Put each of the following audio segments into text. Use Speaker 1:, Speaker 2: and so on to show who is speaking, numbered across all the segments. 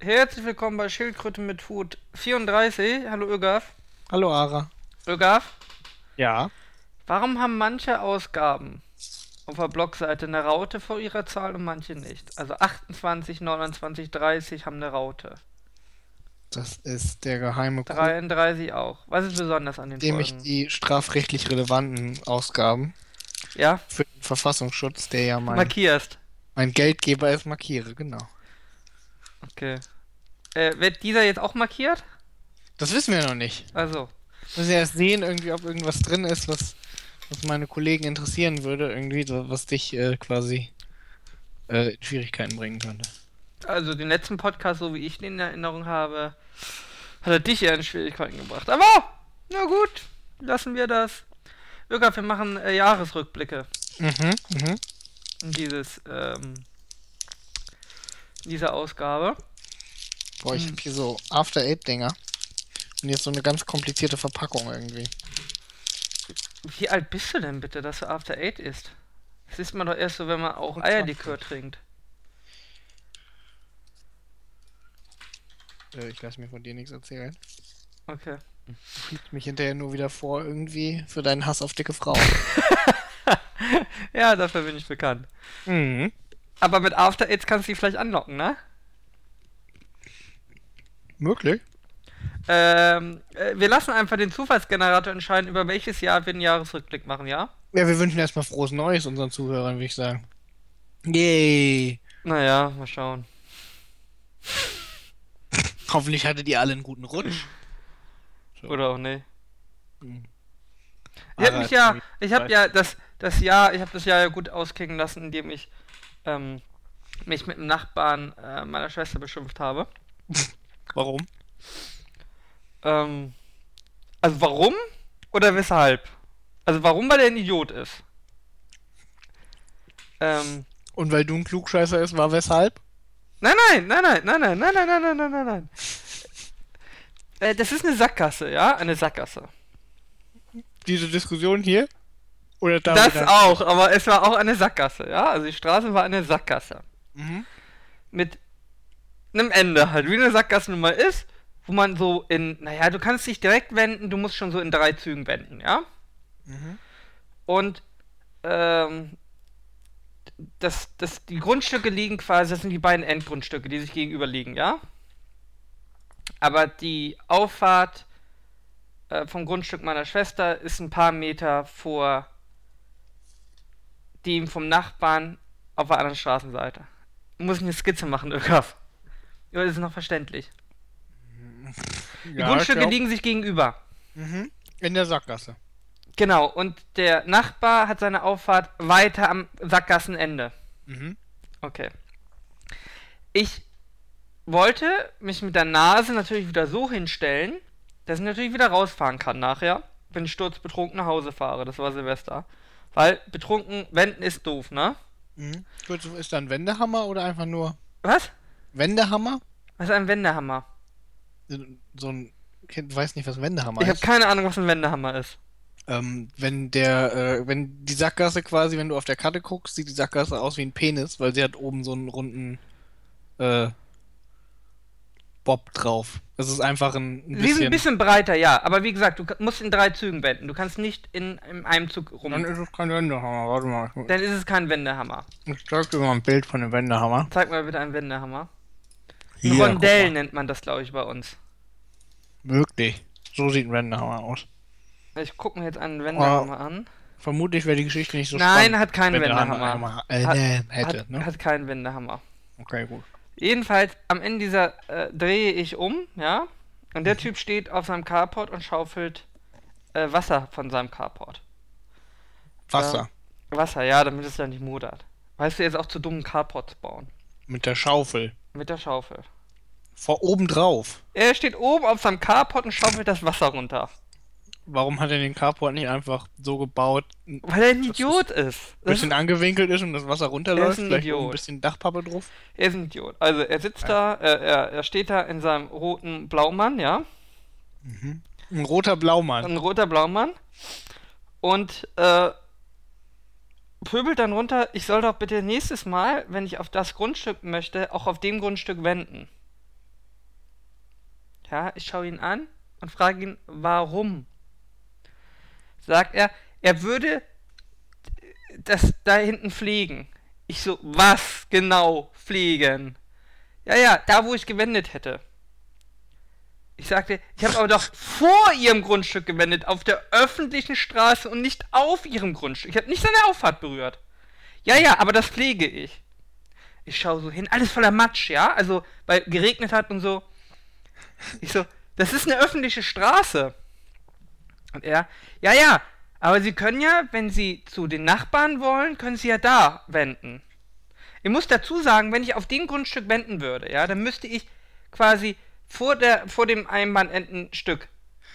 Speaker 1: Herzlich willkommen bei Schildkröte mit Food 34. Hallo Ögaf.
Speaker 2: Hallo Ara.
Speaker 1: Ögaf,
Speaker 2: Ja.
Speaker 1: warum haben manche Ausgaben auf der Blogseite eine Raute vor ihrer Zahl und manche nicht? Also 28, 29, 30 haben eine Raute.
Speaker 2: Das ist der geheime Code,
Speaker 1: 33 auch. Was ist besonders an den
Speaker 2: dem ich
Speaker 1: Folgen?
Speaker 2: die strafrechtlich relevanten Ausgaben
Speaker 1: Ja,
Speaker 2: für den Verfassungsschutz, der ja mein,
Speaker 1: markierst.
Speaker 2: mein Geldgeber ist, markiere, genau.
Speaker 1: Okay. Äh, wird dieser jetzt auch markiert?
Speaker 2: Das wissen wir noch nicht.
Speaker 1: Also,
Speaker 2: Müssen wir erst sehen, irgendwie, ob irgendwas drin ist, was, was meine Kollegen interessieren würde, irgendwie, was dich äh, quasi äh, in Schwierigkeiten bringen könnte.
Speaker 1: also den letzten Podcast, so wie ich den in Erinnerung habe, hat er dich eher in Schwierigkeiten gebracht. Aber, na gut, lassen wir das. Ögaf, wir machen äh, Jahresrückblicke.
Speaker 2: Mhm, mhm.
Speaker 1: dieses, ähm, dieser Ausgabe.
Speaker 2: Boah, ich
Speaker 1: Hm.
Speaker 2: hab hier so After Eight Dinger. Und jetzt so eine ganz komplizierte Verpackung irgendwie.
Speaker 1: Wie alt bist du denn bitte, dass du After Eight isst? Das isst man doch erst so, wenn man auch Eierlikör trinkt.
Speaker 2: Äh, ich lasse mir von dir nichts erzählen.
Speaker 1: Okay.
Speaker 2: Du schiebst mich hinterher nur wieder vor, irgendwie, für deinen Hass auf dicke Frauen.
Speaker 1: Ja, dafür bin ich bekannt.
Speaker 2: mhm.
Speaker 1: Aber mit After Eights kannst du die vielleicht anlocken, ne?
Speaker 2: Möglich.
Speaker 1: Ähm, äh, wir lassen einfach den Zufallsgenerator entscheiden, über welches Jahr wir einen Jahresrückblick machen, ja?
Speaker 2: Ja, wir wünschen erstmal frohes Neues unseren Zuhörern, würde ich sagen. Yay!
Speaker 1: Naja, mal schauen.
Speaker 2: Hoffentlich hattet ihr alle einen guten Rutsch. So.
Speaker 1: Oder auch nicht.
Speaker 2: Mhm.
Speaker 1: Ich hab mich ja, ich habe ja das, das Jahr, ich habe das Jahr ja gut ausklingen lassen, indem ich ähm, mich mit dem Nachbarn äh, meiner Schwester beschimpft habe.
Speaker 2: Warum?
Speaker 1: Ähm, also warum oder weshalb? Also warum, weil er ein Idiot ist. Ähm,
Speaker 2: Und weil du ein Klugscheißer ist, war weshalb?
Speaker 1: nein, nein, nein, nein, nein, nein, nein, nein, nein, nein, nein, nein, nein. Äh, das ist eine Sackgasse, ja? Eine Sackgasse.
Speaker 2: Diese Diskussion hier? Oder da
Speaker 1: das
Speaker 2: wieder?
Speaker 1: auch, aber es war auch eine Sackgasse, ja? Also die Straße war eine Sackgasse.
Speaker 2: Mhm.
Speaker 1: mit einem Ende halt, wie eine Sackgasse nun mal ist, wo man so in, naja, du kannst dich direkt wenden, du musst schon so in drei Zügen wenden, ja?
Speaker 2: Mhm.
Speaker 1: Und ähm, das, das, die Grundstücke liegen quasi, das sind die beiden Endgrundstücke, die sich gegenüber liegen, ja? Aber die Auffahrt äh, vom Grundstück meiner Schwester ist ein paar Meter vor dem vom Nachbarn auf der anderen Straßenseite. Muss ich eine Skizze machen, Ökaf? Ja, das ist noch verständlich. Die
Speaker 2: Ja,
Speaker 1: Grundstücke
Speaker 2: ich glaub-
Speaker 1: liegen sich gegenüber.
Speaker 2: Mhm. In der Sackgasse.
Speaker 1: Genau, und der Nachbar hat seine Auffahrt weiter am Sackgassenende.
Speaker 2: Mhm.
Speaker 1: Okay. Ich wollte mich mit der Nase natürlich wieder so hinstellen, dass ich natürlich wieder rausfahren kann nachher, wenn ich sturzbetrunken nach Hause fahre. Das war Silvester. Weil betrunken wenden ist doof, ne?
Speaker 2: Mhm. Gut, ist da ein Wendehammer oder einfach nur
Speaker 1: Was?
Speaker 2: Wendehammer?
Speaker 1: Was ist ein Wendehammer?
Speaker 2: So ein Kind weiß nicht, was ein Wendehammer
Speaker 1: Ich habe
Speaker 2: ist.
Speaker 1: keine Ahnung, was ein Wendehammer ist.
Speaker 2: Ähm, wenn der, äh, wenn die Sackgasse quasi, wenn du auf der Karte guckst, sieht die Sackgasse aus wie ein Penis, weil sie hat oben so einen runden, äh, Bob drauf. Das ist einfach ein, ein bisschen.
Speaker 1: ein bisschen breiter, ja. Aber wie gesagt, du musst in drei Zügen wenden. Du kannst nicht in, in einem Zug rum.
Speaker 2: Dann ist es kein Wendehammer. Warte mal.
Speaker 1: Dann ist es kein Wendehammer.
Speaker 2: Ich zeig dir mal ein Bild von dem Wendehammer.
Speaker 1: Zeig mal bitte einen Wendehammer. Ein
Speaker 2: Hier,
Speaker 1: Rondell
Speaker 2: guck mal.
Speaker 1: nennt man das, glaube ich, bei uns.
Speaker 2: Möglich. So sieht ein Wendehammer aus.
Speaker 1: Ich gucke mir jetzt einen Wendehammer an.
Speaker 2: Vermutlich wäre die Geschichte nicht so
Speaker 1: Nein,
Speaker 2: spannend.
Speaker 1: hat keinen Wendehammer.
Speaker 2: Hammer Äh,
Speaker 1: Hat-
Speaker 2: hätte,
Speaker 1: hat,
Speaker 2: ne?
Speaker 1: hat keinen Wendehammer.
Speaker 2: Okay, gut.
Speaker 1: Jedenfalls, am Ende dieser äh, drehe ich um, ja. Und
Speaker 2: Mhm.
Speaker 1: der Typ steht auf seinem Carport und schaufelt äh, Wasser von seinem Carport.
Speaker 2: Wasser.
Speaker 1: Wasser, ja, damit es dann nicht modert. Weißt du, jetzt auch zu dummen Carports bauen.
Speaker 2: Mit der Schaufel.
Speaker 1: Mit der Schaufel.
Speaker 2: Vor oben drauf.
Speaker 1: Er steht oben auf seinem Carport und schaufelt das Wasser runter.
Speaker 2: Warum hat er den Carport nicht einfach so gebaut, ein
Speaker 1: Weil er ein Idiot ist. Das
Speaker 2: bisschen angewinkelt ist und das Wasser runterläuft?
Speaker 1: ein
Speaker 2: Vielleicht ein bisschen Dachpappe drauf?
Speaker 1: Er ist ein Idiot. Also er sitzt da, äh, er, er steht da in seinem roten Blaumann, ja.
Speaker 2: Ein roter Blaumann.
Speaker 1: Ein roter Blaumann. Und äh, pöbelt dann runter, ich soll doch bitte nächstes Mal, wenn ich auf das Grundstück möchte, auch auf dem Grundstück wenden. Ja, ich schaue ihn an und frage ihn, warum? Sagt er, er würde das da hinten pflegen. Ich so, was genau pflegen? Ja, ja, da wo ich gewendet hätte. Ich sagte, ich habe aber doch vor ihrem Grundstück gewendet, auf der öffentlichen Straße und nicht auf ihrem Grundstück. Ich habe nicht seine Auffahrt berührt. Ja, ja, aber das pflege ich. Ich schaue so hin, alles voller Matsch, ja? Also, weil geregnet hat und so. Ich so, das ist eine öffentliche Straße. Und er, ja, ja, aber Sie können ja, wenn Sie zu den Nachbarn wollen, können Sie ja da wenden. Ich muss dazu sagen, wenn ich auf dem Grundstück wenden würde, ja, dann müsste ich quasi vor, der, vor dem Einbahnendenstück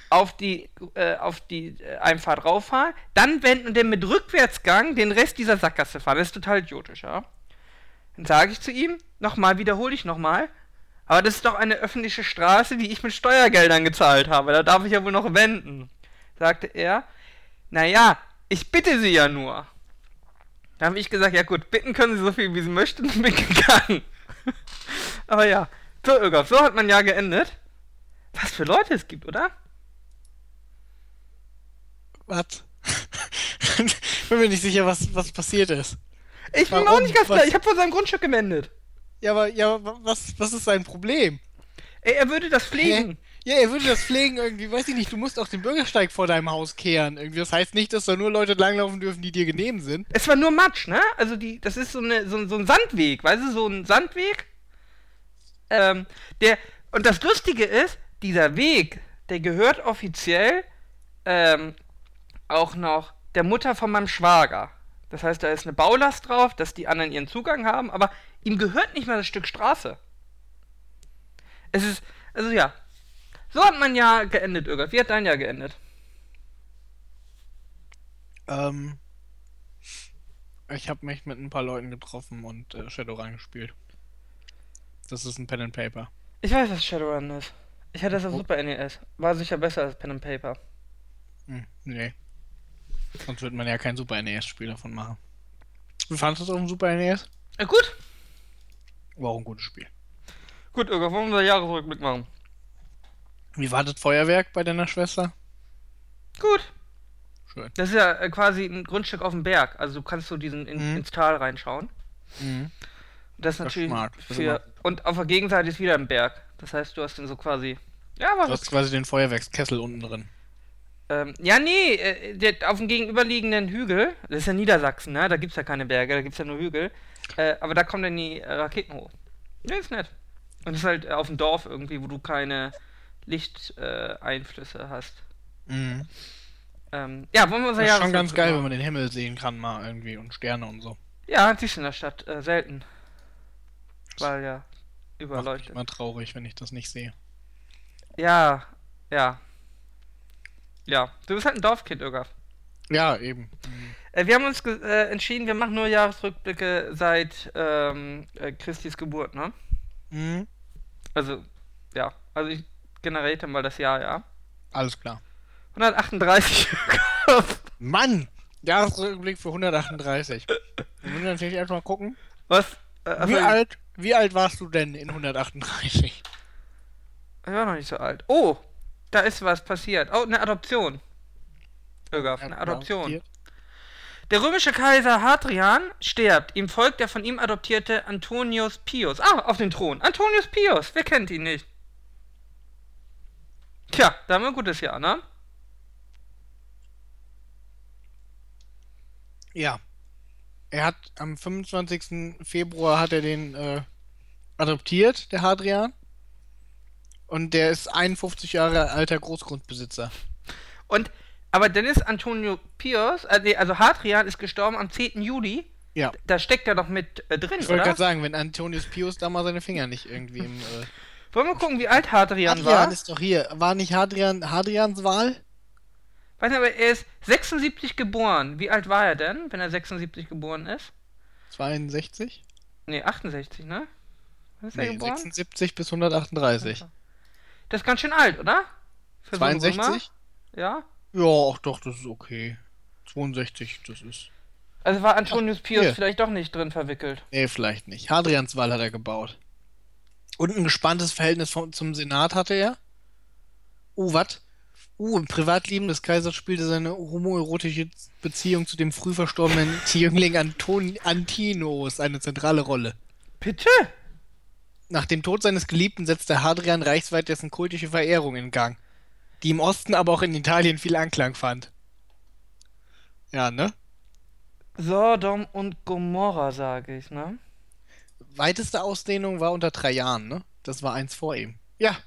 Speaker 1: auf die, äh, auf die äh, Einfahrt rauffahren, dann wenden und dann mit Rückwärtsgang den Rest dieser Sackgasse fahren. Das ist total idiotisch, ja. Dann sage ich zu ihm, nochmal, wiederhole ich nochmal, aber das ist doch eine öffentliche Straße, die ich mit Steuergeldern gezahlt habe, da darf ich ja wohl noch wenden. Sagte er, naja, ich bitte Sie ja nur. Da habe ich gesagt, ja gut, bitten können Sie so viel, wie Sie möchten, und bin gegangen. aber ja, so, Irgaf, so hat man ja geendet. Was für Leute es gibt, oder?
Speaker 2: Was? bin mir nicht sicher, was, was passiert ist.
Speaker 1: Ich bin mir auch nicht ganz klar. Ich habe vor seinem Grundstück gemeldet.
Speaker 2: Ja, aber ja, was, was ist sein Problem?
Speaker 1: Ey, er würde das pflegen. Hä?
Speaker 2: Ja, er würde das pflegen irgendwie, weiß ich nicht, du musst auch den Bürgersteig vor deinem Haus kehren. Irgendwie. Das heißt nicht, dass da nur Leute langlaufen dürfen, die dir genehm sind.
Speaker 1: Es war nur Matsch, ne? Also die, das ist so, eine, so, so ein Sandweg, weißt du, so ein Sandweg. Ähm, der, und das Lustige ist, dieser Weg, der gehört offiziell ähm, auch noch der Mutter von meinem Schwager. Das heißt, da ist eine Baulast drauf, dass die anderen ihren Zugang haben, aber ihm gehört nicht mal das Stück Straße. Es ist, also ja. So hat mein Jahr geendet, Irgard. Wie hat dein Jahr geendet?
Speaker 2: Ähm, ich habe mich mit ein paar Leuten getroffen und äh, Shadowrun gespielt. Das ist ein Pen and Paper.
Speaker 1: Ich weiß, was Shadowrun ist. Ich hatte das auf oh. Super NES. War sicher besser als Pen and Paper.
Speaker 2: Hm, nee. Sonst würde man ja kein Super NES-Spiel davon machen. Wie fandest du das auf dem Super NES?
Speaker 1: Ja, gut.
Speaker 2: War auch ein gutes Spiel.
Speaker 1: Gut, Irga, wollen wir Jahresrückblick machen?
Speaker 2: Wie war das Feuerwerk bei deiner Schwester?
Speaker 1: Gut. Schön. Das ist ja äh, quasi ein Grundstück auf dem Berg. Also du kannst so diesen in, mhm. ins Tal reinschauen. Mhm. Das ist natürlich das für. Und auf der Gegenseite ist wieder ein Berg. Das heißt, du hast den so quasi.
Speaker 2: Ja, was? Du hast quasi den Feuerwerkskessel unten drin.
Speaker 1: Ähm, ja, nee, äh, der, auf dem gegenüberliegenden Hügel, das ist ja Niedersachsen, ne? Da gibt's ja keine Berge, da gibt's ja nur Hügel. Äh, aber da kommen dann die Raketen hoch. Ja, ist nett. Und das ist halt auf dem Dorf irgendwie, wo du keine Lichteinflüsse äh, hast. Mhm. Ähm, ja, wollen wir unser
Speaker 2: Das ist schon ganz geil, machen. wenn man den Himmel sehen kann mal irgendwie und Sterne und so.
Speaker 1: Ja, siehst du in der Stadt äh, selten. Weil ja überall Macht
Speaker 2: Leute. immer traurig, wenn ich das nicht sehe.
Speaker 1: Ja, ja. Ja, du bist halt ein Dorfkind, Irgaf.
Speaker 2: Ja, eben.
Speaker 1: Mhm. Äh, wir haben uns äh, entschieden, wir machen nur Jahresrückblicke seit ähm, äh, Christis Geburt, ne? Mhm. Also, ja. Also ich generiere mal das Jahr, ja.
Speaker 2: Alles klar.
Speaker 1: 138.
Speaker 2: Mann! Jahresrückblick für 138. Wir müssen natürlich erstmal gucken.
Speaker 1: Was?
Speaker 2: Äh, wie, alt, wie alt warst du denn in 138? Ich
Speaker 1: war noch nicht so alt. Oh, da ist was passiert. Oh, eine Adoption. Irgaf, eine Adoption. Der römische Kaiser Hadrian stirbt. Ihm folgt der von ihm adoptierte Antonius Pius. Ah, auf den Thron. Antonius Pius. Wer kennt ihn nicht? Tja, da haben wir ein gutes Jahr, ne?
Speaker 2: Ja. Er hat am 25. Februar hat er den äh, adoptiert, der Hadrian. Und der ist 51 Jahre alter Großgrundbesitzer.
Speaker 1: Und, aber Dennis Antonio Pius, äh, also Hadrian ist gestorben am 10. Juli.
Speaker 2: Ja.
Speaker 1: Da steckt er doch mit äh, drin,
Speaker 2: Ich wollte gerade sagen, wenn Antonius Pius da mal seine Finger nicht irgendwie im. Äh
Speaker 1: Wollen wir gucken, wie alt Hadrian,
Speaker 2: Hadrian
Speaker 1: war?
Speaker 2: Hadrian ist doch hier. War nicht Hadrian Hadrians Wahl?
Speaker 1: Weiß nicht, aber er ist 76 geboren. Wie alt war er denn, wenn er 76 geboren ist?
Speaker 2: 62?
Speaker 1: Nee, 68, ne?
Speaker 2: Ist nee, er geboren? 76 bis 138.
Speaker 1: Das ist ganz schön alt, oder?
Speaker 2: Für 62?
Speaker 1: So ja?
Speaker 2: Ja, ach doch, das ist okay. 62, das ist.
Speaker 1: Also war Antonius ach, Pius hier. vielleicht doch nicht drin verwickelt.
Speaker 2: Nee, vielleicht nicht. Hadrians Wall hat er gebaut. Und ein gespanntes Verhältnis vom, zum Senat hatte er. Oh, was? Uh, im Privatleben des Kaisers spielte seine homoerotische Beziehung zu dem früh verstorbenen Jüngling Anton Antinos eine zentrale Rolle.
Speaker 1: Bitte?
Speaker 2: Nach dem Tod seines Geliebten setzte Hadrian reichsweit dessen kultische Verehrung in Gang, die im Osten, aber auch in Italien viel Anklang fand. Ja, ne?
Speaker 1: Sodom und Gomorra, sage ich, ne?
Speaker 2: Weiteste Ausdehnung war unter Trajan, ne? Das war eins vor ihm. Ja.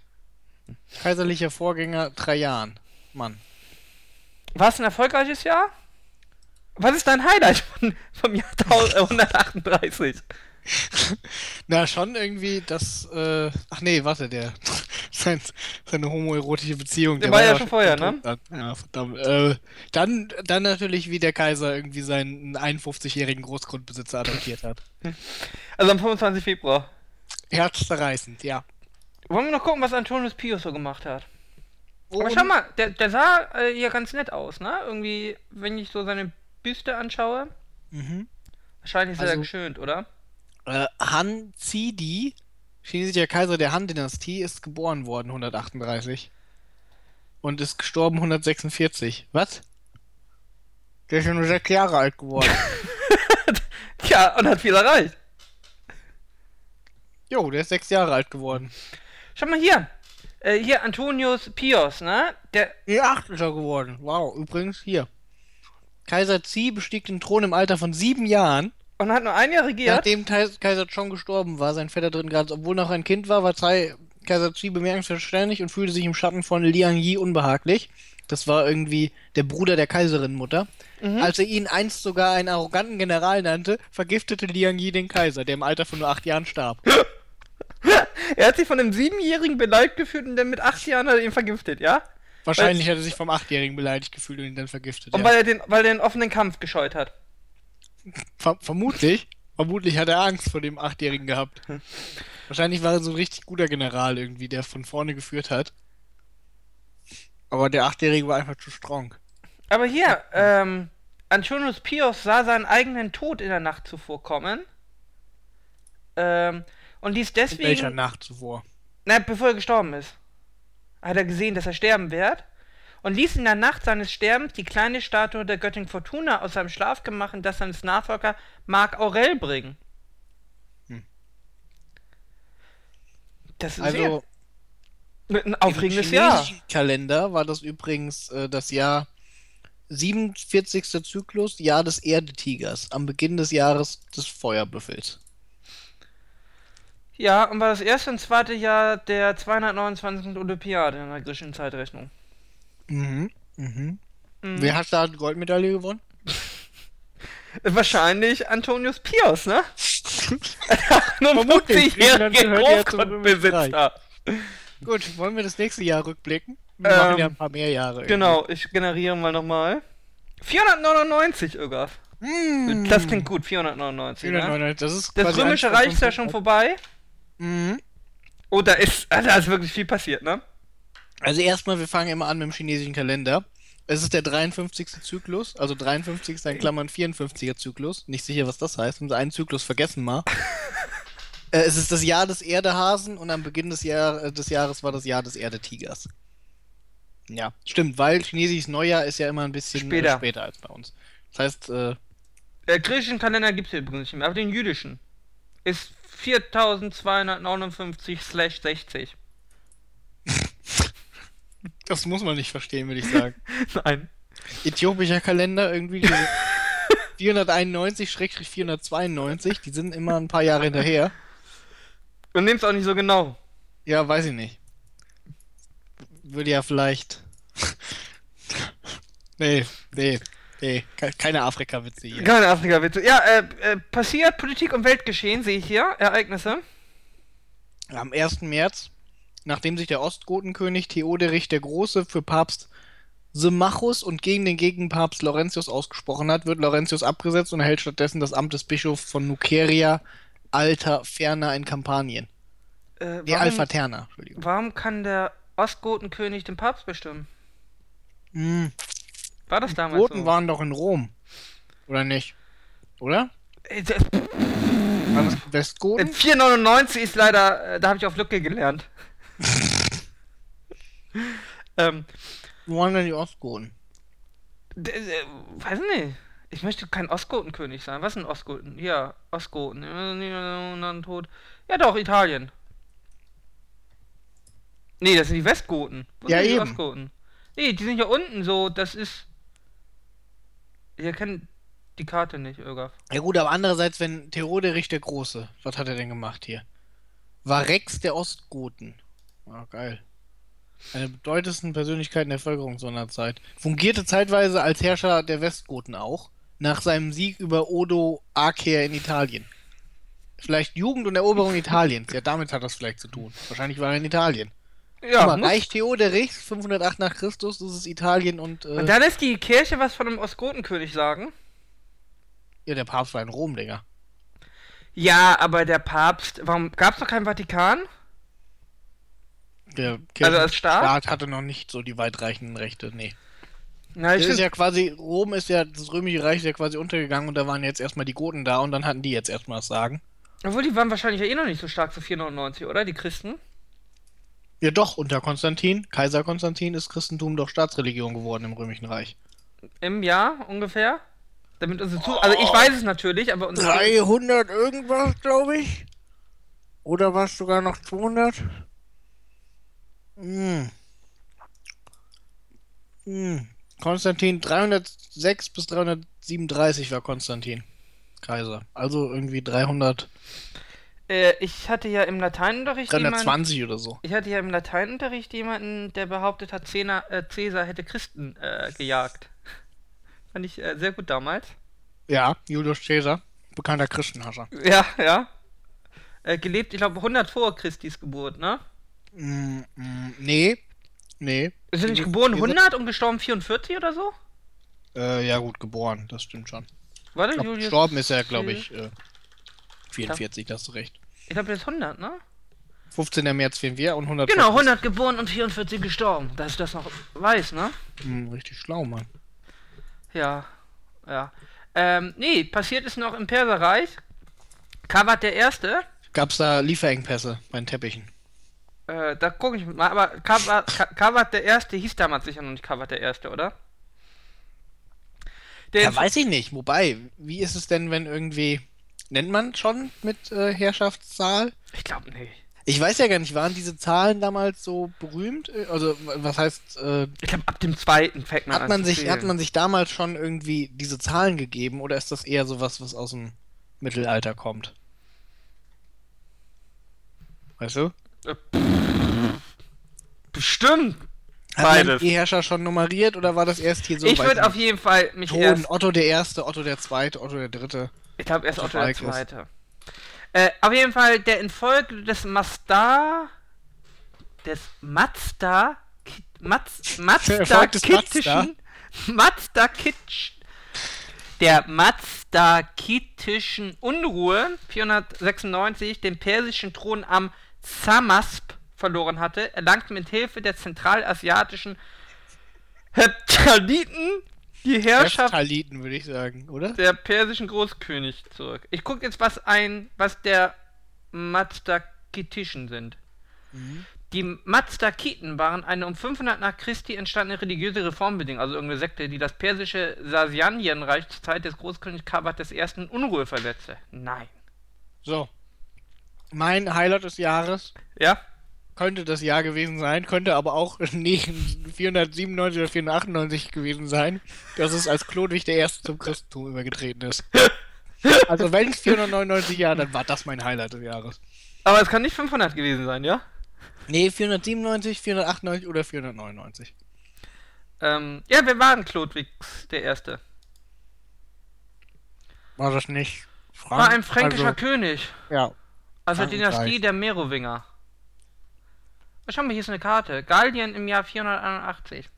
Speaker 2: Kaiserlicher Vorgänger Trajan. Mann.
Speaker 1: War es ein erfolgreiches Jahr? Was ist dein Highlight von, vom Jahr 138?
Speaker 2: Na, schon irgendwie das, äh, ach nee, warte, der, sein, seine homoerotische Beziehung.
Speaker 1: Der, der war, war ja schon vorher, ne?
Speaker 2: Dann. Ja, verdammt. Äh, dann, dann natürlich, wie der Kaiser irgendwie seinen 51-jährigen Großgrundbesitzer adoptiert hat.
Speaker 1: Also am 25. Februar.
Speaker 2: Herzzerreißend, ja.
Speaker 1: Wollen wir noch gucken, was Antonius Pius so gemacht hat? Und Aber schau mal, der, der sah äh, hier ganz nett aus, ne? Irgendwie, wenn ich so seine Büste anschaue. Mhm. Wahrscheinlich ist also, er geschönt, oder?
Speaker 2: Äh, Han Zidi, chinesischer Kaiser der Han-Dynastie, ist geboren worden 138 und ist gestorben 146. Was? Der ist ja nur sechs Jahre alt geworden.
Speaker 1: ja, und hat viel erreicht.
Speaker 2: Jo, der ist sechs Jahre alt geworden.
Speaker 1: Schau mal hier. Äh, hier Antonius Pius, ne? Der.
Speaker 2: Ja, acht ist er geworden. Wow, übrigens hier. Kaiser Zi bestieg den Thron im Alter von sieben Jahren.
Speaker 1: Und hat nur ein Jahr regiert?
Speaker 2: Nachdem Kaiser Chong gestorben war, sein Vetter drin gerade, obwohl noch ein Kind war, war Zai, Kaiser Zi bemerkenswert und fühlte sich im Schatten von Liang Yi unbehaglich. Das war irgendwie der Bruder der Kaiserinnenmutter. Mhm. Als er ihn einst sogar einen arroganten General nannte, vergiftete Liang Yi den Kaiser, der im Alter von nur acht Jahren starb.
Speaker 1: er hat sich von einem Siebenjährigen beleidigt gefühlt und dann mit acht Jahren hat er ihn vergiftet, ja?
Speaker 2: Wahrscheinlich weil, hat er sich vom Achtjährigen beleidigt gefühlt und ihn dann vergiftet.
Speaker 1: Und ja. weil er den, weil er den offenen Kampf gescheut hat.
Speaker 2: Ver vermutlich. Vermutlich hat er Angst vor dem Achtjährigen gehabt. Wahrscheinlich war er so ein richtig guter General irgendwie, der von vorne geführt hat. Aber der Achtjährige war einfach zu strong.
Speaker 1: Aber hier, ähm, Antonius Pius sah seinen eigenen Tod in der Nacht zuvor kommen. Ähm, und ließ deswegen. In
Speaker 2: welcher Nacht zuvor?
Speaker 1: Na, bevor er gestorben ist. Hat er gesehen, dass er sterben wird und ließ in der Nacht seines Sterbens die kleine Statue der Göttin Fortuna aus seinem Schlafgemach in das seines Nachfolger Marc Aurel bringen. Hm.
Speaker 2: Das ist also
Speaker 1: ein aufregendes Jahr. Im
Speaker 2: Kalender war das übrigens äh, das Jahr 47. Zyklus, Jahr des Erdetigers, am Beginn des Jahres des Feuerbüffels.
Speaker 1: Ja, und war das erste und zweite Jahr der 229. Olympiade in der griechischen Zeitrechnung.
Speaker 2: Mhm. Mhm. mhm. Wer hat da die Goldmedaille gewonnen?
Speaker 1: Wahrscheinlich Antonius Pius, ne? Nur 50-jährige Großgrundbesitzer.
Speaker 2: Gut, wollen wir das nächste Jahr rückblicken? Wir ähm, machen ja ein paar mehr Jahre.
Speaker 1: Irgendwie. Genau, ich generiere mal nochmal. 499, Ögaf. Mm. Das klingt gut, 499. 499
Speaker 2: ne? das, ist
Speaker 1: das Römische Reich ist ja schon vorbei. Mhm. Oh, da ist, da ist wirklich viel passiert, ne?
Speaker 2: Also erstmal, wir fangen immer an mit dem chinesischen Kalender. Es ist der 53. Zyklus, also 53. in Klammern 54er Zyklus. Nicht sicher, was das heißt. Haben sie einen Zyklus vergessen mal. äh, es ist das Jahr des Erdehasen und am Beginn des, Jahr, äh, des Jahres war das Jahr des Erdetigers. Ja, stimmt, weil chinesisches Neujahr ist ja immer ein bisschen
Speaker 1: später,
Speaker 2: äh, später als bei uns. Das heißt, äh.
Speaker 1: Der griechischen Kalender gibt es ja übrigens nicht mehr, aber den jüdischen ist 4259/60.
Speaker 2: Das muss man nicht verstehen, würde ich sagen.
Speaker 1: Nein.
Speaker 2: Äthiopischer Kalender irgendwie 491-492, die sind immer ein paar Jahre hinterher.
Speaker 1: Und nimm's auch nicht so genau.
Speaker 2: Ja, weiß ich nicht. Würde ja vielleicht. nee, nee, nee, keine Afrika-Witze hier.
Speaker 1: Keine Afrika-Witze. Ja, äh, äh, passiert Politik und Weltgeschehen, sehe ich hier. Ereignisse.
Speaker 2: Am 1. März nachdem sich der Ostgotenkönig Theoderich der Große für Papst Symmachus und gegen den Gegenpapst Laurentius ausgesprochen hat, wird Laurentius abgesetzt und erhält stattdessen das Amt des Bischofs von Nuceria Alta Ferna in Kampanien. Äh, warum, Alpha Terna,
Speaker 1: Entschuldigung. Warum kann der Ostgotenkönig den Papst bestimmen?
Speaker 2: Hm.
Speaker 1: War das damals
Speaker 2: Die Goten so? waren doch in Rom. Oder nicht? Oder? Äh,
Speaker 1: War das Westgoten? 499 ist leider, äh, da habe ich auf Lücke gelernt. Ähm,
Speaker 2: Wo waren denn die Ostgoten?
Speaker 1: d- weiß nicht. Ich möchte kein Ostgotenkönig sein. Was sind Ostgoten? Ja, Ostgoten. Äh, tot. Ja doch, Italien. Nee, das sind die Westgoten. Wo
Speaker 2: Ja,
Speaker 1: sind die
Speaker 2: eben.
Speaker 1: Ostgoten? Nee, die sind ja unten so, das ist. Ihr kennt die Karte nicht, Irgaf.
Speaker 2: Ja gut, aber andererseits, wenn Theoderich der Große, was hat er denn gemacht hier? War Rex der Ostgoten. Ah, geil. Eine der bedeutendsten Persönlichkeiten der Bevölkerung so einer Zeit. Fungierte zeitweise als Herrscher der Westgoten auch, nach seinem Sieg über Odo Aker in Italien. Vielleicht Jugend und Eroberung Italiens. Ja, damit hat das vielleicht zu tun. Wahrscheinlich war er in Italien.
Speaker 1: Ja,
Speaker 2: Guck mal, Reich Theoderichs, 508 nach Christus, das ist Italien und, äh,
Speaker 1: Und da lässt die Kirche was von einem Ostgotenkönig sagen.
Speaker 2: ja, der Papst war in Rom, Digga.
Speaker 1: Ja, aber der Papst, warum gab's noch keinen Vatikan?
Speaker 2: Der
Speaker 1: Also als Staat?
Speaker 2: Staat hatte noch nicht so die weitreichenden Rechte, nee.
Speaker 1: Na, ich
Speaker 2: Das ist ja quasi, Rom ist ja, das Römische Reich ist ja quasi untergegangen und da waren jetzt erstmal die Goten da und dann hatten die jetzt erstmal das Sagen.
Speaker 1: obwohl die waren wahrscheinlich ja eh noch nicht so stark zu 499, oder? Die Christen?
Speaker 2: Ja doch, unter Konstantin, Kaiser Konstantin, ist Christentum doch Staatsreligion geworden im Römischen Reich.
Speaker 1: Im Jahr ungefähr? Damit unsere Zu Also ich weiß es natürlich, aber unsere
Speaker 2: 300 irgendwas, glaube ich. Oder war es sogar noch 200? Hm. Hm. Konstantin, 306 bis 337 war Konstantin. Kaiser. Also irgendwie 300,
Speaker 1: äh, ich hatte ja im Lateinunterricht jemanden,
Speaker 2: 320 oder so.
Speaker 1: ich hatte ja im Lateinunterricht jemanden, der behauptet hat, Cäsar, äh, Cäsar hätte Christen äh, gejagt. Fand ich äh, sehr gut damals.
Speaker 2: Ja, Julius Caesar, bekannter Christenhasser.
Speaker 1: Ja, ja. Äh, gelebt, ich glaube, 100 vor Christis Geburt, ne?
Speaker 2: Mm, mm, nee, nee.
Speaker 1: Ist er nicht geboren
Speaker 2: Caesar-
Speaker 1: 100 und gestorben 44 oder so?
Speaker 2: Äh, ja gut, geboren, das stimmt schon.
Speaker 1: Warte,
Speaker 2: Ich glaub,
Speaker 1: Julius
Speaker 2: gestorben ist er, glaube ich, äh, 44, da hast du recht.
Speaker 1: Ich glaube, ist 100, ne?
Speaker 2: 15. März 44 und 100
Speaker 1: Genau,
Speaker 2: vor
Speaker 1: 100 geboren und 44 gestorben. Dass ich das noch weiß, ne?
Speaker 2: Hm, richtig schlau, Mann.
Speaker 1: Ja, ja. Ähm, nee, passiert ist noch im Perserreich. Kavat der Erste,
Speaker 2: Gab's da Lieferengpässe bei den Teppichen?
Speaker 1: Äh, da gucke ich mal, aber Kavat, Ka- Kavat der Erste hieß damals sicher noch nicht Kavat der Erste, oder? Der
Speaker 2: Ja, weiß ich nicht. Wobei, wie ist es denn, wenn irgendwie. Nennt man schon mit äh, Herrschaftszahl?
Speaker 1: ich glaube nicht.
Speaker 2: Ich weiß ja gar nicht, waren diese Zahlen damals so berühmt? Äh, Also, was heißt, äh,
Speaker 1: Ich glaube, ab dem zweiten fängt man
Speaker 2: hat
Speaker 1: an
Speaker 2: man sich, hat man sich damals schon irgendwie diese Zahlen gegeben oder ist das eher sowas, was aus dem Mittelalter kommt? Weißt du?
Speaker 1: Bestimmt.
Speaker 2: Hat
Speaker 1: Beides.
Speaker 2: die Herrscher schon nummeriert oder war das erst hier so?
Speaker 1: ich würde auf jeden Fall mich
Speaker 2: Thron,
Speaker 1: erst.
Speaker 2: Otto der Erste, Otto der Zweite, Otto der Dritte.
Speaker 1: Ich glaube erst
Speaker 2: Otto
Speaker 1: Otto der. Zweite. Äh, auf jeden Fall der Infolge des Mazda. Des Mazda. Maz, Mazda Kittischen. Mazda Kitsch. Der Mazda Kittischen Unruhe 496 den persischen Thron am Zamasp verloren hatte, erlangte mit Hilfe der zentralasiatischen Heptaliten die Herrschaft
Speaker 2: Hephtaliten, würde ich sagen, oder?
Speaker 1: der persischen Großkönig zurück. Ich gucke jetzt, was ein, was der Mazdakitischen sind. Die Mazdakiten waren eine um 500 nach Christi entstandene religiöse Reformbedingung, also irgendeine Sekte, die das persische Sasanienreich zur Zeit des Großkönigs Kabat I. in Unruhe versetzte. Nein.
Speaker 2: So. Mein Highlight des Jahres
Speaker 1: Ja?
Speaker 2: könnte das Jahr gewesen sein, könnte aber auch nee, 497 oder 498 gewesen sein, dass es als der Erste zum Christentum übergetreten ist. Also wenn es 499 Jahre, dann war das mein Highlight des Jahres.
Speaker 1: Aber es kann nicht 500 gewesen sein, ja?
Speaker 2: Nee, 497, 498 oder 499.
Speaker 1: Ähm, ja, wer war denn Chlodwigs der Erste?
Speaker 2: War das nicht Frank?
Speaker 1: War ein fränkischer
Speaker 2: also,
Speaker 1: König.
Speaker 2: Ja.
Speaker 1: Also. Dynastie der Merowinger. Schau mal, hier ist eine Karte. Gallien im Jahr 481.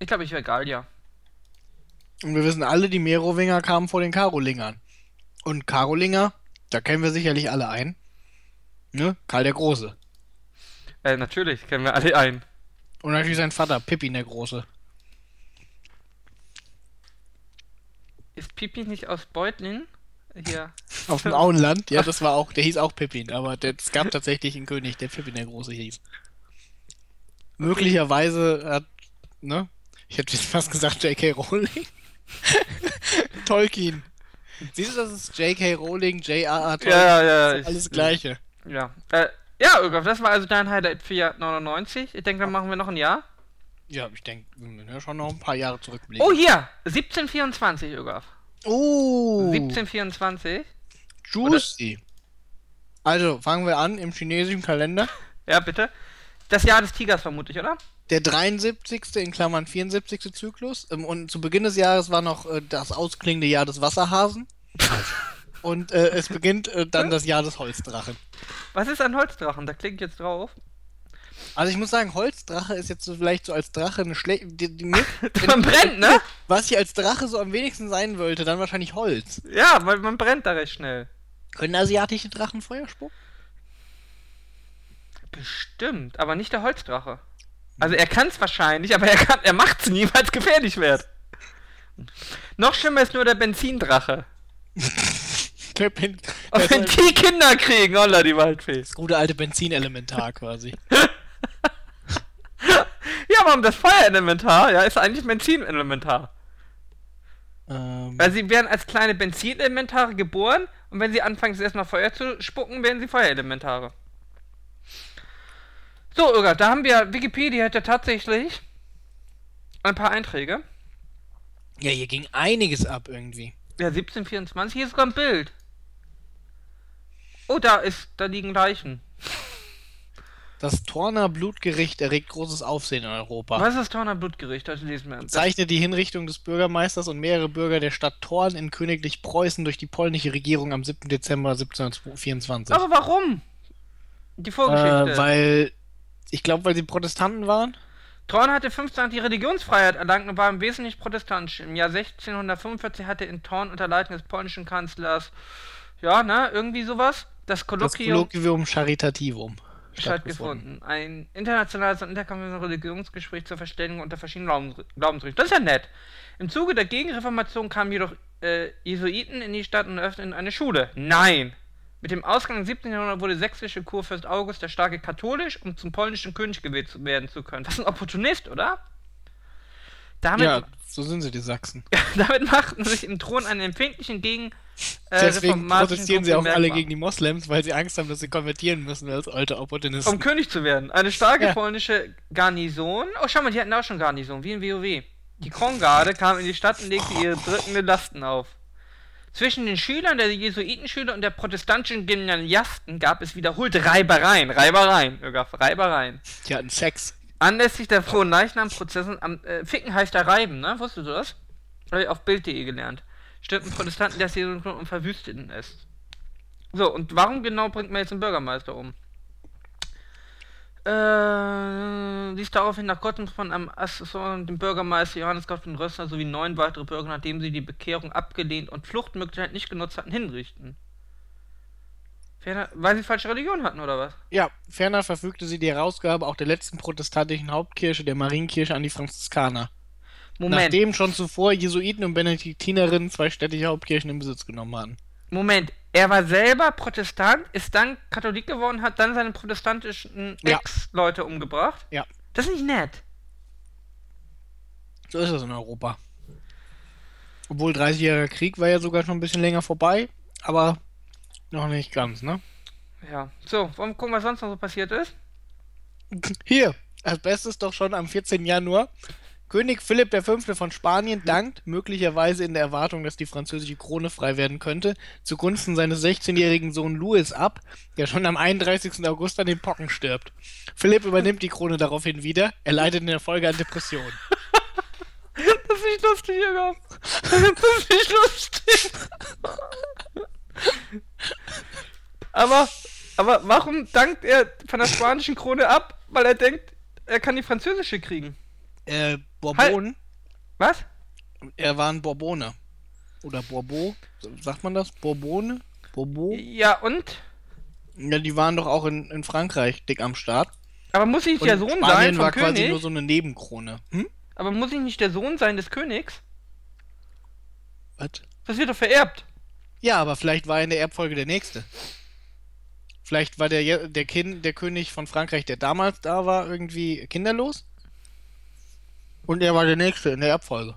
Speaker 1: Ich glaube, ich wäre Gallier.
Speaker 2: Und wir wissen alle, die Merowinger kamen vor den Karolingern. Und Karolinger, da kennen wir sicherlich alle ein. Ne? Karl der Große.
Speaker 1: Äh, natürlich, kennen wir alle ein.
Speaker 2: Und natürlich sein Vater, Pippin der Große.
Speaker 1: Ist Pipi nicht aus Beutlin? Hier.
Speaker 2: Auf dem Auenland, ja, das war auch, der hieß auch Pippin, aber der- es gab tatsächlich einen König, der Pippin der Große hieß. Möglicherweise hat, ne? Ich hätte fast gesagt J.K. Rowling. Tolkien. Siehst du, das ist J.K. Rowling, J.R.R. Tolkien.
Speaker 1: Ja, ja,
Speaker 2: ist alles Gleiche.
Speaker 1: Ja. Äh, ja, Irgolf, das war also dein Highlight für Jahr 99. Ich denke, dann machen wir noch ein Jahr.
Speaker 2: Ja, ich denke, wir müssen ja schon noch ein paar Jahre zurückblicken.
Speaker 1: Oh, hier! 1724, Irgolf.
Speaker 2: Oh,
Speaker 1: 1724.
Speaker 2: juicy. Also, fangen wir an im chinesischen Kalender.
Speaker 1: Ja, bitte. Das Jahr des Tigers vermutlich, oder?
Speaker 2: Der 73. in Klammern 74. Zyklus. Ähm, Und zu Beginn des Jahres war noch äh, das ausklingende Jahr des Wasserhasen. Und äh, es beginnt äh, dann das Jahr des Holzdrachen.
Speaker 1: Was ist ein Holzdrachen? Da klicke ich jetzt drauf.
Speaker 2: Also ich muss sagen, Holzdrache ist jetzt so vielleicht so als Drache eine schlechte...
Speaker 1: Man brennt, ne?
Speaker 2: was ich als Drache so am wenigsten sein wollte, dann wahrscheinlich Holz.
Speaker 1: Ja, weil man brennt da recht schnell.
Speaker 2: Können asiatische Drachen Feuer spucken?
Speaker 1: Bestimmt, aber nicht der Holzdrache. Also er kann es wahrscheinlich, aber er, kann, er macht es nie, weil es gefährlich wird. Noch schlimmer ist nur der Benzindrache.
Speaker 2: Der Ben-
Speaker 1: Und wenn die Kinder kriegen, holla die Waldfee.
Speaker 2: das gute alte Benzinelementar quasi.
Speaker 1: Ja, warum das Feuerelementar? Ja, ist eigentlich Benzinelementar.
Speaker 2: ähm,
Speaker 1: Weil sie werden als kleine Benzinelementare geboren und wenn sie anfangen, erstmal Feuer zu spucken, werden sie Feuerelementare. So, Irga, da haben wir, Wikipedia ja tatsächlich ein paar Einträge.
Speaker 2: ja, hier ging einiges ab irgendwie.
Speaker 1: Ja, 1724, hier ist sogar ein Bild. Oh, da ist, da liegen Leichen.
Speaker 2: Das Torner Blutgericht erregt großes Aufsehen in Europa.
Speaker 1: Was ist das Torner Blutgericht? Das lesen wir. Das,
Speaker 2: Zeichnet die Hinrichtung des Bürgermeisters und mehrere Bürger der Stadt Thorn in Königlich Preußen durch die polnische Regierung am 7. Dezember 1724.
Speaker 1: aber warum? Die Vorgeschichte.
Speaker 2: äh, weil, ich glaube, weil sie Protestanten waren.
Speaker 1: Thorn hatte 15 die Religionsfreiheit erlangt und war im Wesentlichen protestantisch. Im Jahr 1645 hatte in Thorn unter Leitung des polnischen Kanzlers, ja, ne, irgendwie sowas, das
Speaker 2: Das
Speaker 1: Kolloquium
Speaker 2: Kolloquium Charitativum
Speaker 1: stattgefunden. Ein internationales und interkantonales Religionsgespräch zur Verständigung unter verschiedenen Glaubens Glaubensrichtungen. Das ist ja nett. Im Zuge der Gegenreformation kamen jedoch äh, Jesuiten in die Stadt und eröffneten eine Schule. Nein! Mit dem Ausgang im 17. Jahrhundert wurde sächsische Kurfürst August der Starke katholisch, um zum polnischen König gewählt werden zu können. Das ist ein Opportunist, oder? Damit,
Speaker 2: Ja, so sind sie, die Sachsen.
Speaker 1: damit machten sich im Thron einen empfindlichen gegen äh,
Speaker 2: Deswegen
Speaker 1: reformatischen
Speaker 2: protestieren sie auch alle gegen die Moslems, weil sie Angst haben, dass sie konvertieren müssen als alte Opportunisten.
Speaker 1: um König zu werden. Eine starke
Speaker 2: Ja.
Speaker 1: polnische Garnison. Oh, schau mal, die hatten auch schon Garnison, wie in WoW. Die Krongarde kam in die Stadt und legte ihre drückenden Lasten auf. Zwischen den Schülern der Jesuitenschüler und der protestantischen Gymnasiasten gab es wiederholte Reibereien. Reibereien, Irgaf, Reibereien.
Speaker 2: Die hatten Sex.
Speaker 1: Anlässlich der frohen Leichnam-Prozessen am äh, Ficken heißt da Reiben, ne? Wusstest du das? Hab ich auf Bild.de gelernt. Stürmten Protestanten das Jesuitentum und verwüsteten es. So, und warum genau bringt man jetzt einen Bürgermeister um? Äh, ließ daraufhin nach Gottes von einem Assessor dem Bürgermeister Johannes Gottfried Rössner sowie neun weitere Bürger, nachdem sie die Bekehrung abgelehnt und Fluchtmöglichkeit nicht genutzt hatten, hinrichten. Ferner, weil sie falsche Religion hatten, oder was?
Speaker 2: Ja, ferner verfügte sie die Herausgabe auch der letzten protestantischen Hauptkirche, der Marienkirche, an die Franziskaner.
Speaker 1: Moment.
Speaker 2: Nachdem schon zuvor Jesuiten und Benediktinerinnen zwei städtische Hauptkirchen in Besitz genommen hatten.
Speaker 1: Moment, er war selber Protestant, ist dann Katholik geworden, hat dann seine protestantischen
Speaker 2: Ja.
Speaker 1: Ex-Leute umgebracht.
Speaker 2: Ja.
Speaker 1: Das ist nicht nett.
Speaker 2: So ist es in Europa. Obwohl 30-jähriger Krieg war ja sogar schon ein bisschen länger vorbei, aber noch nicht ganz, ne?
Speaker 1: Ja. So, wollen wir gucken, was sonst noch so passiert ist?
Speaker 2: Hier, als bestes doch schon am 14. Januar. König Philipp V. von Spanien dankt, möglicherweise in der Erwartung, dass die französische Krone frei werden könnte, zugunsten seines 16-jährigen Sohn Louis ab, der schon am 31. August an den Pocken stirbt. Philipp übernimmt die Krone daraufhin wieder, er leidet in der Folge an Depressionen.
Speaker 1: Das ist nicht lustig, Jürgen. Das ist nicht lustig. aber, aber warum dankt er von der spanischen Krone ab? Weil er denkt, er kann die französische kriegen.
Speaker 2: Äh, Bourbon,
Speaker 1: Was?
Speaker 2: er war ein Bourbone. Oder Bourbeau, sagt man das? Bourbone? Bourbeau?
Speaker 1: Ja, und?
Speaker 2: Ja, die waren doch auch in, in Frankreich dick am Start.
Speaker 1: Aber muss ich nicht
Speaker 2: Und
Speaker 1: der Sohn sein
Speaker 2: Spanien
Speaker 1: vom
Speaker 2: war quasi
Speaker 1: König?
Speaker 2: nur so eine Nebenkrone. Hm?
Speaker 1: Aber muss ich nicht der Sohn sein des Königs?
Speaker 2: Was?
Speaker 1: Das wird doch vererbt.
Speaker 2: Ja, aber vielleicht war er in der Erbfolge der Nächste. Vielleicht war der, der, kind, der König von Frankreich, der damals da war, irgendwie kinderlos. Und er war der Nächste in der Erbfolge.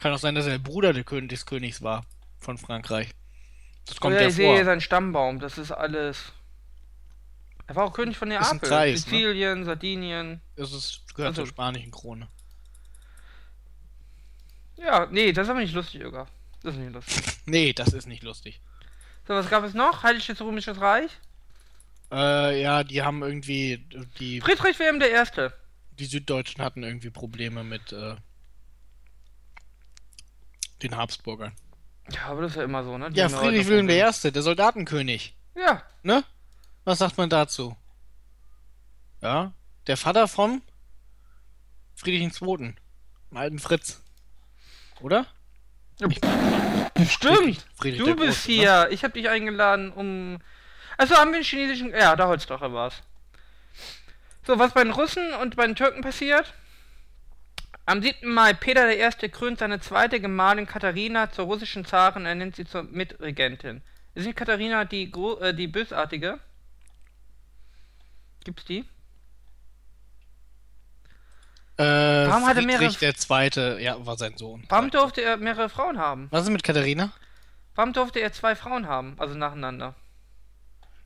Speaker 2: Kann auch sein, dass er der Bruder des Königs war von Frankreich. Das kommt
Speaker 1: Oder
Speaker 2: ja
Speaker 1: ich sehe seinen Stammbaum, das ist alles. Er war auch König von Neapel.
Speaker 2: Kreis, ne?
Speaker 1: Sizilien, Sardinien.
Speaker 2: Es ist, gehört
Speaker 1: Also-
Speaker 2: zur spanischen Krone.
Speaker 1: Ja, nee, das ist aber nicht lustig, Öger. Das ist nicht lustig.
Speaker 2: Nee, das ist nicht lustig.
Speaker 1: So, was gab es noch? Heiliges Römisches Reich?
Speaker 2: Äh, ja, die haben irgendwie, die,
Speaker 1: Friedrich Wilhelm der Erste.
Speaker 2: Die Süddeutschen hatten irgendwie Probleme mit äh, den Habsburgern.
Speaker 1: Ja, aber das ist ja immer so, ne? Die
Speaker 2: Ja, Friedrich Wilhelm. Erste, der Soldatenkönig.
Speaker 1: Ja,
Speaker 2: Ne? Was sagt man dazu? Ja, der Vater von Friedrich II., dem alten Fritz. Oder?
Speaker 1: stimmt.
Speaker 2: Friedrich
Speaker 1: Du
Speaker 2: der
Speaker 1: bist
Speaker 2: Große, ne?
Speaker 1: hier. Ich habe dich eingeladen, um. Also haben wir den chinesischen. Ja, der Holzdrache war's. So, was bei den Russen und bei den Türken passiert? Am 7. Mai, Peter I. krönt seine zweite Gemahlin Katharina zur russischen Zarin, er nennt sie zur Mitregentin. Ist nicht Katharina die, Gro äh, die Bösartige? Gibt's die?
Speaker 2: Äh,
Speaker 1: Warum hat
Speaker 2: Friedrich
Speaker 1: mehrere-
Speaker 2: der Zweite, ja, war sein Sohn.
Speaker 1: Warum durfte er mehrere Frauen haben?
Speaker 2: Was ist mit Katharina?
Speaker 1: Warum durfte er zwei Frauen haben? Also nacheinander.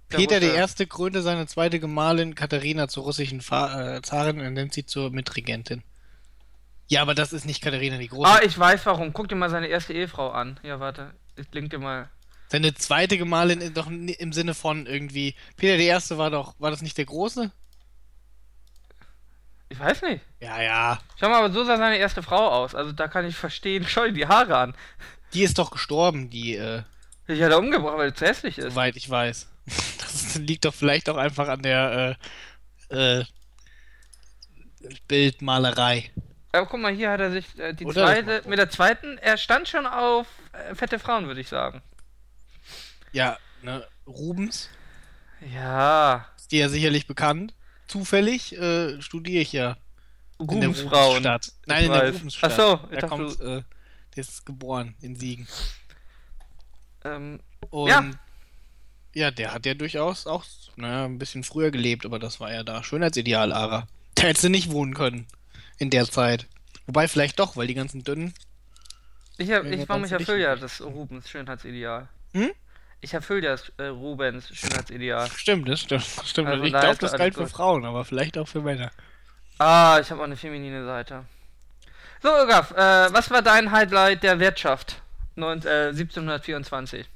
Speaker 2: Peter der. Erste krönte seine zweite Gemahlin Katharina zur russischen Fa äh, Zarin und nennt sie zur Mitregentin. Ja, aber das ist nicht Katharina die Große.
Speaker 1: Ah, ich weiß warum. Guck dir mal seine erste Ehefrau an. Ja, warte. Ich link dir mal.
Speaker 2: Seine zweite Gemahlin ist doch im Sinne von irgendwie. Peter der Erste war doch, war das nicht der Große?
Speaker 1: Ich weiß nicht.
Speaker 2: Ja, ja.
Speaker 1: Schau mal, aber so sah seine erste Frau aus. Also da kann ich verstehen. Schau dir die Haare an.
Speaker 2: Die ist doch gestorben, die, äh,
Speaker 1: Ich hat er umgebracht, weil er zu hässlich ist.
Speaker 2: soweit ich weiß. Das liegt doch vielleicht auch einfach an der, äh, äh, Bildmalerei.
Speaker 1: Aber guck mal, hier hat er sich äh, die
Speaker 2: Oder
Speaker 1: zweite, mit der zweiten, er stand schon auf äh, fette Frauen, würde ich sagen.
Speaker 2: Ja, ne, Rubens,
Speaker 1: Ja,
Speaker 2: ist dir ja sicherlich bekannt. Zufällig, äh, studiere ich ja in der
Speaker 1: Rubensfrauen.
Speaker 2: Rubensstadt. Nein, in der Rubensstadt.
Speaker 1: Ach so, ich
Speaker 2: der
Speaker 1: dachte,
Speaker 2: kommt, äh, der ist geboren in Siegen.
Speaker 1: Ähm,
Speaker 2: Und
Speaker 1: Ja.
Speaker 2: ja, der hat ja durchaus auch, naja, ein bisschen früher gelebt, aber das war ja da. Schönheitsideal, Ara. Da hättest du nicht wohnen können in der Zeit. Wobei vielleicht doch, weil die ganzen dünnen.
Speaker 1: ich, hab, ich, warum ich erfülle ja das Rubens Schönheitsideal.
Speaker 2: Hm?
Speaker 1: Ich erfülle ja das äh, Rubens Schönheitsideal.
Speaker 2: Stimmt, das stimmt. Das stimmt.
Speaker 1: Also
Speaker 2: ich glaube, das galt für. Frauen, aber vielleicht auch für Männer.
Speaker 1: Ah, ich habe auch eine feminine Seite. So, Ögaf, äh, was war dein Highlight der Wirtschaft? Neun, äh, 1724.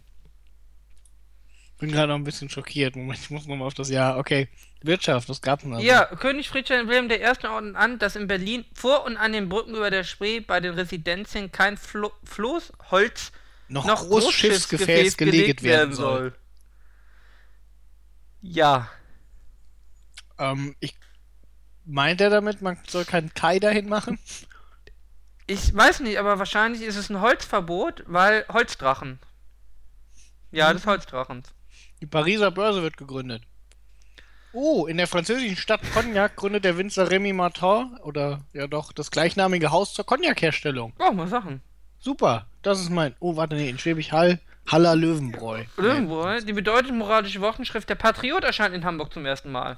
Speaker 2: Bin gerade noch ein bisschen schockiert. Moment, ich muss nochmal auf das Jahr. Okay. Wirtschaft, was gab's denn da? so?
Speaker 1: Ja, König Friedrich Wilhelm I. ordnet an, dass in Berlin vor und an den Brücken über der Spree bei den Residenzien kein Flo Floß, Holz
Speaker 2: Noch,
Speaker 1: noch
Speaker 2: Großschiffsgefäß gelegt werden soll.
Speaker 1: Ja,
Speaker 2: Ähm, ich meint er damit, man soll keinen Kai dahin machen?
Speaker 1: Ich weiß nicht, aber wahrscheinlich ist es ein Holzverbot, weil Holzdrachen. Ja, des Holzdrachens.
Speaker 2: Die Pariser Börse wird gegründet. Oh, in der französischen Stadt Cognac gründet der Winzer Remy Martin oder ja doch das gleichnamige Haus zur Cognac-Herstellung.
Speaker 1: Oh, mal Sachen.
Speaker 2: Super, das ist mein. Oh, warte, nee, in Schwäbisch Hall. Haller Löwenbräu.
Speaker 1: Irgendwo, ne? die bedeutende moralische Wochenschrift Der Patriot erscheint in Hamburg zum ersten Mal.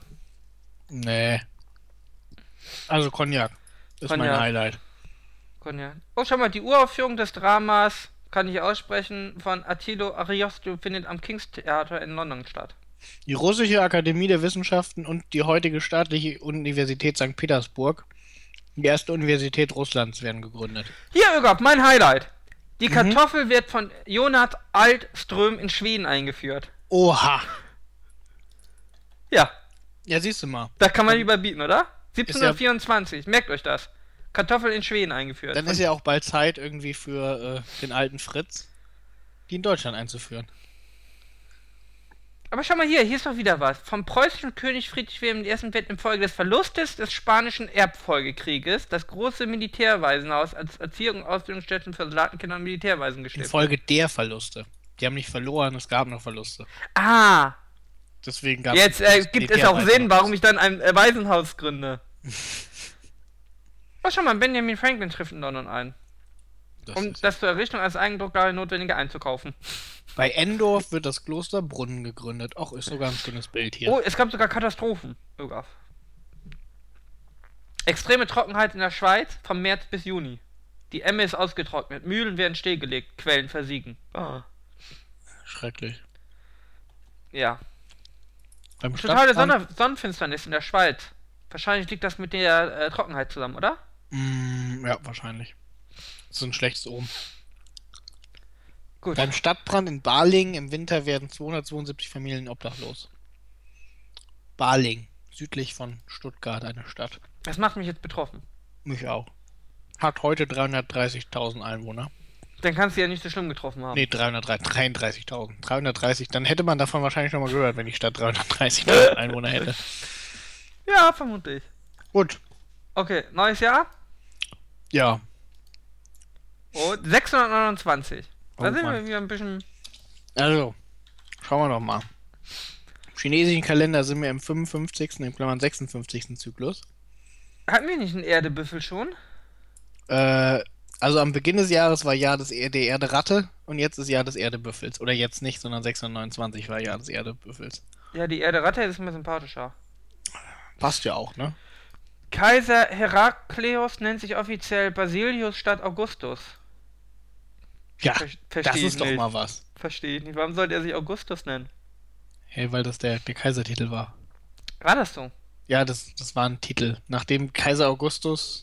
Speaker 2: Nee. Also Cognac. Ist mein
Speaker 1: Cognac.
Speaker 2: Highlight.
Speaker 1: Cognac. Oh, schau mal, die Uraufführung des Dramas, kann ich aussprechen, von Attilo Ariosto findet am King's Theater in London statt.
Speaker 2: Die Russische Akademie der Wissenschaften und die heutige staatliche Universität St. Petersburg, die erste Universität Russlands, werden gegründet.
Speaker 1: Hier, Ögab, mein Highlight. Die
Speaker 2: Mhm.
Speaker 1: Kartoffel wird von Jonas Altström in Schweden eingeführt.
Speaker 2: Oha!
Speaker 1: Ja,
Speaker 2: Ja, siehst du mal.
Speaker 1: da kann man überbieten, oder? 1724, merkt euch das. Kartoffel in Schweden eingeführt.
Speaker 2: Dann ist ja auch bald Zeit irgendwie für äh, den alten Fritz, die in Deutschland einzuführen.
Speaker 1: Aber schau mal hier, hier ist doch wieder was. Vom preußischen König Friedrich Wilhelm I. wird infolge des Verlustes des spanischen Erbfolgekrieges das große Militärwaisenhaus als Erziehung und Ausbildungsstätten für Soldatenkinder und Militärwaisen gestiftet.
Speaker 2: Infolge der Verluste. Die haben nicht verloren, es gab noch Verluste.
Speaker 1: Ah,
Speaker 2: Deswegen gab
Speaker 1: jetzt äh, gibt es auch Sinn, warum ich dann ein äh, Waisenhaus gründe. Oh, schau mal, Benjamin Franklin trifft in London ein.
Speaker 2: Das
Speaker 1: um das zur Errichtung als Eigendruckerei notwendige einzukaufen.
Speaker 2: Bei Endorf wird das Kloster Brunnen gegründet. Auch ist sogar ein schönes Bild hier.
Speaker 1: Oh, es gab sogar Katastrophen. Ögaf. Extreme Trockenheit in der Schweiz vom März bis Juni. Die Emme ist ausgetrocknet, Mühlen werden stillgelegt, Quellen versiegen. Ah.
Speaker 2: Schrecklich.
Speaker 1: Ja.
Speaker 2: Beim
Speaker 1: Totale Sonne Sonnenfinsternis in der Schweiz. Wahrscheinlich liegt das mit der äh, Trockenheit zusammen, oder?
Speaker 2: Mm, ja, wahrscheinlich. Das ist ein schlechtes Omen.
Speaker 1: Gut.
Speaker 2: Beim Stadtbrand in Baling im Winter werden 272 Familien obdachlos. Baling, südlich von Stuttgart, eine Stadt.
Speaker 1: Das macht mich jetzt betroffen.
Speaker 2: Mich auch. Hat heute 330.000 Einwohner.
Speaker 1: Dann kannst du ja nicht so schlimm getroffen haben.
Speaker 2: Nee, 333.000. 330. Dann hätte man davon wahrscheinlich schon mal gehört, wenn die Stadt 330.000 Einwohner hätte.
Speaker 1: Ja, vermutlich.
Speaker 2: Gut.
Speaker 1: Okay, neues Jahr.
Speaker 2: Ja.
Speaker 1: Und 629. Da
Speaker 2: Oh
Speaker 1: sind wir
Speaker 2: Mann.
Speaker 1: wieder ein bisschen.
Speaker 2: Also, schauen wir doch mal. Im chinesischen Kalender sind wir im 55., im Klammern 56. Zyklus.
Speaker 1: Hatten wir nicht einen Erdebüffel schon?
Speaker 2: Äh, also am Beginn des Jahres war Jahr des er der Erde-Ratte und jetzt ist Jahr des Erdebüffels. Oder jetzt nicht, sondern 629 war Jahr des Erdebüffels.
Speaker 1: Ja, die Erderatte ist mir sympathischer.
Speaker 2: Passt ja auch, ne?
Speaker 1: Kaiser Herakleus nennt sich offiziell Basilius statt Augustus.
Speaker 2: Ja,
Speaker 1: Ver-
Speaker 2: das ist doch
Speaker 1: nicht.
Speaker 2: mal was.
Speaker 1: Verstehe ich nicht. Warum sollte er sich Augustus nennen?
Speaker 2: Hey, weil das der, der Kaisertitel war.
Speaker 1: War das so?
Speaker 2: Ja, das, das war ein Titel. Nachdem Kaiser Augustus.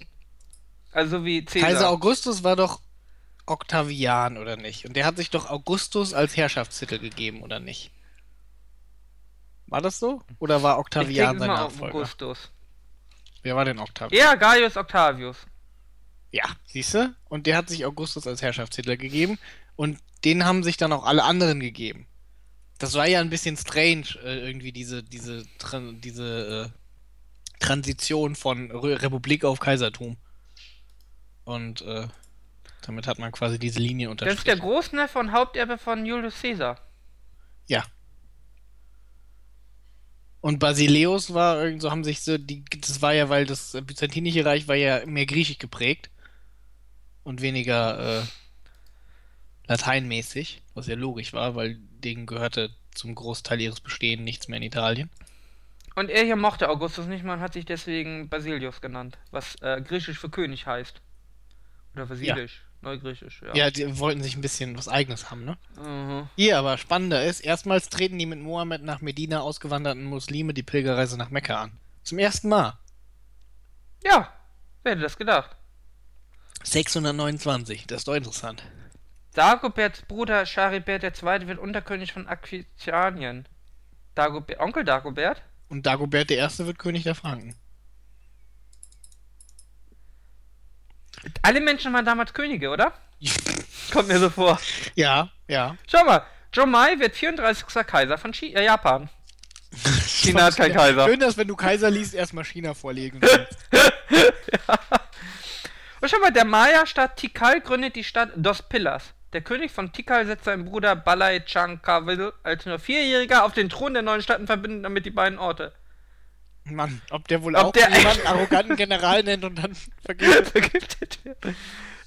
Speaker 1: Also wie Caesar.
Speaker 2: Kaiser Augustus war doch Octavian, oder nicht? Und der hat sich doch Augustus als Herrschaftstitel gegeben, oder nicht? War das so? Oder war Octavian sein Nachfolger?
Speaker 1: Augustus.
Speaker 2: Wer war denn Octavian?
Speaker 1: Ja, Gaius Octavius.
Speaker 2: Ja, siehst du? Und der hat sich Augustus als Herrschaftstitel gegeben und den haben sich dann auch alle anderen gegeben. Das war ja ein bisschen strange, äh, irgendwie diese, diese, diese äh, Transition von Re Republik auf Kaisertum. Und äh, damit hat man quasi diese Linie
Speaker 1: Das ist der
Speaker 2: unterstrichen.
Speaker 1: Großneffe und Haupterbe von Julius Caesar.
Speaker 2: Ja. Und Basileus war irgend so, haben sich so, die, das war ja, weil das Byzantinische Reich war ja mehr griechisch geprägt und weniger äh, lateinmäßig, was ja logisch war, weil denen gehörte zum Großteil ihres Bestehens nichts mehr in Italien.
Speaker 1: Und er hier mochte Augustus nicht mal und hat sich deswegen Basilius genannt, was äh, griechisch für König heißt. Oder Vasilisch, neugriechisch, ja.
Speaker 2: Ja, die wollten sich ein bisschen was Eigenes haben, ne?
Speaker 1: Mhm.
Speaker 2: Hier aber spannender ist, erstmals treten die mit Mohammed nach Medina ausgewanderten Muslime die Pilgerreise nach Mekka an. Zum ersten Mal.
Speaker 1: Ja, wer hätte das gedacht?
Speaker 2: 629, das ist doch interessant.
Speaker 1: Dagoberts Bruder Charibert II. wird Unterkönig von Aquitanien. Dagobert, Onkel Dagobert?
Speaker 2: Und Dagobert I. wird König der Franken.
Speaker 1: Alle Menschen waren damals Könige, oder? Kommt mir so vor.
Speaker 2: ja, ja.
Speaker 1: Schau mal, Jomai wird 34. Kaiser von Chi äh, Japan. China hat keinen Kaiser.
Speaker 2: Schön, dass wenn du Kaiser liest, erstmal China vorlegen willst.
Speaker 1: Und schau mal, der Maya-Stadt Tikal gründet die Stadt Dos Pillars. Der König von Tikal setzt seinen Bruder Balai Chankawil als nur Vierjähriger auf den Thron der neuen Stadt und verbindet damit die beiden Orte.
Speaker 2: Mann, ob der wohl
Speaker 1: Ob
Speaker 2: auch
Speaker 1: der-
Speaker 2: jemanden arroganten General nennt und dann vergisst.
Speaker 1: Vergiftet wird.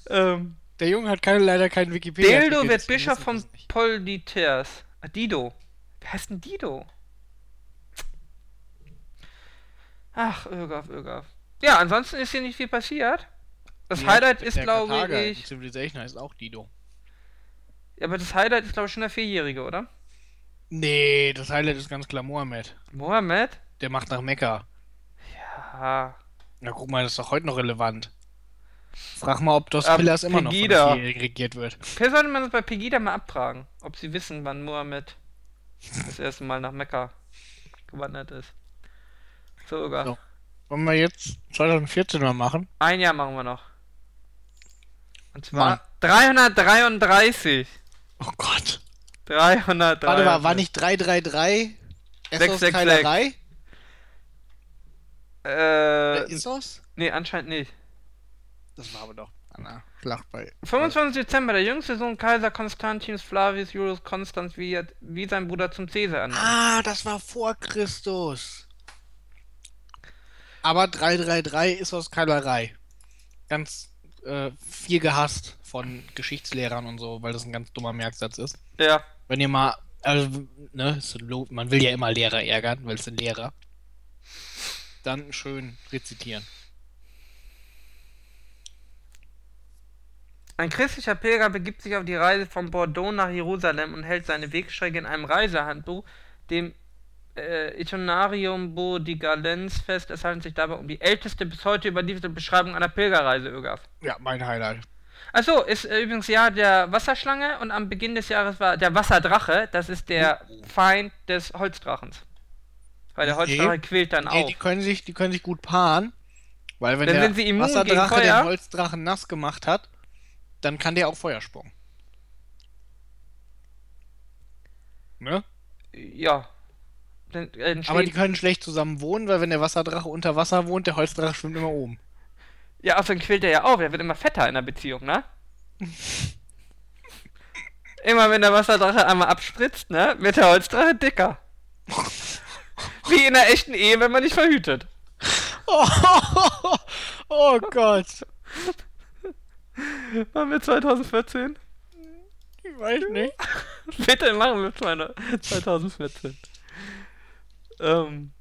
Speaker 1: Ähm,
Speaker 2: Der Junge hat keine, leider keinen Wikipedia.
Speaker 1: Deldo wird Bischof von Polditers. Ah, Dido. Wer heißt denn Dido? Ach, Irgaf, Irgaf. Ja, ansonsten ist hier nicht viel passiert. Das Highlight ist, glaube ich.
Speaker 2: Civilization heißt auch Dido.
Speaker 1: Ja, aber das Highlight ist, glaube ich, schon der Vierjährige, oder?
Speaker 2: Nee, das Highlight ist ganz klar Mohammed.
Speaker 1: Mohammed?
Speaker 2: Der macht nach Mekka.
Speaker 1: Ah.
Speaker 2: Na guck mal, das ist doch heute noch relevant. Frag mal, ob Dos
Speaker 1: Ähm,
Speaker 2: Pillars immer noch von der regiert wird.
Speaker 1: Vielleicht sollte man das bei Pegida mal abfragen, ob sie wissen, wann Mohammed das erste Mal nach Mekka gewandert ist. So, Irgaf.
Speaker 2: So. Wollen wir jetzt 2014 mal machen?
Speaker 1: Ein Jahr machen wir noch. Und zwar
Speaker 2: Mann.
Speaker 1: 333.
Speaker 2: Oh Gott.
Speaker 1: 333.
Speaker 2: Warte mal, war nicht 333 Essos
Speaker 1: 666.
Speaker 2: Äh, Issos?
Speaker 1: nee, anscheinend nicht.
Speaker 2: Das war aber doch an der Schlacht bei.
Speaker 1: 25. Dezember, der jüngste Sohn Kaiser Konstantius Flavius Julius Constans wird wie sein Bruder zum Caesar ernannt.
Speaker 2: Ah, das war vor Christus. Aber 333 Issos Keilerei. Ganz äh, viel gehasst von Geschichtslehrern und so, weil das ein ganz dummer Merksatz ist.
Speaker 1: Ja.
Speaker 2: Wenn ihr mal, also, ne, ist man will ja immer Lehrer ärgern, weil es sind Lehrer. Dann schön rezitieren.
Speaker 1: Ein christlicher Pilger begibt sich auf die Reise von Bordeaux nach Jerusalem und hält seine Wegstrecke in einem Reisehandbuch, dem äh, Itinerarium Bourdigalens fest. Es handelt sich dabei um die älteste bis heute überlieferte Beschreibung einer Pilgerreise, Ögaf.
Speaker 2: Ja, mein Highlight.
Speaker 1: Achso, ist äh, übrigens Jahr der Wasserschlange und am Beginn des Jahres war der Wasserdrache, das ist der Feind des Holzdrachens. Weil der
Speaker 2: Nee.
Speaker 1: Holzdrache quält dann
Speaker 2: Nee,
Speaker 1: auch.
Speaker 2: die können sich, die können sich gut paaren, weil wenn
Speaker 1: Denn
Speaker 2: der Wasserdrache den Holzdrachen nass gemacht hat, dann kann der auch Feuer spucken. Ne?
Speaker 1: Ja. Dann entsteht,
Speaker 2: Aber die können schlecht zusammen wohnen, weil wenn der Wasserdrache unter Wasser wohnt, der Holzdrache schwimmt immer oben.
Speaker 1: ja, außerdem quält er ja auch. Er wird immer fetter in der Beziehung, ne? immer wenn der Wasserdrache einmal abspritzt, ne, wird der Holzdrache dicker. Wie in der echten Ehe, wenn man nicht verhütet.
Speaker 2: Oh, oh Gott.
Speaker 1: Machen wir 2014?
Speaker 2: Ich weiß nicht.
Speaker 1: Bitte machen wir meine 2014. Ähm,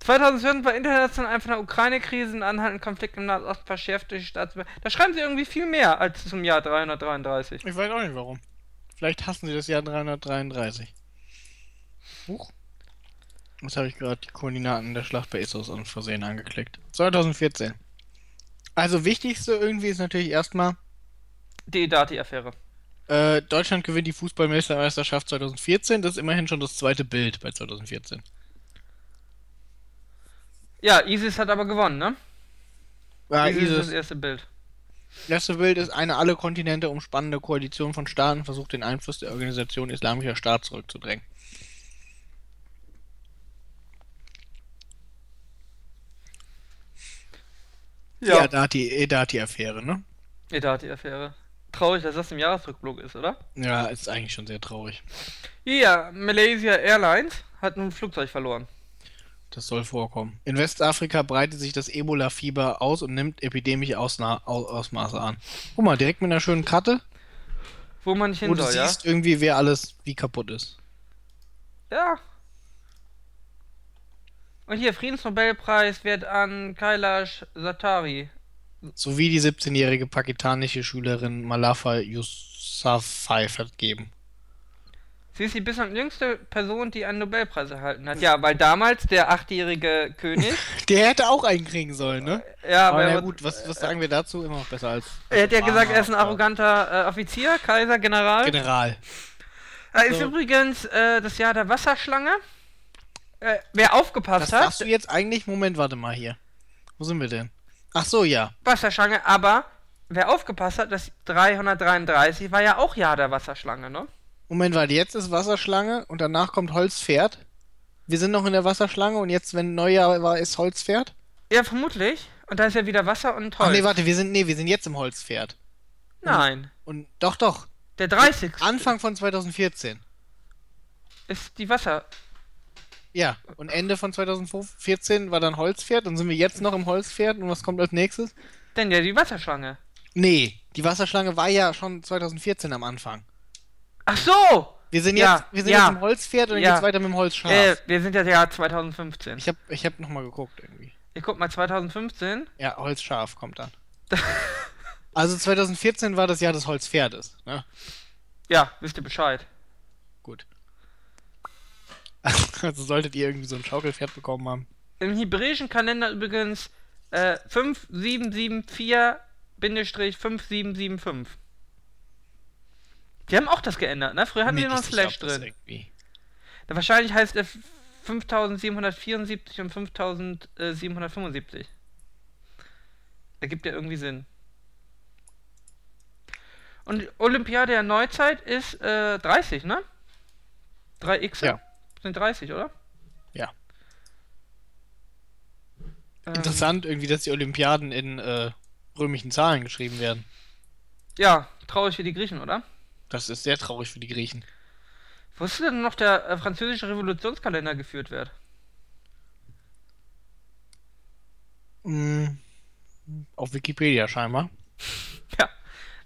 Speaker 1: 2014 war international einfach eine Ukraine-Krise und anhaltenden Konflikt im Nahost verschärft durch die Staatsbe Da schreiben sie irgendwie viel mehr als zum Jahr 333.
Speaker 2: Ich weiß auch nicht warum. Vielleicht hassen sie das Jahr 333. Huch. Was habe ich gerade die Koordinaten der Schlacht bei Issos aus Versehen angeklickt? 2014. Also wichtigste irgendwie ist natürlich erstmal,
Speaker 1: Die Dati-Affäre.
Speaker 2: äh, Deutschland gewinnt die Fußballmeisterschaft 2014. Das ist immerhin schon das zweite Bild bei 2014.
Speaker 1: Ja, ISIS hat aber gewonnen, ne?
Speaker 2: Ja,
Speaker 1: ISIS ist das erste Bild.
Speaker 2: erste Bild ist eine alle Kontinente umspannende Koalition von Staaten versucht den Einfluss der Organisation Islamischer Staat zurückzudrängen. Ja, da hat die Edati-Affäre, ne?
Speaker 1: Die Dati-Affäre. Traurig, dass das im Jahresrückblick ist, oder?
Speaker 2: Ja, ist eigentlich schon sehr traurig.
Speaker 1: Ja, Malaysia Airlines hat ein Flugzeug verloren.
Speaker 2: Das soll vorkommen. In Westafrika breitet sich das Ebola-Fieber aus und nimmt epidemische Ausna Au Ausmaße an. Guck mal, direkt mit einer schönen Karte,
Speaker 1: Wo man nicht
Speaker 2: wo
Speaker 1: hin
Speaker 2: du
Speaker 1: soll, ja?
Speaker 2: siehst irgendwie, wer alles wie kaputt ist.
Speaker 1: Ja. Und hier, Friedensnobelpreis wird an Kailash Satari.
Speaker 2: Sowie die 17-jährige pakistanische Schülerin Malafa Yousafzai vergeben.
Speaker 1: Sie ist die bislang jüngste Person, die einen Nobelpreis erhalten hat. Ja, weil damals der achtjährige König.
Speaker 2: Der hätte auch einen kriegen sollen, ne?
Speaker 1: ja,
Speaker 2: Aber
Speaker 1: aber
Speaker 2: na gut, was, was sagen wir dazu? Immer noch besser als
Speaker 1: er hat ja gesagt, er ist ein arroganter äh, Offizier, Kaiser, General.
Speaker 2: General.
Speaker 1: Er ist
Speaker 2: So.
Speaker 1: übrigens äh, das Jahr der Wasserschlange. Äh, wer aufgepasst
Speaker 2: Was
Speaker 1: hat,
Speaker 2: sagst du jetzt eigentlich? Moment, warte mal hier. Wo sind wir denn? Ach so, ja.
Speaker 1: Wasserschlange, aber wer aufgepasst hat, das 333 war ja auch Jahr der Wasserschlange, ne?
Speaker 2: Moment, warte, jetzt ist Wasserschlange und danach kommt Holzpferd. Wir sind noch in der Wasserschlange und jetzt, wenn Neujahr war, ist Holzpferd?
Speaker 1: Ja, vermutlich. Und da ist ja wieder Wasser und Holz.
Speaker 2: Ach nee, warte, wir sind, nee, wir sind jetzt im Holzpferd.
Speaker 1: Nein,
Speaker 2: Und doch, doch.
Speaker 1: der 30.
Speaker 2: Anfang von 2014.
Speaker 1: ist die Wasser.
Speaker 2: Ja, und Ende von 2014 war dann Holzpferd. Dann sind wir jetzt noch im Holzpferd. Und was kommt als nächstes?
Speaker 1: Denn ja, die Wasserschlange.
Speaker 2: Nee, die Wasserschlange war ja schon 2014 am Anfang.
Speaker 1: Ach so!
Speaker 2: Wir sind
Speaker 1: Ja,
Speaker 2: jetzt, wir sind
Speaker 1: ja.
Speaker 2: jetzt im Holzpferd und
Speaker 1: Ja.
Speaker 2: geht's weiter mit dem Holzschaf.
Speaker 1: Äh, wir sind ja Jahr 2015.
Speaker 2: Ich hab, ich hab nochmal geguckt irgendwie.
Speaker 1: Ich guck mal 2015.
Speaker 2: Ja, Holzschaf kommt dann. also 2014 war das Jahr des Holzpferdes, ne?
Speaker 1: Ja, wisst ihr Bescheid.
Speaker 2: Gut. Also solltet ihr irgendwie so ein Schaukelpferd bekommen haben.
Speaker 1: Im hebräischen Kalender übrigens äh, 5774-5775. Die haben auch das geändert, ne? Früher hatten die noch ein
Speaker 2: Mäßig, ich glaub,
Speaker 1: Slash drin. Na, wahrscheinlich heißt er 5774 und 5775. Ergibt ja irgendwie Sinn. Und Olympiade der Neuzeit ist äh, 30, ne? 3x
Speaker 2: Ja.
Speaker 1: Sind 30, oder?
Speaker 2: Ja.
Speaker 1: Ähm,
Speaker 2: Interessant irgendwie, dass die Olympiaden in äh, römischen Zahlen geschrieben werden.
Speaker 1: Ja, traurig für die Griechen, oder?
Speaker 2: Das ist sehr traurig für die Griechen.
Speaker 1: Wusstest du denn noch, der äh, französische Revolutionskalender geführt wird?
Speaker 2: Mm, auf Wikipedia scheinbar.
Speaker 1: Ja.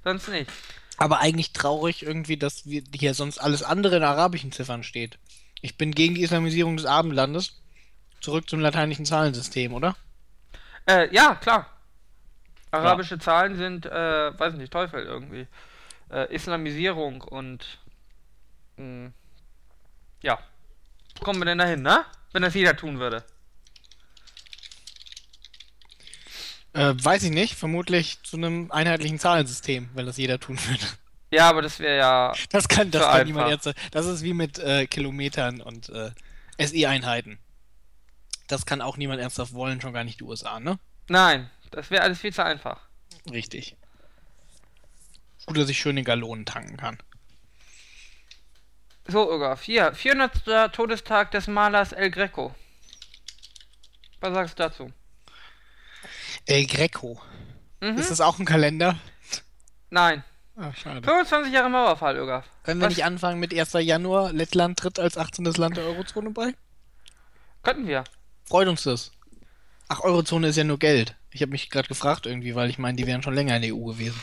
Speaker 1: Sonst nicht.
Speaker 2: Aber eigentlich traurig irgendwie, dass wir hier sonst alles andere in arabischen Ziffern steht. Ich bin gegen die Islamisierung des Abendlandes. Zurück zum lateinischen Zahlensystem, oder?
Speaker 1: Äh, ja, klar. Arabische Zahlen sind, äh, weiß nicht, Teufel irgendwie. Äh, Islamisierung und. Mh, ja. Wo kommen wir denn dahin, ne? Wenn das jeder tun würde.
Speaker 2: Äh, weiß ich nicht. Vermutlich zu einem einheitlichen Zahlensystem, wenn das jeder tun würde.
Speaker 1: Ja, aber das wäre ja.
Speaker 2: Das kann, das kann niemand jetzt. Das ist wie mit äh, Kilometern und äh, SI-Einheiten. Das kann auch niemand ernsthaft wollen, schon gar nicht die USA, ne?
Speaker 1: Nein, das wäre alles viel zu einfach.
Speaker 2: Richtig. Gut, dass ich schön den Gallonen tanken kann.
Speaker 1: So, Irga, hier, 400. Todestag des Malers El Greco. Was sagst du dazu?
Speaker 2: El Greco.
Speaker 1: Mhm.
Speaker 2: Ist das auch ein Kalender?
Speaker 1: Nein.
Speaker 2: Ach, schade.
Speaker 1: 25 Jahre Mauerfall, Irga.
Speaker 2: Können wir
Speaker 1: Was-
Speaker 2: nicht anfangen mit 1. Januar? Lettland tritt als 18. Land der Eurozone bei?
Speaker 1: Könnten wir.
Speaker 2: Freut uns das. Ach, Eurozone ist ja nur Geld. Ich habe mich gerade gefragt irgendwie, weil ich meine, die wären schon länger in der EU gewesen.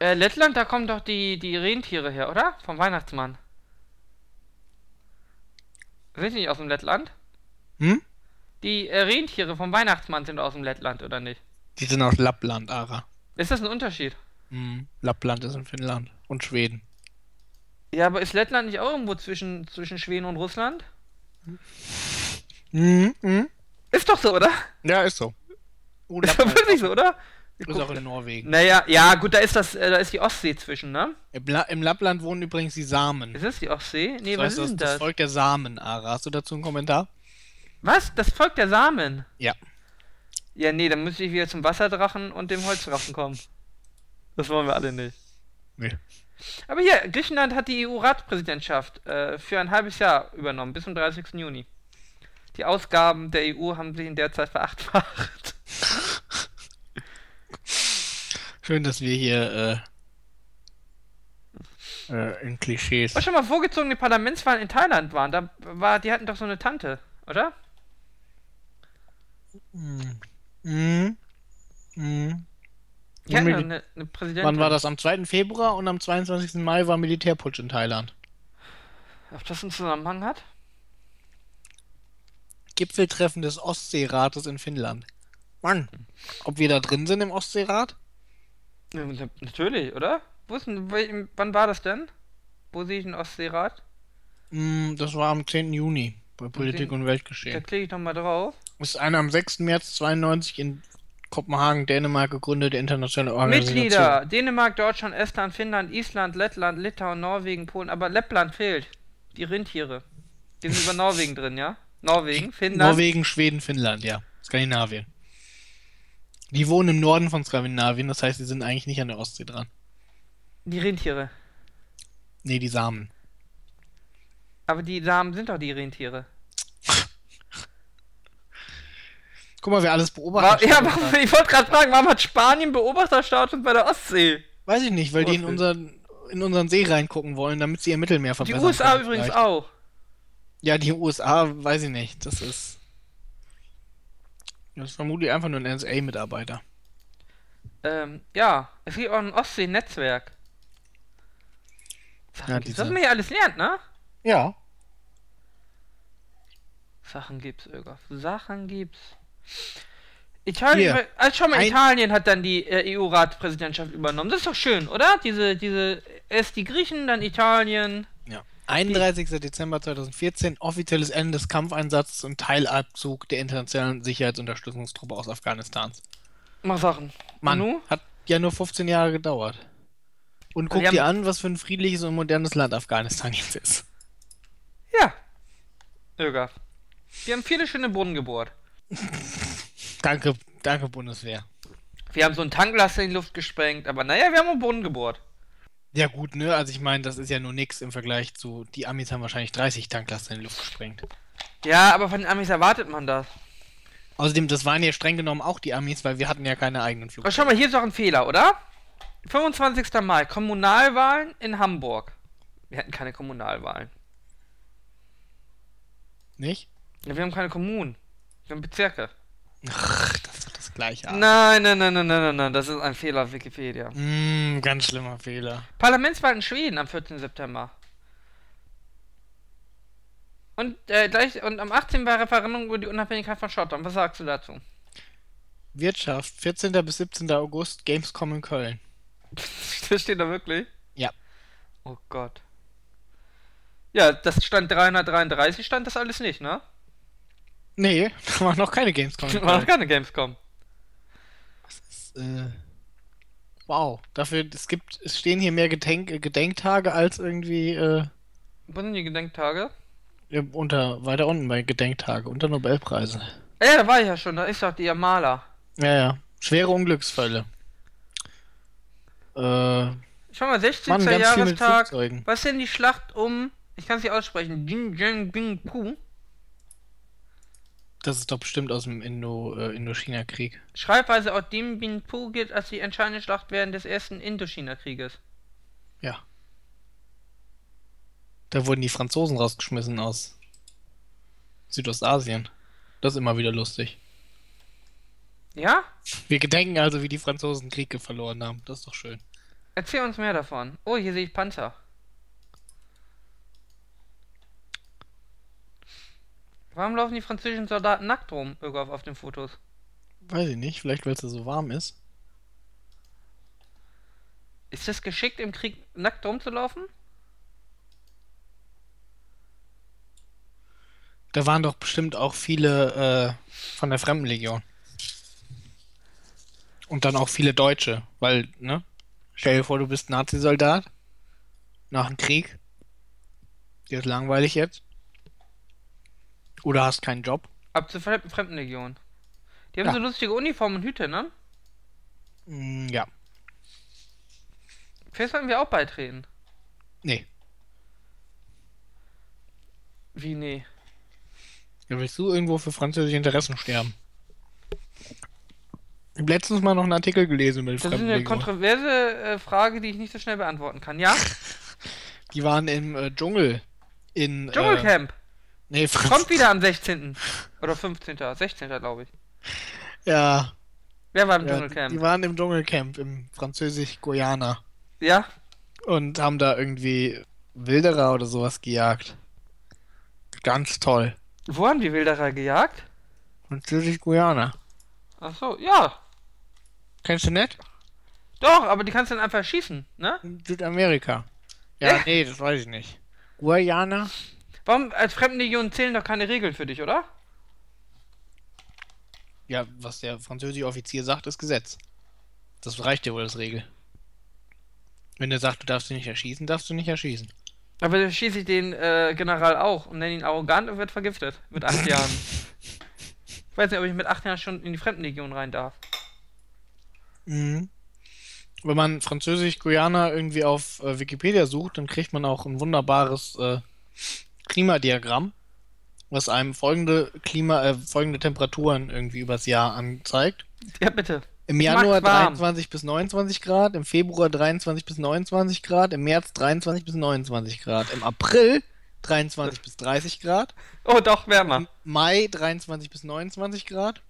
Speaker 1: Äh, Lettland, da kommen doch die, die Rentiere her, oder? Vom Weihnachtsmann. Sind die nicht aus dem Lettland?
Speaker 2: Hm?
Speaker 1: Die äh, Rentiere vom Weihnachtsmann sind aus dem Lettland, oder nicht?
Speaker 2: Die sind aus Lappland, Ara.
Speaker 1: Ist das ein Unterschied?
Speaker 2: Hm. Lappland ist in Finnland und Schweden.
Speaker 1: Ja, aber ist Lettland nicht auch irgendwo zwischen, zwischen Schweden und Russland?
Speaker 2: Mhm. Mhm.
Speaker 1: Ist doch so, oder?
Speaker 2: Ja, ist so. Oh,
Speaker 1: Ist doch wirklich so, oder? Wir
Speaker 2: Ist auch in Norwegen.
Speaker 1: Naja, ja, gut, da ist das, äh, da ist die Ostsee zwischen, ne?
Speaker 2: Im, La Im Lappland wohnen übrigens die Samen.
Speaker 1: Ist das die Ostsee? Nee,
Speaker 2: Das
Speaker 1: was
Speaker 2: heißt,
Speaker 1: ist
Speaker 2: das,
Speaker 1: denn
Speaker 2: das
Speaker 1: das?
Speaker 2: Volk der Samen, Ara. Hast du dazu einen Kommentar?
Speaker 1: Was? Das Volk der Samen?
Speaker 2: Ja.
Speaker 1: Ja, nee, dann müsste ich wieder zum Wasserdrachen und dem Holzdrachen kommen. Das wollen wir alle nicht.
Speaker 2: Nee.
Speaker 1: Aber hier, Griechenland hat die EU-Ratspräsidentschaft äh, für ein halbes Jahr übernommen, bis zum 30. Juni. Die Ausgaben der EU haben sich in der Zeit verachtfacht.
Speaker 2: Schön, dass wir hier äh, äh, in Klischees.
Speaker 1: Was schon mal vorgezogene Parlamentswahlen in Thailand waren, da war, die hatten doch so eine Tante, oder?
Speaker 2: Mhm. Mhm. Mhm. Mil-
Speaker 1: eine, eine Präsidentin.
Speaker 2: Wann war das? Am 2. Februar und am 22. Mai war Militärputsch in Thailand.
Speaker 1: Ob das einen Zusammenhang hat?
Speaker 2: Gipfeltreffen des Ostseerates in Finnland. Mann, ob wir da drin sind im Ostseerat?
Speaker 1: Ja, na- Natürlich, oder? Wo ist denn, wann war das denn? Wo sehe ich den Ostseerat?
Speaker 2: Mm, das war am 10. Juni bei Politik und
Speaker 1: Da
Speaker 2: Weltgeschehen.
Speaker 1: klicke ich noch mal drauf.
Speaker 2: Ist eine am 6. März 92 in Kopenhagen, Dänemark gegründete internationale Organisation.
Speaker 1: Mitglieder: Dänemark, Deutschland, Estland, Finnland, Island, Lettland, Litauen, Norwegen, Polen. Aber Lettland fehlt. Die Rentiere. Die sind über Norwegen drin, ja? Norwegen, Finnland.
Speaker 2: Norwegen, Schweden, Finnland, ja. Skandinavien. Die wohnen im Norden von Skandinavien, das heißt, die sind eigentlich nicht an der Ostsee dran.
Speaker 1: Die Rentiere.
Speaker 2: Nee, die Samen.
Speaker 1: Aber die Samen sind doch die Rentiere.
Speaker 2: Guck mal, wer alles
Speaker 1: War,
Speaker 2: beobachtet.
Speaker 1: ja, warum, ich wollte gerade fragen, warum hat Spanien Beobachterstatus bei der Ostsee?
Speaker 2: Weiß ich nicht, weil die in unseren, in unseren See reingucken wollen, damit sie ihr Mittelmeer
Speaker 1: Die
Speaker 2: verbessern.
Speaker 1: USA
Speaker 2: können
Speaker 1: übrigens
Speaker 2: vielleicht.
Speaker 1: auch.
Speaker 2: Ja, die USA, weiß ich nicht. Das ist. Das ist vermutlich einfach nur ein NSA-Mitarbeiter.
Speaker 1: Ähm, ja, es gibt auch ein Ostsee-Netzwerk. Sachen
Speaker 2: Ja,
Speaker 1: gibt's. Was man hier alles lernt, ne?
Speaker 2: Ja.
Speaker 1: Sachen gibt's, Öger. Sachen gibt's. Italien,
Speaker 2: Hier.
Speaker 1: also schon mal
Speaker 2: Ein-
Speaker 1: Italien hat dann die äh, EU-Ratspräsidentschaft übernommen. Das ist doch schön, oder? Diese, diese, erst die Griechen, dann Italien.
Speaker 2: ja. 31. Dezember 2014, offizielles Ende des Kampfeinsatzes und Teilabzug der internationalen Sicherheitsunterstützungstruppe aus Afghanistans.
Speaker 1: Mach Sachen.
Speaker 2: Mann,
Speaker 1: Und nu?
Speaker 2: hat ja nur 15 Jahre gedauert. Und guck
Speaker 1: Die
Speaker 2: dir an, was für ein friedliches und modernes Land Afghanistan jetzt ist.
Speaker 1: Ja. Öger. Wir haben viele schöne Brunnen gebohrt.
Speaker 2: Danke, danke Bundeswehr.
Speaker 1: Wir haben so einen Tanklaster in die Luft gesprengt, aber naja, wir haben einen Brunnen gebohrt.
Speaker 2: Ja gut, ne? Also ich meine, das ist ja nur nix im Vergleich zu... Die Amis haben wahrscheinlich 30 Tanklaster in die Luft gesprengt.
Speaker 1: Ja, aber von den Amis erwartet man das.
Speaker 2: Außerdem, das waren ja streng genommen auch die Amis, weil wir hatten ja keine eigenen
Speaker 1: Aber
Speaker 2: Flugzeuge.
Speaker 1: schau mal, hier ist auch ein Fehler, oder? 25. Mai, Kommunalwahlen in Hamburg. Wir hatten keine Kommunalwahlen.
Speaker 2: Nicht?
Speaker 1: Ja, wir haben keine Kommunen. Haben Bezirke.
Speaker 2: Ach, das ist doch das gleiche.
Speaker 1: Nein, nein, nein, nein, nein, nein, nein, das ist ein Fehler auf Wikipedia.
Speaker 2: Mm, ganz schlimmer Fehler.
Speaker 1: Parlamentswahl in Schweden am 14. September. Und, äh, gleich, und am 18. war Referendum über die Unabhängigkeit von Schottland. Was sagst du dazu?
Speaker 2: Wirtschaft, 14. bis 17. August, Gamescom in Köln.
Speaker 1: das steht da wirklich?
Speaker 2: Ja.
Speaker 1: Oh Gott. Ja, das stand 333, stand das alles nicht, ne?
Speaker 2: Nee, da war noch keine Gamescom.
Speaker 1: War noch keine Gamescom.
Speaker 2: äh, wow, dafür, es gibt, es stehen hier mehr Gedenk, Gedenktage als irgendwie, äh,
Speaker 1: Wo sind die Gedenktage?
Speaker 2: ja, unter, weiter unten bei Gedenktage, unter Nobelpreise.
Speaker 1: Ah Ja, da war ich ja schon, da ist doch die Amala.
Speaker 2: Ja, ja. Schwere Unglücksfälle. Äh,
Speaker 1: Schau mal, 16.
Speaker 2: Mann, ganz viel mit
Speaker 1: Jahrestag. Was ist denn die Schlacht um, ich kann es nicht aussprechen, Ding Ding Bing Pu?
Speaker 2: Das ist doch bestimmt aus dem Indo, äh, Indochina-Krieg.
Speaker 1: Schreibweise aus Dien Bien Phu gilt als die entscheidende Schlacht während des ersten Indochina-Krieges.
Speaker 2: Ja. Da wurden die Franzosen rausgeschmissen aus Südostasien. Das ist immer wieder lustig.
Speaker 1: Ja?
Speaker 2: Wir gedenken also, wie die Franzosen Kriege verloren haben. Das ist doch schön.
Speaker 1: Erzähl uns mehr davon. Oh, hier sehe ich Panzer. Warum laufen die französischen Soldaten nackt rum, Ögaf, auf den Fotos?
Speaker 2: Weiß ich nicht, vielleicht weil es da so warm ist.
Speaker 1: Ist es geschickt, im Krieg nackt rumzulaufen?
Speaker 2: Da waren doch bestimmt auch viele äh, von der Fremdenlegion. Und dann auch viele Deutsche, weil, ne? Stell dir vor, du bist Nazi-Soldat nach dem Krieg. Dir ist langweilig jetzt. Oder hast keinen Job.
Speaker 1: Ab zur Fremd Fremdenlegion. Die haben
Speaker 2: Ja.
Speaker 1: so lustige Uniformen und Hüte, ne?
Speaker 2: Mm, ja.
Speaker 1: Vielleicht sollten wir auch beitreten.
Speaker 2: Nee.
Speaker 1: Wie, nee?
Speaker 2: Ja, willst du irgendwo für französische Interessen sterben? Ich habe letztens mal noch einen Artikel gelesen mit
Speaker 1: Das ist eine kontroverse äh, Frage, die ich nicht so schnell beantworten kann. Ja?
Speaker 2: Die waren im äh, Dschungel. In. Äh,
Speaker 1: Dschungelcamp.
Speaker 2: Nee, Franz
Speaker 1: Kommt wieder am 16. Oder 15. 16. glaube ich.
Speaker 2: Ja,
Speaker 1: Wer war im
Speaker 2: ja,
Speaker 1: Dschungelcamp?
Speaker 2: die waren im Dschungelcamp im französisch-Guyana.
Speaker 1: Ja?
Speaker 2: Und haben da irgendwie Wilderer oder sowas gejagt. Ganz toll.
Speaker 1: Wo haben die Wilderer gejagt?
Speaker 2: Französisch-Guyana.
Speaker 1: Ach so, ja.
Speaker 2: Kennst du nicht?
Speaker 1: Doch, aber die kannst du dann einfach schießen, ne?
Speaker 2: In Südamerika. Ja,
Speaker 1: Äh?
Speaker 2: nee, das weiß ich nicht. Guyana?
Speaker 1: Warum, als Fremdenlegion zählen doch keine Regeln für dich, oder?
Speaker 2: Ja, was der französische Offizier sagt, ist Gesetz. Das reicht dir wohl als Regel. Wenn er sagt, du darfst ihn nicht erschießen, darfst du nicht erschießen.
Speaker 1: Aber dann schieße ich den äh, General auch und nenne ihn arrogant und wird vergiftet. Mit acht Jahren. Ich weiß nicht, ob ich mit acht Jahren schon in die Fremdenlegion rein darf.
Speaker 2: Mhm. Wenn man Französisch-Guyana irgendwie auf äh, Wikipedia sucht, dann kriegt man auch ein wunderbares äh, Klimadiagramm, was einem folgende Klima, äh, folgende Temperaturen irgendwie übers Jahr anzeigt.
Speaker 1: Ja, bitte.
Speaker 2: Im Januar
Speaker 1: mag's warm.
Speaker 2: 23 bis 29 Grad, im Februar 23 bis 29 Grad, im März 23 bis 29 Grad, im April 23 bis 30 Grad,
Speaker 1: Oh, doch, wärmer.
Speaker 2: im Mai 23 bis 29 Grad,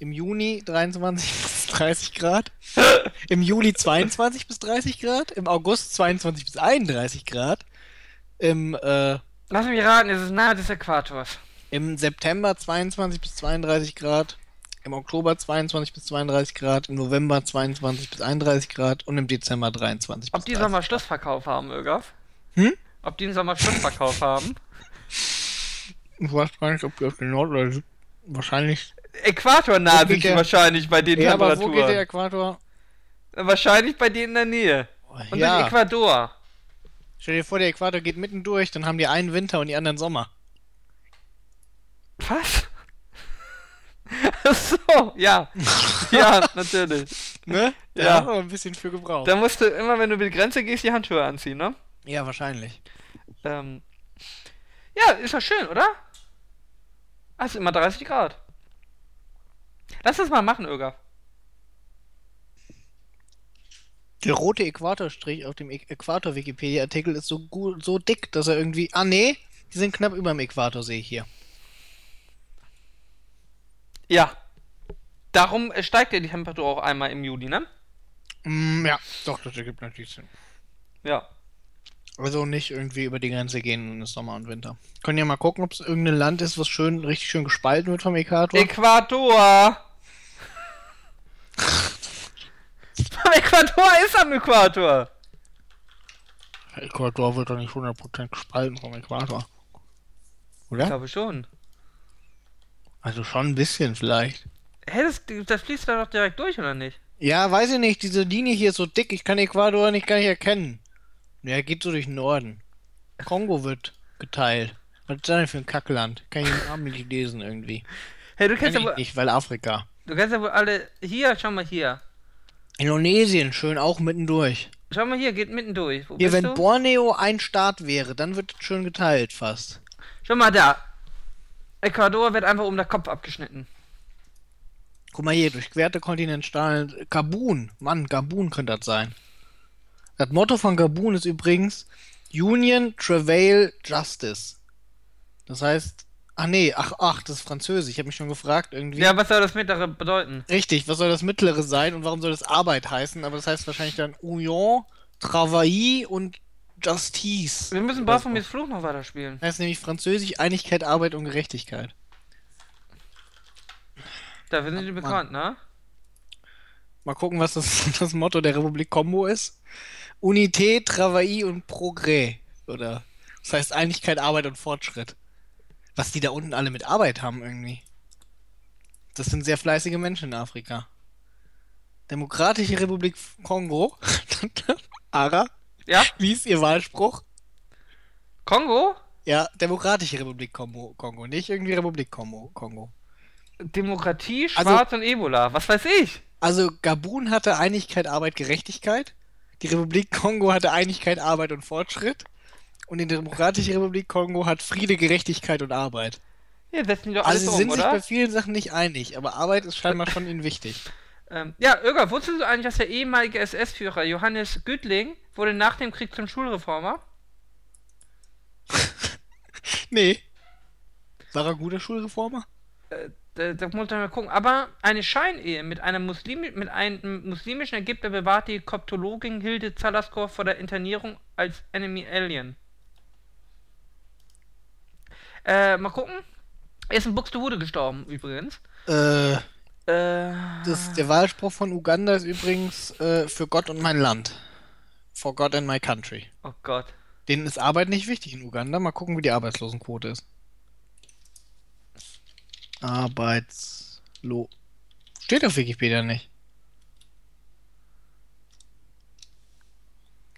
Speaker 2: im Juni 23 bis 30 Grad, im Juli 22 bis 30 Grad, im August 22 bis 31 Grad, im, äh,
Speaker 1: Lass mich raten, es ist nahe des Äquators.
Speaker 2: im September 22 bis 32 Grad, im Oktober 22 bis 32 Grad, im November 22 bis 31 Grad und im Dezember 23
Speaker 1: Ob
Speaker 2: bis
Speaker 1: die
Speaker 2: 30
Speaker 1: Sommer Schlussverkauf haben, Ögaf?
Speaker 2: Hm?
Speaker 1: Ob die einen Sommer Schlussverkauf haben?
Speaker 2: Ich weiß gar nicht, ob die auf den Nord- oder Süd... Wahrscheinlich.
Speaker 1: Äquator nah
Speaker 2: Wo
Speaker 1: sind die
Speaker 2: der-
Speaker 1: wahrscheinlich bei den
Speaker 2: Ja, aber wo
Speaker 1: Temperaturen.
Speaker 2: geht der Äquator?
Speaker 1: Wahrscheinlich bei denen in der Nähe. Und
Speaker 2: ja,
Speaker 1: in Ecuador.
Speaker 2: Stell dir vor, der Äquator geht mitten durch, dann haben die einen Winter und die anderen Sommer.
Speaker 1: Was? Ach so, ja. Ja, natürlich.
Speaker 2: Ne? Da
Speaker 1: Ja.
Speaker 2: haben wir ein bisschen für gebraucht.
Speaker 1: Da musst du immer, wenn du über die Grenze gehst, die Handschuhe anziehen, ne?
Speaker 2: Ja, wahrscheinlich.
Speaker 1: Ähm. Ja, ist doch schön, oder? Es ist immer 30 Grad. Lass das mal machen, Ögaf.
Speaker 2: Der rote Äquatorstrich auf dem Äquator-Wikipedia-Artikel ist so gut, so dick, dass er irgendwie. Ah, nee, die sind knapp über dem Äquator, sehe ich hier.
Speaker 1: Ja. darum äh, steigt ja die Temperatur auch einmal im Juli, ne?
Speaker 2: Mm, ja, doch, das ergibt natürlich Sinn.
Speaker 1: Ja.
Speaker 2: Also nicht irgendwie über die Grenze gehen in den Sommer und Winter. Können ja mal gucken, ob es irgendein Land ist, was schön, richtig schön gespalten wird vom Äquator.
Speaker 1: Äquator! am Äquator ist am Äquator!
Speaker 2: Äquator wird doch nicht 100% gespalten vom Äquator.
Speaker 1: Ich
Speaker 2: Oder?
Speaker 1: glaube schon.
Speaker 2: Also schon ein bisschen vielleicht.
Speaker 1: Hä, das, das fließt da doch direkt durch, oder nicht?
Speaker 2: Ja, weiß ich nicht, diese Linie hier ist so dick, ich kann Äquator nicht gar nicht erkennen. Ja, geht so durch den Norden. Kongo wird geteilt. Was ist das denn für ein Kackland? Kann ich den Namen nicht lesen irgendwie.
Speaker 1: Hey, du
Speaker 2: Kenn
Speaker 1: kennst ja
Speaker 2: ich
Speaker 1: wohl,
Speaker 2: nicht, weil Afrika.
Speaker 1: du kennst ja wohl alle. Hier, schau mal hier.
Speaker 2: Indonesien, schön auch mittendurch.
Speaker 1: Schau mal hier, geht mitten durch. Wo
Speaker 2: Hier, wenn
Speaker 1: du?
Speaker 2: Borneo ein Staat wäre, dann wird es schön geteilt fast.
Speaker 1: Schau mal da. Ecuador wird einfach um den Kopf abgeschnitten.
Speaker 2: Guck mal hier, durchquerte Kontinentalen. Gabun, Mann, Gabun könnte das sein. Das Motto von Gabun ist übrigens Union, Travail, Justice. Das heißt, ach nee, ach, ach, das ist Französisch. Ich habe mich schon gefragt irgendwie.
Speaker 1: Ja, was soll das mittlere bedeuten?
Speaker 2: Richtig, was soll das Mittlere sein und warum soll das Arbeit heißen? Aber das heißt wahrscheinlich dann Union, Travail und Justice.
Speaker 1: Wir müssen. Baphomets Fluch noch weiterspielen.
Speaker 2: Das heißt nämlich Französisch Einigkeit, Arbeit und Gerechtigkeit.
Speaker 1: Dafür sind die
Speaker 2: Mann.
Speaker 1: bekannt, ne?
Speaker 2: Mal gucken, was das, das Motto der Republik Kongo ist. Unité, Travail und Progrès. Oder das heißt Einigkeit, Arbeit und Fortschritt. Was die da unten alle mit Arbeit haben irgendwie. Das sind sehr fleißige Menschen in Afrika. Demokratische Republik Kongo. Ara,
Speaker 1: Ja?
Speaker 2: wie ist ihr Wahlspruch?
Speaker 1: Kongo?
Speaker 2: Ja, Demokratische Republik Kongo, Kongo, nicht irgendwie Republik Kongo. Kongo.
Speaker 1: Demokratie,
Speaker 2: Also-
Speaker 1: Schwarz und Ebola. Was weiß ich?
Speaker 2: Also Gabun hatte Einigkeit, Arbeit, Gerechtigkeit. Die Republik Kongo hatte Einigkeit, Arbeit und Fortschritt. Und die Demokratische Republik Kongo hat Friede, Gerechtigkeit und Arbeit.
Speaker 1: Hier setzen die doch alles
Speaker 2: Also sie
Speaker 1: um,
Speaker 2: sind sich
Speaker 1: oder?
Speaker 2: bei vielen Sachen nicht einig, aber Arbeit ist scheinbar schon ihnen wichtig.
Speaker 1: Ähm, ja, Irga, wusstest du eigentlich, dass der ehemalige SS-Führer Johannes Güttling wurde nach dem Krieg zum Schulreformer?
Speaker 2: Nee. War er ein guter Schulreformer?
Speaker 1: Da, da muss man mal gucken. Aber eine Scheinehe mit, einer Muslimi mit einem muslimischen Ägypter bewahrt die Koptologin Hilde Zalaskor vor der Internierung als Enemy Alien. Äh, mal gucken. Er ist in Buxtehude gestorben, übrigens.
Speaker 2: Äh,
Speaker 1: Äh,
Speaker 2: das, der Wahlspruch von Uganda ist übrigens äh, für Gott und mein Land. For God and my country.
Speaker 1: oh Gott.
Speaker 2: Denen ist Arbeit nicht wichtig in Uganda. Mal gucken, wie die Arbeitslosenquote ist. Arbeitslo. Steht auf Wikipedia nicht.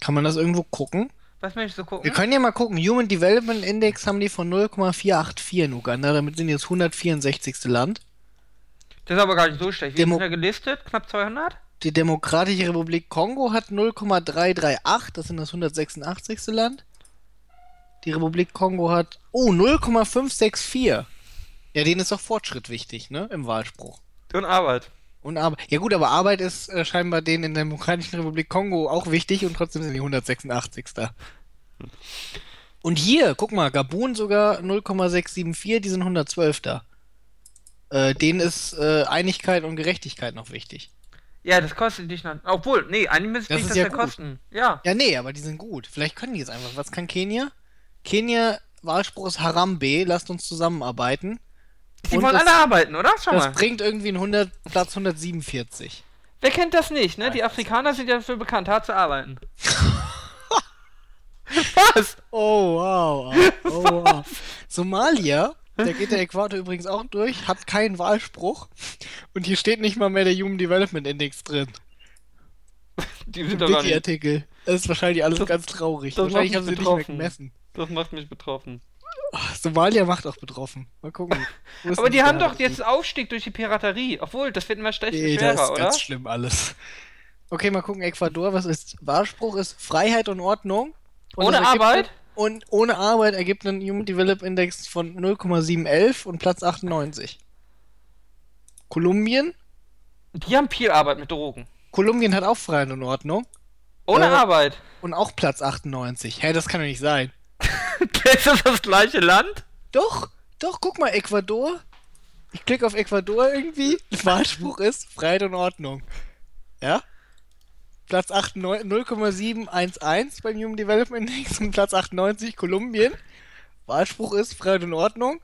Speaker 2: Kann man das irgendwo gucken?
Speaker 1: Was möchtest du gucken?
Speaker 2: Wir können ja mal gucken. Human Development Index haben die von 0,484 in Uganda. Damit sind die das 164. Land.
Speaker 1: Das ist aber gar nicht so schlecht. Wie
Speaker 2: Demo-
Speaker 1: sind wir gelistet? Knapp 200?
Speaker 2: Die Demokratische Republik Kongo hat 0,338. Das sind das 186. Land. Die Republik Kongo hat. Oh, 0,564. Ja, denen ist doch Fortschritt wichtig, ne? Im Wahlspruch.
Speaker 1: Und Arbeit.
Speaker 2: Und Arbeit. Ja gut, aber Arbeit ist äh, scheinbar denen in der Demokratischen Republik Kongo auch wichtig und trotzdem sind die 186. Und hier, guck mal, Gabun sogar 0,674, die sind 112. Äh, denen ist äh, Einigkeit und Gerechtigkeit noch wichtig.
Speaker 1: Ja, das kostet dich noch. Obwohl, nee, eigentlich müsste
Speaker 2: Das
Speaker 1: das
Speaker 2: ja
Speaker 1: kosten. Ja.
Speaker 2: Ja, nee, aber die sind gut. Vielleicht können die jetzt einfach. Was kann Kenia? Kenia, Wahlspruch ist Harambe, lasst uns zusammenarbeiten.
Speaker 1: Die
Speaker 2: Und
Speaker 1: wollen
Speaker 2: das-
Speaker 1: alle arbeiten, oder? Schau
Speaker 2: Das
Speaker 1: mal.
Speaker 2: bringt irgendwie einen 100, Platz 147.
Speaker 1: Wer kennt das nicht, ne? Die Afrikaner sind ja dafür bekannt, hart zu arbeiten. Was?
Speaker 2: Oh, wow. Oh, wow. Somalia, da geht der Äquator übrigens auch durch, hat keinen Wahlspruch. Und hier steht nicht mal mehr der Human Development Index drin.
Speaker 1: Die sind doch.
Speaker 2: Wiki-Artikel. Das ist wahrscheinlich alles
Speaker 1: Das-
Speaker 2: ganz traurig. Wahrscheinlich haben sie
Speaker 1: mich
Speaker 2: nicht mehr
Speaker 1: betroffen.
Speaker 2: gemessen.
Speaker 1: Das macht mich betroffen.
Speaker 2: Oh, Somalia macht auch betroffen. Mal gucken.
Speaker 1: Aber die haben doch jetzt Aufstieg durch die Piraterie. Obwohl, das wird immer schlecht
Speaker 2: Nee, das
Speaker 1: schwerer,
Speaker 2: ist
Speaker 1: oder?
Speaker 2: ganz schlimm alles. Okay, mal gucken, Ecuador, was ist? Wahlspruch ist Freiheit und Ordnung. Und
Speaker 1: Ohne
Speaker 2: das
Speaker 1: Arbeit?
Speaker 2: Und ohne Arbeit ergibt einen Human Development Index von 0,711 und Platz 98. Kolumbien?
Speaker 1: Die haben viel Arbeit mit Drogen.
Speaker 2: Kolumbien hat auch Freiheit und Ordnung
Speaker 1: Ohne
Speaker 2: Äh,
Speaker 1: Arbeit.
Speaker 2: und auch Platz 98. Hä, das kann doch nicht sein.
Speaker 1: Ist das das gleiche Land?
Speaker 2: Doch, doch, guck mal, Ecuador Ich klicke auf Ecuador irgendwie. Wahlspruch ist Freiheit und Ordnung. Ja? Platz 8 neun- 0,711 beim Human Development Index und Platz 98 Kolumbien. Wahlspruch ist Freiheit und Ordnung.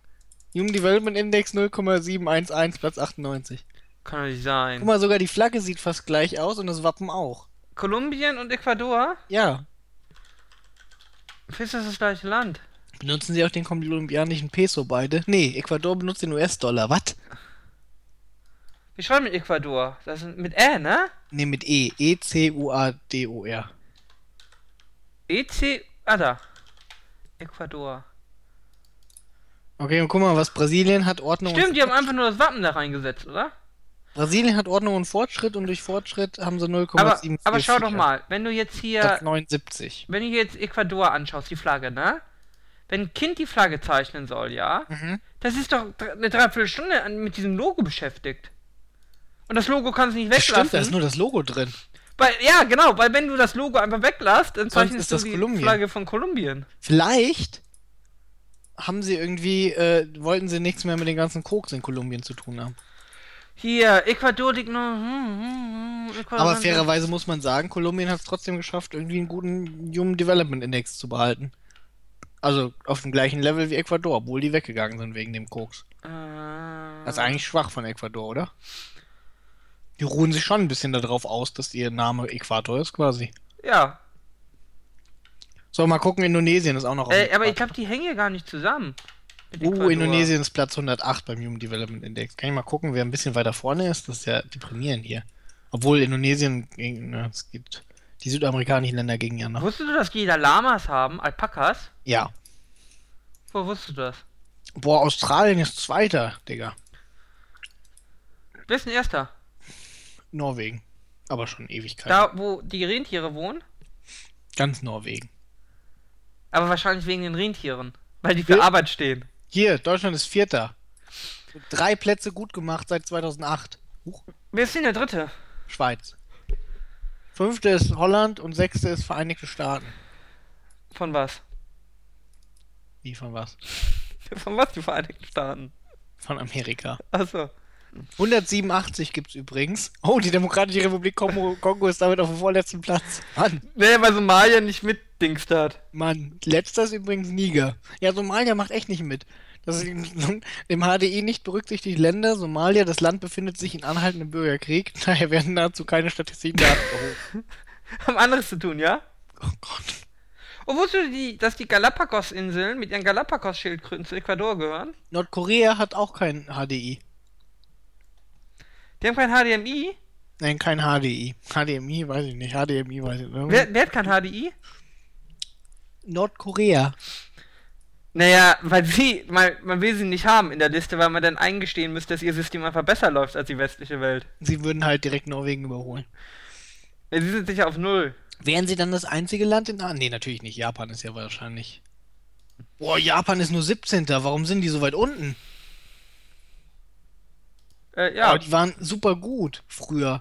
Speaker 2: Human Development Index 0,711, Platz 98.
Speaker 1: Kann doch nicht sein.
Speaker 2: Guck mal, sogar die Flagge sieht fast gleich aus und das Wappen auch.
Speaker 1: Kolumbien und Ecuador?
Speaker 2: Ja.
Speaker 1: Ist das das gleiche Land?
Speaker 2: Benutzen sie auch den kolumbianischen Peso beide? Nee, Ecuador benutzt den US-Dollar. Was?
Speaker 1: Wie schreibt mit Ecuador? Das ist mit Ä, ne?
Speaker 2: Nee, mit E. E-C-U-A-D-O-R.
Speaker 1: EC. Ah, da. Ecuador.
Speaker 2: Okay, und guck mal, was Brasilien hat Ordnung
Speaker 1: Stimmt, die haben einfach nur das Wappen da reingesetzt, oder?
Speaker 2: Brasilien hat Ordnung und Fortschritt und durch Fortschritt haben sie 0,74.
Speaker 1: Aber, aber schau doch mal, wenn du jetzt hier.
Speaker 2: Platz 79.
Speaker 1: Wenn du jetzt Ecuador anschaust, die Flagge, ne? Wenn ein Kind die Flagge zeichnen soll, ja?
Speaker 2: Mhm.
Speaker 1: Das ist doch eine Dreiviertelstunde mit diesem Logo beschäftigt. Und das Logo kannst du nicht weglassen.
Speaker 2: Stimmt, da ist nur das Logo drin.
Speaker 1: weil, ja, genau, weil wenn du das Logo einfach weglässt, dann zeichnest
Speaker 2: ist
Speaker 1: du
Speaker 2: das
Speaker 1: die
Speaker 2: Kolumbien.
Speaker 1: Flagge von Kolumbien.
Speaker 2: Vielleicht haben sie irgendwie, äh, wollten sie nichts mehr mit den ganzen Koks in Kolumbien zu tun haben.
Speaker 1: Hier, Ecuador liegt nur. Hm, hm, hm, Ecuador
Speaker 2: Aber fairerweise muss man sagen, Kolumbien hat es trotzdem geschafft, irgendwie einen guten Human Development Index zu behalten. Also auf dem gleichen Level wie Ecuador, obwohl die weggegangen sind wegen dem Koks.
Speaker 1: Äh,
Speaker 2: Das ist eigentlich schwach von Ecuador, oder? Die ruhen sich schon ein bisschen darauf aus, dass ihr Name Äquator ist, quasi.
Speaker 1: ja,
Speaker 2: So, mal gucken, Indonesien ist auch noch auf
Speaker 1: äh, aber ich glaube, die hängen hier gar nicht zusammen.
Speaker 2: Uh. Indonesien ist Platz 108 beim Human Development Index. Kann ich mal gucken, wer ein bisschen weiter vorne ist? Das ist ja deprimierend hier. Obwohl Indonesien na, es geht die südamerikanischen Länder gegen ja noch.
Speaker 1: Wusstest du, dass die da Lamas haben, Alpakas?
Speaker 2: Ja.
Speaker 1: Wo wusstest du das?
Speaker 2: Boah, Australien ist Zweiter, Digga.
Speaker 1: Wer ist denn Erster?
Speaker 2: Norwegen. Aber schon Ewigkeit.
Speaker 1: Da, wo die Rentiere wohnen?
Speaker 2: Ganz Norwegen.
Speaker 1: Aber wahrscheinlich wegen den Rentieren. Weil die für
Speaker 2: Ja.
Speaker 1: Arbeit stehen.
Speaker 2: Hier, Deutschland ist Vierter. Drei Plätze gut gemacht seit 2008. Huch,
Speaker 1: Wer ist denn der Dritte?
Speaker 2: Schweiz. Fünfte ist Holland und sechste ist Vereinigte Staaten.
Speaker 1: Von was?
Speaker 2: Wie von was?
Speaker 1: Von was, die Vereinigten Staaten?
Speaker 2: Von Amerika.
Speaker 1: Achso.
Speaker 2: 187 gibt's übrigens. Oh, die Demokratische Republik Kongo, Kongo ist damit auf dem vorletzten Platz. Mann,
Speaker 1: Wer bei Somalia nicht mitdingst hat.
Speaker 2: Mann. Letzter ist übrigens Niger. Ja, Somalia macht echt nicht mit. Das ist im HDI nicht berücksichtigt Länder. Somalia, das Land befindet sich in anhaltendem Bürgerkrieg. Daher werden dazu keine Statistiken Daten erhoben.
Speaker 1: Haben anderes zu tun, ja?
Speaker 2: Oh Gott.
Speaker 1: Und wusstest du, die, dass die Galapagos-Inseln mit ihren Galapagos-Schildkröten zu Ecuador gehören?
Speaker 2: Nordkorea hat auch kein HDI.
Speaker 1: Die haben kein HDMI.
Speaker 2: Nein, kein HDI. HDMI weiß ich nicht. HDMI weiß ich nicht.
Speaker 1: Wer, wer hat kein HDI?
Speaker 2: Nordkorea.
Speaker 1: Naja, weil sie, man, man will sie nicht haben in der Liste, weil man dann eingestehen müsste, dass ihr System einfach besser läuft als die westliche Welt.
Speaker 2: Sie würden halt direkt Norwegen überholen.
Speaker 1: Ja, sie sind sicher auf Null.
Speaker 2: Wären sie dann das einzige Land in... Ah, nee, natürlich nicht. Japan ist ja wahrscheinlich... Boah, Japan ist nur 17. Warum sind die so weit unten?
Speaker 1: Äh, ja.
Speaker 2: Aber die waren super gut früher.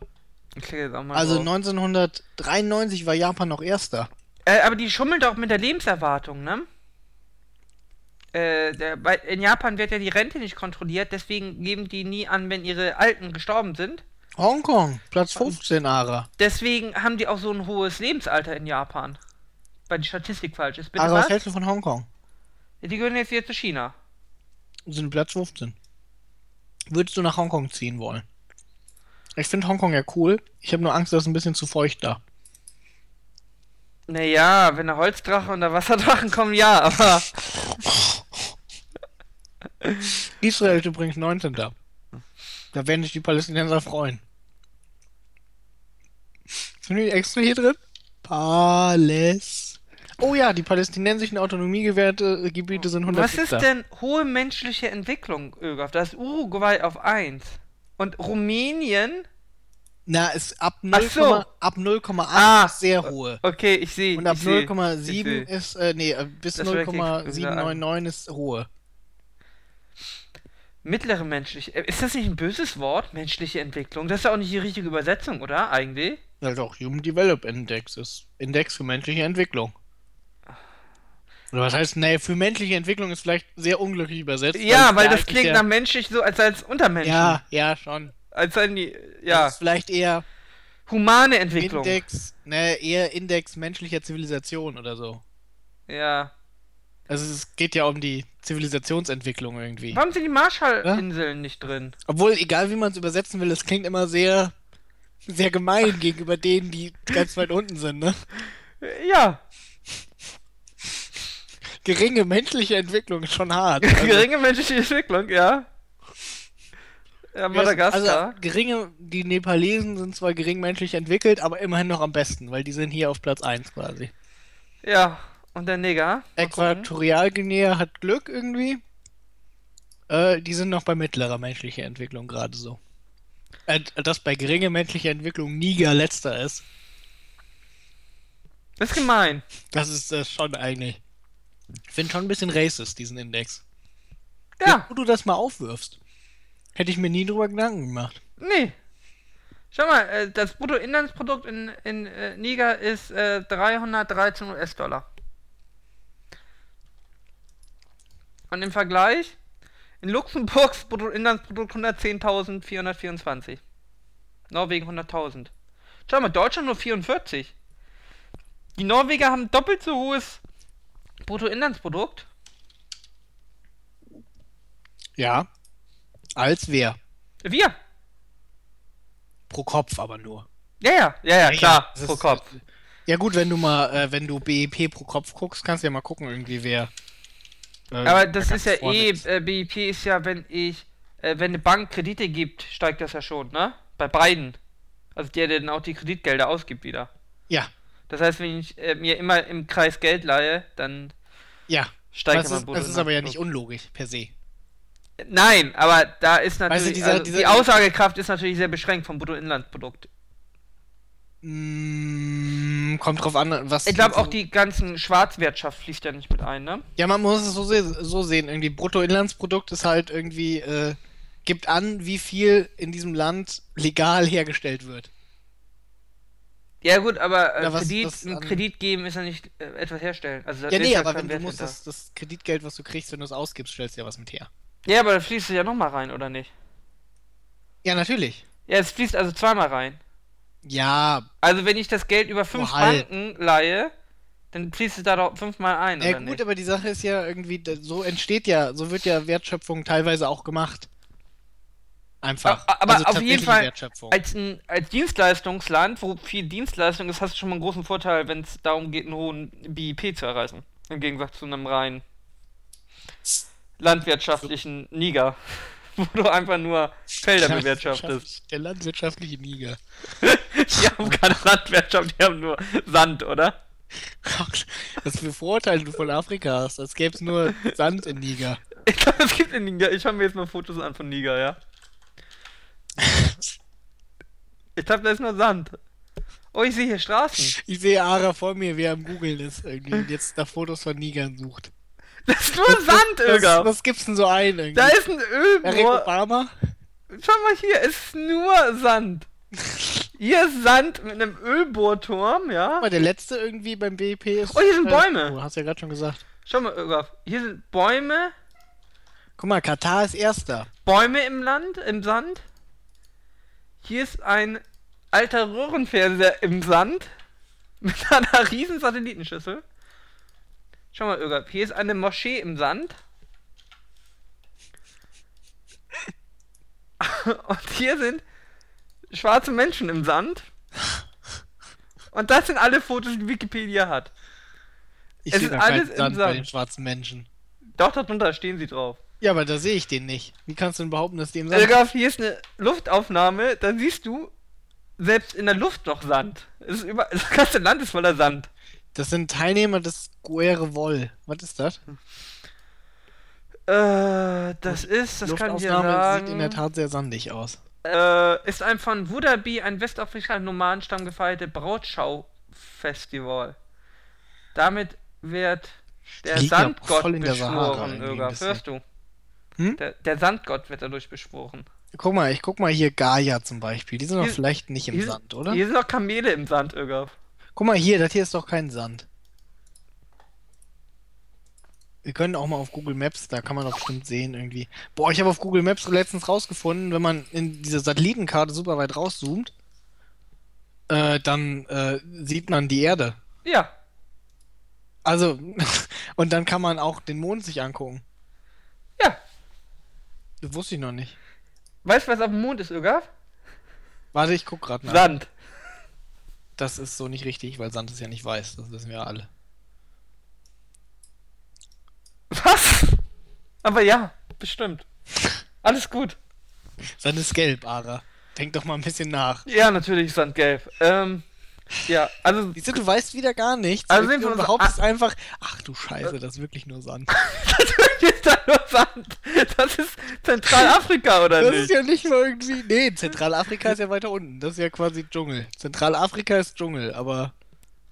Speaker 1: Ich jetzt auch mal
Speaker 2: Also
Speaker 1: drauf.
Speaker 2: 1993 war Japan noch Erster.
Speaker 1: Äh, aber die schummeln doch mit der Lebenserwartung, ne? Äh, der, bei, in Japan wird ja die Rente nicht kontrolliert, deswegen geben die nie an, wenn ihre Alten gestorben sind.
Speaker 2: Hongkong, Platz 15, Ara.
Speaker 1: Deswegen haben die auch so ein hohes Lebensalter in Japan. Weil die Statistik falsch ist. Bitte
Speaker 2: Ara, hältst du von Hongkong?
Speaker 1: Die gehören jetzt hier zu China.
Speaker 2: Sind Platz 15. Würdest du nach Hongkong ziehen wollen? Ich finde Hongkong ja cool. Ich habe nur Angst, dass es ein bisschen zu feucht da.
Speaker 1: Naja, wenn der Holzdrache und der Wasserdrachen kommen, ja, aber.
Speaker 2: Israel ist übrigens 19. Da werden sich die Palästinenser freuen. Sind die extra hier drin? Paläs. Oh ja, die palästinensischen autonomiegewährte Gebiete sind 100
Speaker 1: Was ist denn hohe menschliche Entwicklung, Ögaf? Da ist Uruguay auf 1. Und Rumänien?
Speaker 2: Na, ist ab
Speaker 1: Ach
Speaker 2: 0,
Speaker 1: so.
Speaker 2: ab 0,8
Speaker 1: Ah.
Speaker 2: ist sehr hohe.
Speaker 1: Okay, ich sehe.
Speaker 2: Und ab
Speaker 1: ich seh, ich
Speaker 2: 0,7
Speaker 1: seh.
Speaker 2: ist, äh, nee, äh, bis
Speaker 1: Das rechne ich
Speaker 2: 0,799 ist hohe.
Speaker 1: Mittlere menschliche. äh, Ist das nicht ein böses Wort? Menschliche Entwicklung? Das ist ja auch nicht die richtige Übersetzung, oder? Eigentlich?
Speaker 2: Ja doch, Human Development Index ist Index für menschliche Entwicklung. Oder was heißt, nee, für menschliche Entwicklung ist vielleicht sehr unglücklich übersetzt.
Speaker 1: Ja, weil
Speaker 2: es
Speaker 1: das klingt nach menschlich so, als als Untermenschen.
Speaker 2: Ja, ja, schon.
Speaker 1: Als seien die,
Speaker 2: Das
Speaker 1: ja,
Speaker 2: ist vielleicht eher
Speaker 1: humane Entwicklung.
Speaker 2: Index, ne, eher Index menschlicher Zivilisation oder so.
Speaker 1: Ja.
Speaker 2: Also es geht ja um die Zivilisationsentwicklung irgendwie.
Speaker 1: Warum sind die Marshallinseln nicht drin?
Speaker 2: Obwohl, egal wie man es übersetzen will, es klingt immer sehr, sehr gemein gegenüber denen, die ganz weit unten sind, ne?
Speaker 1: Ja,
Speaker 2: Geringe menschliche Entwicklung ist schon hart. Also,
Speaker 1: geringe menschliche Entwicklung, ja. Ja, Madagaskar.
Speaker 2: Also, geringe, die Nepalesen sind zwar gering menschlich entwickelt, aber immerhin noch am besten, weil die sind hier auf Platz 1 quasi.
Speaker 1: ja, und der Neger.
Speaker 2: Äquatorialguinea hat Glück irgendwie. Äh, die sind noch bei mittlerer menschlicher Entwicklung gerade so. Äh, dass bei geringer menschlicher Entwicklung Niger letzter ist,
Speaker 1: Das ist gemein.
Speaker 2: das ist äh, schon eigentlich. Ich finde schon ein bisschen racist, diesen Index.
Speaker 1: Ja,
Speaker 2: Wo du das mal aufwirfst. Hätte ich mir nie drüber Gedanken gemacht.
Speaker 1: nee. Schau mal, äh, das Bruttoinlandsprodukt in, in äh, Niger ist äh, 313 US-Dollar. Und im Vergleich, in Luxemburgs Bruttoinlandsprodukt 110.424. Norwegen 100.000. Schau mal, Deutschland nur 44. Die Norweger haben doppelt so hohes Bruttoinlandsprodukt.
Speaker 2: Ja. Als wer?
Speaker 1: Wir.
Speaker 2: Pro Kopf aber nur.
Speaker 1: Ja, ja, ja, ja, klar,
Speaker 2: das
Speaker 1: pro
Speaker 2: ist-
Speaker 1: Kopf.
Speaker 2: Ja gut, wenn du mal, äh, wenn du BIP pro Kopf guckst, kannst du ja mal gucken irgendwie wer. Äh,
Speaker 1: Aber das ist ja eh, äh, BIP ist ja, wenn ich, äh, wenn eine Bank Kredite gibt, steigt das ja schon, ne? Bei beiden. Also der, der dann auch die Kreditgelder ausgibt wieder.
Speaker 2: Ja,
Speaker 1: Das heißt, wenn ich äh, mir immer im Kreis Geld leihe, dann
Speaker 2: ja.
Speaker 1: steigt
Speaker 2: Das
Speaker 1: mein
Speaker 2: das ist aber ja nicht unlogisch per se.
Speaker 1: Nein, aber da ist natürlich,
Speaker 2: Weißt du, dieser-
Speaker 1: also
Speaker 2: dieser-
Speaker 1: die Aussagekraft ist natürlich sehr beschränkt vom Bruttoinlandsprodukt.
Speaker 2: Mm, kommt drauf an, was.
Speaker 1: Ich glaube auch die ganzen Schwarzwirtschaft fließt ja nicht mit ein, ne?
Speaker 2: Ja, man muss es so, se so sehen. Irgendwie Bruttoinlandsprodukt ist halt irgendwie, äh, gibt an, wie viel in diesem Land legal hergestellt wird.
Speaker 1: Ja gut, aber äh,
Speaker 2: Ja, was-
Speaker 1: Kredit,
Speaker 2: was
Speaker 1: ein Kredit geben ist ja nicht äh, etwas herstellen. Also
Speaker 2: Ja, nee, aber wenn du musst das, das Kreditgeld, was du kriegst, wenn du es ausgibst, stellst du ja was mit her.
Speaker 1: Ja, aber da fließt es ja nochmal rein, oder nicht?
Speaker 2: Ja, natürlich.
Speaker 1: Ja, es fließt also zweimal rein.
Speaker 2: Ja,
Speaker 1: Also wenn ich das Geld über fünf
Speaker 2: halt.
Speaker 1: Banken leihe, dann fließt es da doch fünfmal ein,
Speaker 2: ja gut,
Speaker 1: nicht?
Speaker 2: aber die Sache ist ja irgendwie, so entsteht ja, so wird ja Wertschöpfung teilweise auch gemacht. Einfach.
Speaker 1: Aber
Speaker 2: also
Speaker 1: auf jeden Fall. Als, ein, als Dienstleistungsland, wo viel Dienstleistung ist, hast du schon mal einen großen Vorteil, wenn es darum geht, einen hohen BIP zu erreichen. Im Gegensatz zu einem rein landwirtschaftlichen Niger, wo du einfach nur Felder bewirtschaftest.
Speaker 2: Der landwirtschaftliche Niger.
Speaker 1: Die haben keine Landwirtschaft, die haben nur Sand, oder?
Speaker 2: Was für Vorteile du von Afrika hast, als gäbe es nur Sand in Niger.
Speaker 1: Ich glaube, es gibt in Niger. Ich schaue mir jetzt mal Fotos an von Niger, ja. Ich glaube, da ist nur Sand. Oh, ich sehe hier Straßen.
Speaker 2: Ich sehe Ara vor mir, wie er am Googeln ist irgendwie und jetzt nach Fotos von Nigern sucht.
Speaker 1: Das ist nur Sand,
Speaker 2: Was,
Speaker 1: Irga.
Speaker 2: was gibt's denn so ein irgendwie?
Speaker 1: Da ist ein
Speaker 2: Barack
Speaker 1: Ölbohr.
Speaker 2: Obama?
Speaker 1: Schau mal hier, es ist nur Sand. Hier ist Sand mit einem Ölbohrturm, ja.
Speaker 2: Aber der letzte irgendwie beim BIP ist.
Speaker 1: Oh, hier sind Bäume.
Speaker 2: Oh, hast du ja gerade schon gesagt.
Speaker 1: Schau mal, Irga. Hier sind Bäume,
Speaker 2: Guck mal, Katar ist erster.
Speaker 1: Bäume im Land, im Sand. Hier ist ein alter Röhrenfernseher im Sand mit einer riesen Satellitenschüssel. Schau mal, Irga, hier ist eine Moschee im Sand. Und hier sind schwarze Menschen im Sand. Und das sind alle Fotos, die Wikipedia hat.
Speaker 2: Ich
Speaker 1: Es
Speaker 2: sehe
Speaker 1: ist
Speaker 2: da keinen
Speaker 1: alles im
Speaker 2: Sand bei
Speaker 1: Sand.
Speaker 2: den schwarzen Menschen.
Speaker 1: Doch, darunter stehen sie drauf.
Speaker 2: Ja, aber da sehe ich den nicht. Wie kannst du denn behaupten, dass die im Sand
Speaker 1: Irgaf, hier ist eine Luftaufnahme, da siehst du selbst in der Luft noch Sand. Es ist über, das ganze Land ist voller Sand.
Speaker 2: Das sind Teilnehmer des Guerre Woll. Was ist das?
Speaker 1: Äh, das ist, das kann ich dir sagen,
Speaker 2: sieht in der Tat sehr sandig aus.
Speaker 1: äh, ist ein von Wudabi, ein westafrikanischer Nomadenstamm gefeierte Brautschau-Festival. Damit wird der Sandgott beschworen,
Speaker 2: bisschen.
Speaker 1: Hörst du?
Speaker 2: Hm?
Speaker 1: Der, der Sandgott wird dadurch beschworen.
Speaker 2: Guck mal, ich guck mal hier Gaia zum Beispiel. Die sind doch
Speaker 1: Hier-
Speaker 2: vielleicht nicht im Sand, oder?
Speaker 1: hier sind noch Kamele im Sand, Irgaf.
Speaker 2: Guck mal hier, das hier ist doch kein Sand. Wir können auch mal auf Google Maps, da kann man doch bestimmt sehen irgendwie. Boah, ich habe auf Google Maps letztens rausgefunden, wenn man in dieser Satellitenkarte super weit rauszoomt, äh, dann äh, sieht man die Erde.
Speaker 1: Ja.
Speaker 2: Also, und dann kann man auch den Mond sich angucken.
Speaker 1: Ja.
Speaker 2: Das wusste ich noch nicht.
Speaker 1: Weißt du, was auf dem Mond ist, Ögaf?
Speaker 2: Warte, ich guck gerade nach.
Speaker 1: Sand.
Speaker 2: Das ist so nicht richtig, weil Sand ist ja nicht weiß, das wissen wir alle.
Speaker 1: Was? Aber ja, bestimmt. Alles gut.
Speaker 2: Sand ist gelb, Ara. Denk doch mal ein bisschen nach.
Speaker 1: Ja, natürlich ist Sand gelb. Ähm, ja, also
Speaker 2: Siehst du, du weißt wieder gar nichts.
Speaker 1: Also
Speaker 2: du behauptest einfach, ach du Scheiße, das ist wirklich nur Sand.
Speaker 1: natürlich ist da nur Sand. Das ist Zentralafrika, oder
Speaker 2: Das
Speaker 1: nicht?
Speaker 2: ist ja nicht mal irgendwie. Nee, Zentralafrika ist ja weiter unten. Das ist ja quasi Dschungel. Zentralafrika ist Dschungel, aber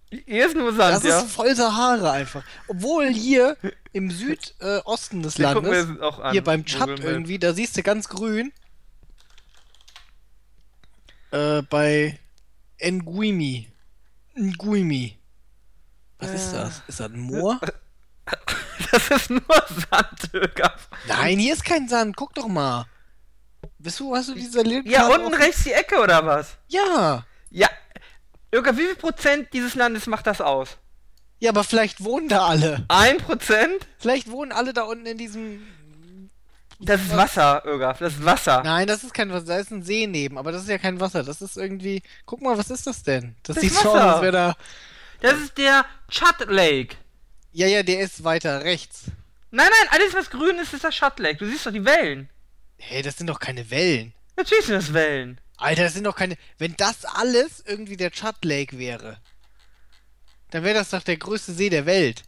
Speaker 1: Hier ist nur Sand,
Speaker 2: das
Speaker 1: ja.
Speaker 2: ist voll Sahara einfach. Obwohl hier im Südosten des
Speaker 1: gucken wir
Speaker 2: Landes,
Speaker 1: auch an.
Speaker 2: hier beim Tschad irgendwie, da siehst du ganz grün. Äh, bei Nguimi. Nguimi. Was ist
Speaker 1: Ja.
Speaker 2: das? Ist das ein Moor?
Speaker 1: Das ist nur Sand, Ögaf.
Speaker 2: Nein, hier ist kein Sand. Guck doch mal. Bist du, hast du diese Lil-
Speaker 1: Ja, unten
Speaker 2: auf-
Speaker 1: rechts die Ecke, oder was?
Speaker 2: Ja.
Speaker 1: Ja. Ögaf, wie viel Prozent dieses Landes macht das aus?
Speaker 2: Ja, aber vielleicht wohnen da alle.
Speaker 1: Ein Prozent?
Speaker 2: Vielleicht wohnen alle da unten in diesem.
Speaker 1: Das ist Wasser, Ögaf, das ist Wasser.
Speaker 2: Nein, das ist kein Wasser. Da ist ein See neben, aber das ist ja kein Wasser. Das ist irgendwie. Guck mal, was ist das denn? Das,
Speaker 1: Das
Speaker 2: sieht
Speaker 1: ist
Speaker 2: so aus, als wäre da.
Speaker 1: Das ist der Chud Lake.
Speaker 2: Ja, ja, der ist weiter rechts.
Speaker 1: Nein, nein, alles was grün ist, ist das Chud Lake. Du siehst doch die Wellen.
Speaker 2: Hey, das sind doch keine Wellen.
Speaker 1: Natürlich sind das Wellen.
Speaker 2: Alter, das sind doch keine. Wenn das alles irgendwie der Chud Lake wäre, dann wäre das doch der größte See der Welt.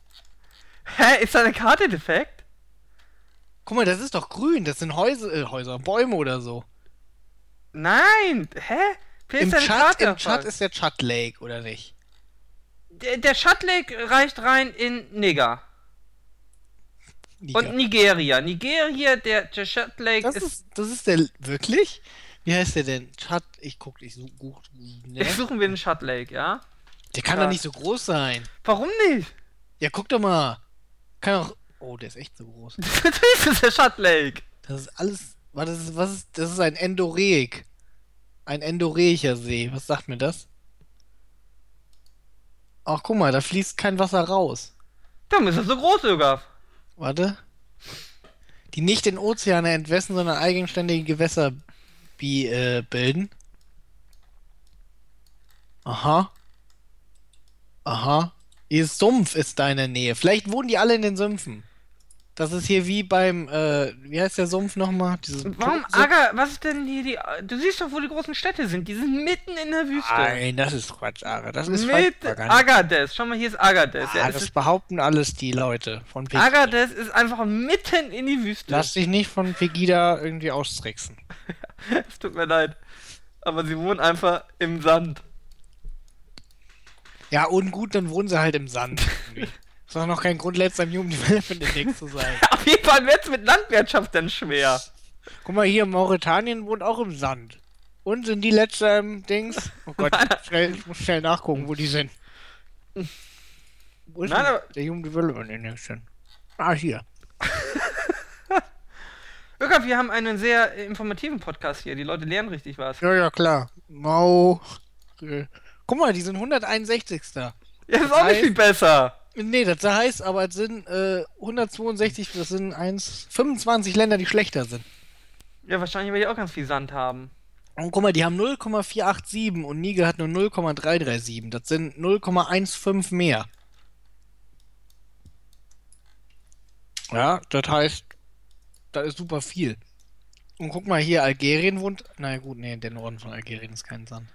Speaker 1: Hä, ist da eine Karte defekt?
Speaker 2: Guck mal, das ist doch grün. Das sind Häuser, äh, Häuser, Bäume oder so.
Speaker 1: Nein, hä? Vielleicht
Speaker 2: Im
Speaker 1: ist Karte
Speaker 2: im
Speaker 1: defekt.
Speaker 2: ist der Chud Lake, oder nicht?
Speaker 1: Der, der Lake reicht rein in Niger.
Speaker 2: Niger.
Speaker 1: Und Nigeria. Nigeria, der, der
Speaker 2: Das
Speaker 1: ist,
Speaker 2: ist, das ist der. Wirklich? Wie heißt der denn? Chad. Ich guck, ich such. such ne?
Speaker 1: Suchen wir den Lake, ja?
Speaker 2: Der kann
Speaker 1: Ja.
Speaker 2: doch nicht so groß sein.
Speaker 1: Warum nicht?
Speaker 2: Ja, guck doch mal. Kann auch. Oh, der ist echt so groß.
Speaker 1: Natürlich ist der Lake.
Speaker 2: Das ist alles. Was ist, was ist, das ist ein Endoreik. Ein endoreischer See. Was sagt mir das? Ach, guck mal, da fließt kein Wasser raus.
Speaker 1: Dann ist das so groß, Ögaf.
Speaker 2: Warte. Die nicht in Ozeane entwässern, sondern eigenständige Gewässer bi äh, bilden. Aha. Aha. Dieses Sumpf ist da in der Nähe. Vielleicht wohnen die alle in den Sümpfen. Das ist hier wie beim, äh, wie heißt der Sumpf nochmal? Dieses
Speaker 1: Warum
Speaker 2: Sumpf-
Speaker 1: Aga, was ist denn hier die. Du siehst doch, wo die großen Städte sind. Die sind mitten in der Wüste.
Speaker 2: Nein, das ist Quatsch, Ara. Das ist
Speaker 1: Mit. Agades. Schau mal, hier ist Agades. Ja,
Speaker 2: Ah,
Speaker 1: es
Speaker 2: das
Speaker 1: ist,
Speaker 2: behaupten alles die Leute von Pegida.
Speaker 1: Agades ist einfach mitten in die Wüste.
Speaker 2: Lass dich nicht von Pegida irgendwie austricksen.
Speaker 1: Es tut mir leid. Aber sie wohnen einfach im Sand.
Speaker 2: Ja, und gut, dann wohnen sie halt im Sand. irgendwie. ist doch noch kein Grund, letzter im Human Development Index zu sein.
Speaker 1: Auf jeden Fall wird es mit Landwirtschaft dann schwer.
Speaker 2: Guck mal, hier Mauretanien wohnt auch im Sand. Und sind die letzter im Dings? Oh Gott, schnell, ich muss schnell nachgucken, wo die sind. Wo ist
Speaker 1: Nein,
Speaker 2: denn
Speaker 1: aber-
Speaker 2: der Human Development Index denn? Ah, hier.
Speaker 1: Irka, wir haben einen sehr informativen Podcast hier. Die Leute lernen richtig was.
Speaker 2: Ja, ja, klar. Mau. Guck mal, die sind 161.
Speaker 1: Ja, das ist auch nicht viel besser.
Speaker 2: Nee, das heißt aber, es sind äh, 162, das sind 1, 25 Länder, die schlechter sind.
Speaker 1: Ja, wahrscheinlich, weil die auch ganz viel Sand haben.
Speaker 2: Und guck mal, die haben 0,487 und Niger hat nur 0,337. Das sind 0,15 mehr. Ja, das heißt, das ist super viel. Und guck mal hier, Algerien wohnt. Na gut, nee, der Norden von Algerien ist kein Sand.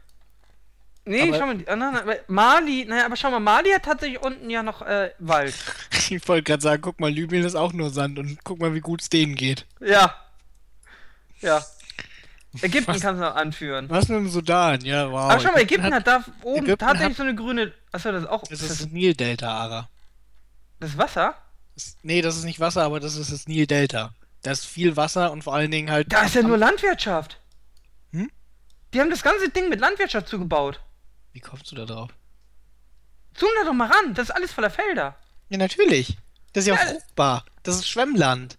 Speaker 1: Nee,
Speaker 2: Aber-
Speaker 1: schau mal, die anderen, aber Mali, naja, aber schau mal, Mali hat tatsächlich unten ja noch äh, Wald.
Speaker 2: Ich wollte gerade sagen, guck mal, Libyen ist auch nur Sand und guck mal, wie gut es denen geht.
Speaker 1: Ja. Ja. Ägypten kannst du noch anführen.
Speaker 2: Was mit dem Sudan? Ja, wow.
Speaker 1: aber schau mal, Ägypten hat, da oben
Speaker 2: Ägypten
Speaker 1: tatsächlich
Speaker 2: hat-
Speaker 1: so eine grüne. Achso, das ist auch.
Speaker 2: Das ist
Speaker 1: das,
Speaker 2: Nildelta, Ara.
Speaker 1: das Wasser?
Speaker 2: Das, nee, das ist nicht Wasser, aber das ist das Nildelta. Da ist viel Wasser und vor allen Dingen halt.
Speaker 1: Da ist ja nur Landwirtschaft.
Speaker 2: Hm?
Speaker 1: Die haben das ganze Ding mit Landwirtschaft zugebaut.
Speaker 2: Wie kommst du da drauf?
Speaker 1: Zoom da doch mal ran, das ist alles voller Felder.
Speaker 2: Ja, natürlich. Das ist ja,
Speaker 1: Ja.
Speaker 2: fruchtbar. Das ist Schwemmland.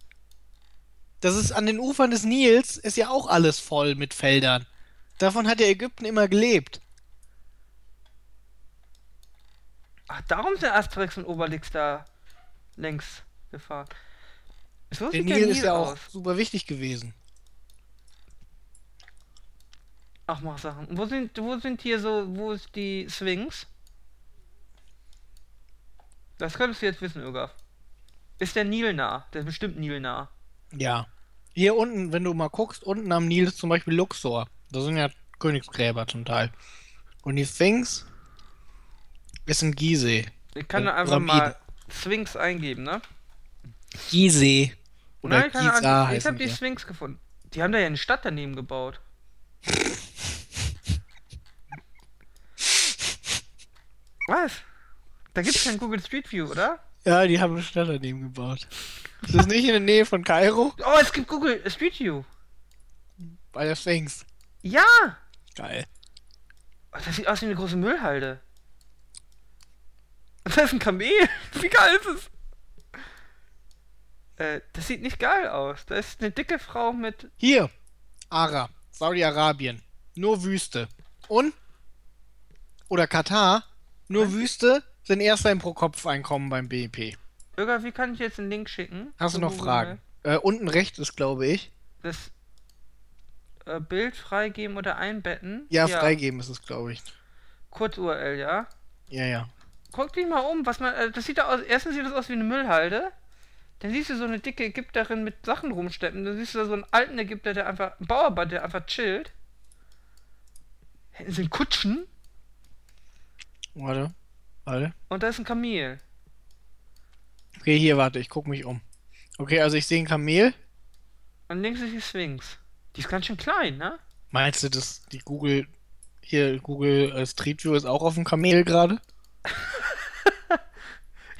Speaker 2: Das ist an den Ufern des Nils, ist ja auch alles voll mit Feldern. Davon hat ja Ägypten immer gelebt.
Speaker 1: Ach, darum sind Asterix und Obelix da längs gefahren. So
Speaker 2: Der
Speaker 1: sieht
Speaker 2: Nil ist ja auch
Speaker 1: aus.
Speaker 2: super wichtig gewesen.
Speaker 1: Ach, mach Sachen. Wo sind, wo sind hier so, wo ist die Sphinx? Das könntest du jetzt wissen, Irgaf. Ist der Nil nah? Der ist bestimmt Nil nah.
Speaker 2: Ja. Hier unten, wenn du mal guckst, unten am Nil ist zum Beispiel Luxor. Das sind ja Königsgräber zum Teil. Und die Sphinx ist in Gizeh.
Speaker 1: Ich kann da einfach
Speaker 2: Pyramiden.
Speaker 1: mal Sphinx eingeben, ne?
Speaker 2: Gizeh. Oder
Speaker 1: Nein,
Speaker 2: Giza.
Speaker 1: Ich
Speaker 2: heißen
Speaker 1: habe die
Speaker 2: die.
Speaker 1: Sphinx gefunden. Die haben da ja eine Stadt daneben gebaut. Was? Da gibt's kein Google Street View, oder?
Speaker 2: Ja, die haben eine Stadt daneben gebaut. Ist das nicht in der Nähe von Kairo?
Speaker 1: Oh, es gibt Google Street View.
Speaker 2: Bei der Sphinx.
Speaker 1: Ja!
Speaker 2: Geil.
Speaker 1: Oh, das sieht aus wie eine große Müllhalde. Das ist ein Kamel. Wie geil ist es? Äh, das sieht nicht geil aus. Da ist eine dicke Frau mit.
Speaker 2: Hier. Ara. Saudi-Arabien. Nur Wüste. Und? Oder Katar. Nur Wüste sind erster im Pro-Kopf-Einkommen beim BIP.
Speaker 1: Irga, wie kann ich jetzt einen Link schicken?
Speaker 2: Hast du noch
Speaker 1: Google
Speaker 2: Fragen? Äh, unten rechts ist, glaube ich.
Speaker 1: Das äh, Bild freigeben oder einbetten?
Speaker 2: Ja, freigeben ist es, glaube ich.
Speaker 1: Kurz-URL, ja.
Speaker 2: Ja, ja.
Speaker 1: Guck dich mal um, was man. Äh, das sieht da aus. Erstens sieht das aus wie eine Müllhalde. Dann siehst du so eine dicke Ägypterin mit Sachen rumsteppen. Dann siehst du da so einen alten Ägypter, der einfach. Einen Bauarbeiter, der einfach chillt. Hinten sind Kutschen.
Speaker 2: Warte. Warte.
Speaker 1: Und da ist ein Kamel.
Speaker 2: Okay, hier, warte, ich gucke mich um. Okay, also ich sehe ein Kamel.
Speaker 1: Und links ist die Sphinx. Die ist ganz schön klein, ne?
Speaker 2: Meinst du, dass die Google. Hier, Google äh, Street View ist auch auf dem Kamel gerade?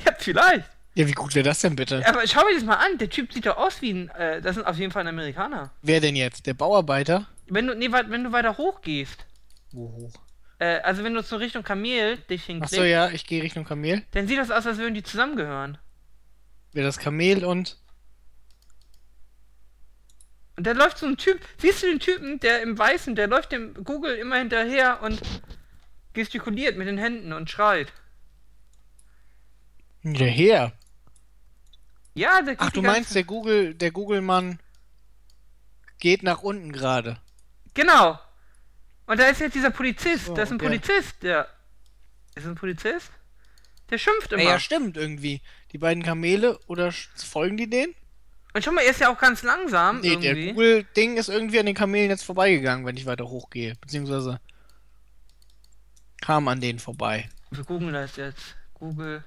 Speaker 1: Ja, vielleicht.
Speaker 2: Ja, wie gut wäre das denn bitte?
Speaker 1: Aber schau mir das mal an. Der Typ sieht doch aus wie ein. Äh, das ist auf jeden Fall ein Amerikaner.
Speaker 2: Wer denn jetzt? Der Bauarbeiter?
Speaker 1: Wenn du, nee, wenn du weiter hoch gehst.
Speaker 2: Wo hoch?
Speaker 1: Äh, also wenn du so Richtung Kamel dich
Speaker 2: Achso,
Speaker 1: hinklickst,
Speaker 2: ja, ich gehe Richtung Kamel.
Speaker 1: dann sieht das aus, als würden die zusammengehören.
Speaker 2: Wer das Kamel und.
Speaker 1: Und da läuft so ein Typ. Siehst du den Typen, der im Weißen, der läuft dem Google immer hinterher und gestikuliert mit den Händen und schreit.
Speaker 2: Hinterher.
Speaker 1: Ja, der
Speaker 2: Ach, du meinst,
Speaker 1: ganze-
Speaker 2: der Google, der Google-Mann geht nach unten gerade.
Speaker 1: Genau. Und da ist jetzt dieser Polizist.
Speaker 2: So,
Speaker 1: das ist ein
Speaker 2: okay.
Speaker 1: Polizist, der. Ist ein Polizist? Der schimpft immer.
Speaker 2: ja, stimmt irgendwie. Die beiden Kamele, oder folgen die denen?
Speaker 1: und schau mal, er ist ja auch ganz langsam.
Speaker 2: Nee, der
Speaker 1: irgendwie.
Speaker 2: Google-Ding ist irgendwie an den Kamelen jetzt vorbeigegangen, wenn ich weiter hochgehe. Beziehungsweise kam an denen vorbei.
Speaker 1: Wir googeln das jetzt. Google.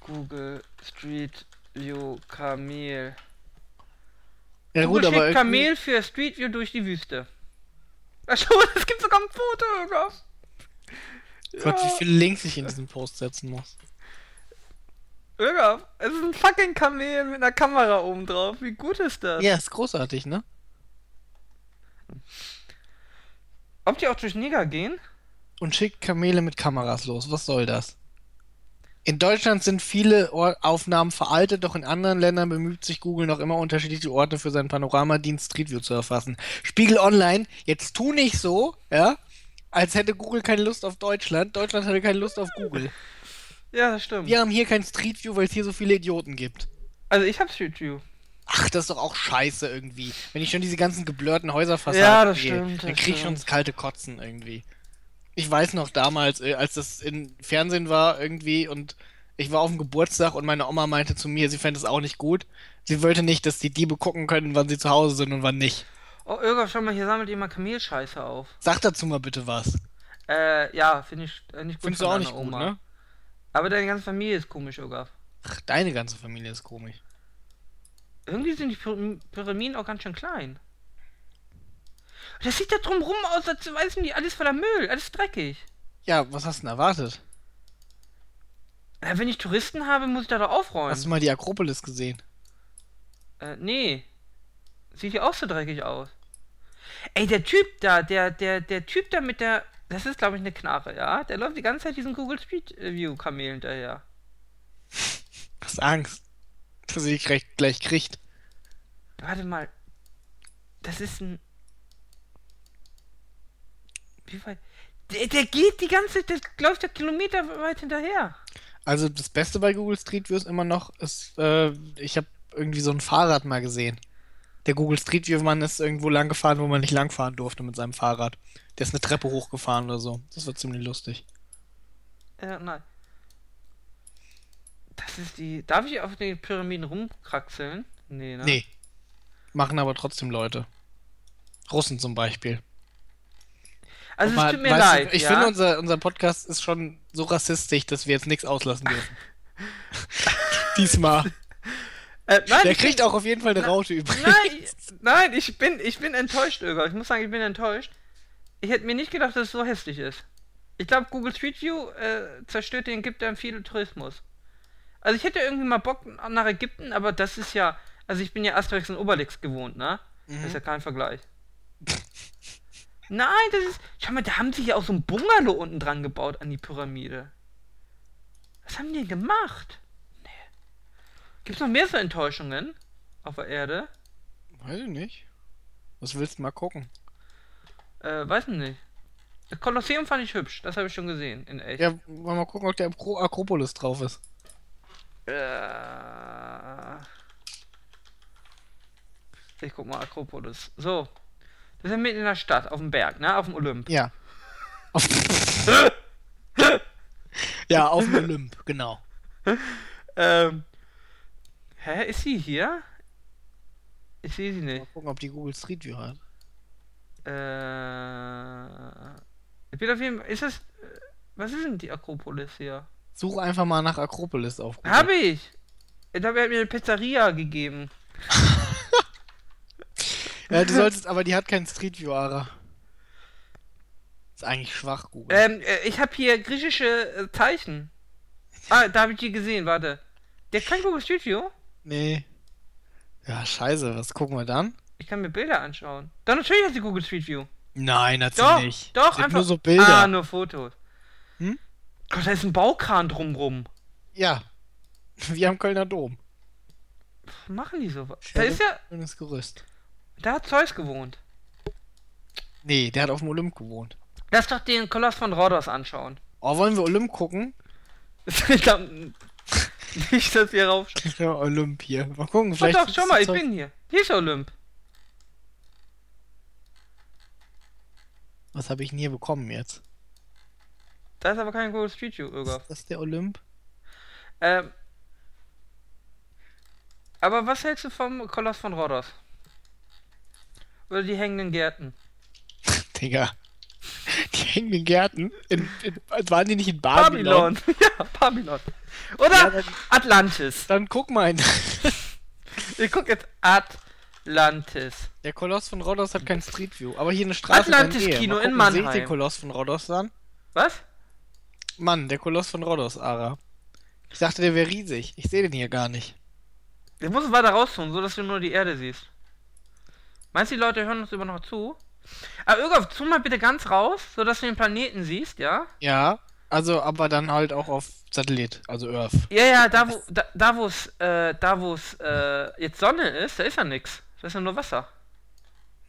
Speaker 1: Google Street View Kamel.
Speaker 2: Ja
Speaker 1: Google
Speaker 2: gut, aber
Speaker 1: schickt
Speaker 2: irgendwie-
Speaker 1: Kamel für Street View durch die Wüste. Schau, es gibt sogar ein Foto, Irga.
Speaker 2: Gott,
Speaker 1: Ja.
Speaker 2: wie viele Links ich in diesen Post setzen muss.
Speaker 1: Irga, es ist ein fucking Kamel mit einer Kamera oben drauf. Wie gut ist das?
Speaker 2: Ja, ist großartig, ne?
Speaker 1: Ob die auch durch Niger gehen?
Speaker 2: Und schickt Kamele mit Kameras los. Was soll das? In Deutschland sind viele Aufnahmen veraltet, doch in anderen Ländern bemüht sich Google noch immer unterschiedliche Orte für seinen Panoramadienst Street View zu erfassen. Spiegel Online, jetzt tu nicht so, ja, als hätte Google keine Lust auf Deutschland. Deutschland hatte keine Lust auf Google.
Speaker 1: Ja, das stimmt.
Speaker 2: Wir haben hier kein Street View, weil es hier so viele Idioten gibt.
Speaker 1: Also ich hab Street View.
Speaker 2: Ach, das ist doch auch scheiße irgendwie. Wenn ich schon diese ganzen geblurrten Häuserfassaden
Speaker 1: Ja, das
Speaker 2: sehe,
Speaker 1: stimmt,
Speaker 2: dann krieg ich schon das kalte Kotzen irgendwie. Ich weiß noch damals, äh, als das im Fernsehen war irgendwie und ich war auf dem Geburtstag und meine Oma meinte zu mir, sie fände es auch nicht gut. Sie wollte nicht, dass die Diebe gucken können, wann sie zu Hause sind und wann nicht.
Speaker 1: Oh, Irga, schau mal, hier sammelt jemand Kamelscheiße auf.
Speaker 2: Sag dazu mal bitte was.
Speaker 1: Äh, ja, finde ich äh, nicht gut
Speaker 2: Findest du auch nicht gut,
Speaker 1: Oma.
Speaker 2: ne?
Speaker 1: Aber deine ganze Familie ist komisch, Irga.
Speaker 2: Ach, deine ganze Familie ist komisch.
Speaker 1: Irgendwie sind die Py- Pyramiden auch ganz schön klein. Das sieht da drumrum aus, als weißen die alles voller Müll, alles dreckig.
Speaker 2: Ja, was hast du denn erwartet?
Speaker 1: Äh, wenn ich Touristen habe, muss ich da doch aufräumen.
Speaker 2: Hast du mal die Akropolis gesehen?
Speaker 1: Äh, nee. Sieht ja auch so dreckig aus. Ey, der Typ da, der, der, der Typ da mit der. Das ist, glaube ich, eine Knarre, ja? Der läuft die ganze Zeit diesen Google Street View Kamel hinterher.
Speaker 2: Hast Angst, dass sie dich gleich kriegt.
Speaker 1: Warte mal. Das ist ein. Wie weit? Der, der geht die ganze Zeit, der läuft ja Kilometer weit hinterher.
Speaker 2: Also das Beste bei Google Street View ist immer noch, ist, äh, ich habe irgendwie so ein Fahrrad mal gesehen. Der Google Street View Mann ist irgendwo lang gefahren, wo man nicht langfahren durfte mit seinem Fahrrad. Der ist eine Treppe hochgefahren oder so. Das war ziemlich lustig.
Speaker 1: Ja, nein. Das ist die. Darf ich auf den Pyramiden rumkraxeln? Nee, ne?
Speaker 2: Nee. Machen aber trotzdem Leute. Russen zum Beispiel.
Speaker 1: Also es tut mir
Speaker 2: weißt du,
Speaker 1: leid.
Speaker 2: Ich
Speaker 1: ja?
Speaker 2: finde, unser, unser Podcast ist schon so rassistisch, dass wir jetzt nichts auslassen dürfen. Diesmal.
Speaker 1: äh, nein,
Speaker 2: Der
Speaker 1: ich
Speaker 2: kriegt auch auf jeden Fall eine Raute übrig.
Speaker 1: Nein, ich- nein, ich bin, ich bin enttäuscht, Öger. Ich muss sagen, ich bin enttäuscht. Ich hätte mir nicht gedacht, dass es so hässlich ist. Ich glaube, Google Street View äh, zerstört den Ägyptern viel Tourismus. Also ich hätte irgendwie mal Bock nach Ägypten, aber das ist ja, also ich bin ja Asterix und Obelix gewohnt, ne? Das ist ja kein Vergleich. Nein, das ist, schau mal, da haben sie ja auch so ein Bungalow unten dran gebaut an die Pyramide. Was haben die denn gemacht? Nee. Gibt's noch mehr so Enttäuschungen auf der Erde?
Speaker 2: Weiß ich nicht. Was willst du mal gucken?
Speaker 1: Äh, weiß nicht. Das Kolosseum fand ich hübsch, das habe ich schon gesehen, in echt.
Speaker 2: Ja, wollen wir mal gucken, ob der Akro Akropolis drauf ist.
Speaker 1: Äh, ich guck mal, Akropolis. So. Das ist ja mitten in der Stadt, auf dem Berg, ne? Auf dem Olymp.
Speaker 2: Ja. Auf ja, auf dem Olymp, genau.
Speaker 1: Ähm. Hä, ist sie hier? Ich sehe sie nicht.
Speaker 2: Mal gucken, ob die Google Street View hat.
Speaker 1: Äh. Ich bin auf jeden Fall. Ist das. äh, Was ist denn die Akropolis hier?
Speaker 2: Such einfach mal nach Akropolis auf Google.
Speaker 1: Hab ich! Er hat mir eine Pizzeria gegeben.
Speaker 2: Ja, du solltest, aber die hat kein Street View, Ara. Ist eigentlich schwach, Google.
Speaker 1: Ähm, äh, ich habe hier griechische äh, Zeichen. Ah, da habe ich die gesehen, warte. Der kann Google Street View?
Speaker 2: Nee. Ja, scheiße, was gucken wir dann?
Speaker 1: Ich kann mir Bilder anschauen. Dann natürlich hat sie Google Street View.
Speaker 2: Nein, hat sie
Speaker 1: Doch,
Speaker 2: nicht.
Speaker 1: doch,
Speaker 2: sie
Speaker 1: einfach.
Speaker 2: nur so Bilder.
Speaker 1: Ah, nur Fotos.
Speaker 2: Hm?
Speaker 1: Gott, da ist ein Baukran drumrum.
Speaker 2: Ja. Wie am Kölner Dom.
Speaker 1: Was machen die so? Da ist ja.
Speaker 2: Schönes Gerüst.
Speaker 1: Da hat Zeus gewohnt.
Speaker 2: Nee, der hat auf dem Olymp gewohnt.
Speaker 1: Lass doch den Koloss von Rhodos anschauen.
Speaker 2: Oh, wollen wir Olymp gucken?
Speaker 1: nicht, dass wir raufschauen.
Speaker 2: Ja, Olymp hier. Mal gucken,
Speaker 1: Oh
Speaker 2: vielleicht.
Speaker 1: doch, schau mal, ich
Speaker 2: Zeug-
Speaker 1: bin hier. Hier ist Olymp.
Speaker 2: Was habe ich denn hier bekommen jetzt?
Speaker 1: Da ist aber kein Google Street View, Öger.
Speaker 2: Ist das der Olymp?
Speaker 1: Ähm. Aber was hältst du vom Koloss von Rhodos? Oder die hängenden Gärten?
Speaker 2: Digga. Die hängenden Gärten. In, in, waren die nicht in Babylon?
Speaker 1: Babylon. ja, Babylon. Oder
Speaker 2: Ja, dann-
Speaker 1: Atlantis.
Speaker 2: Dann guck mal.
Speaker 1: Ich guck jetzt Atlantis.
Speaker 2: Der Koloss von Rhodos hat kein Street View. Aber hier eine Straße. in der
Speaker 1: Atlantis. Kino in
Speaker 2: gucken, ich
Speaker 1: Mannheim.
Speaker 2: den Koloss von Rhodos dann?
Speaker 1: Was?
Speaker 2: Mann, der Koloss von Rhodos, Ara. Ich dachte, der wäre riesig. Ich sehe den hier gar nicht.
Speaker 1: Ich muss es weiter raustun, so dass du nur die Erde siehst. Meinst du, die Leute hören uns immer noch zu? Aber Irgolf, tu mal bitte ganz raus, so dass du den Planeten siehst, ja?
Speaker 2: Ja, also aber dann halt auch auf Satellit, also Earth.
Speaker 1: Ja, ja, da wo da, da wo es äh, da wo es äh, jetzt Sonne ist, da ist ja nix. Da ist ja nur Wasser.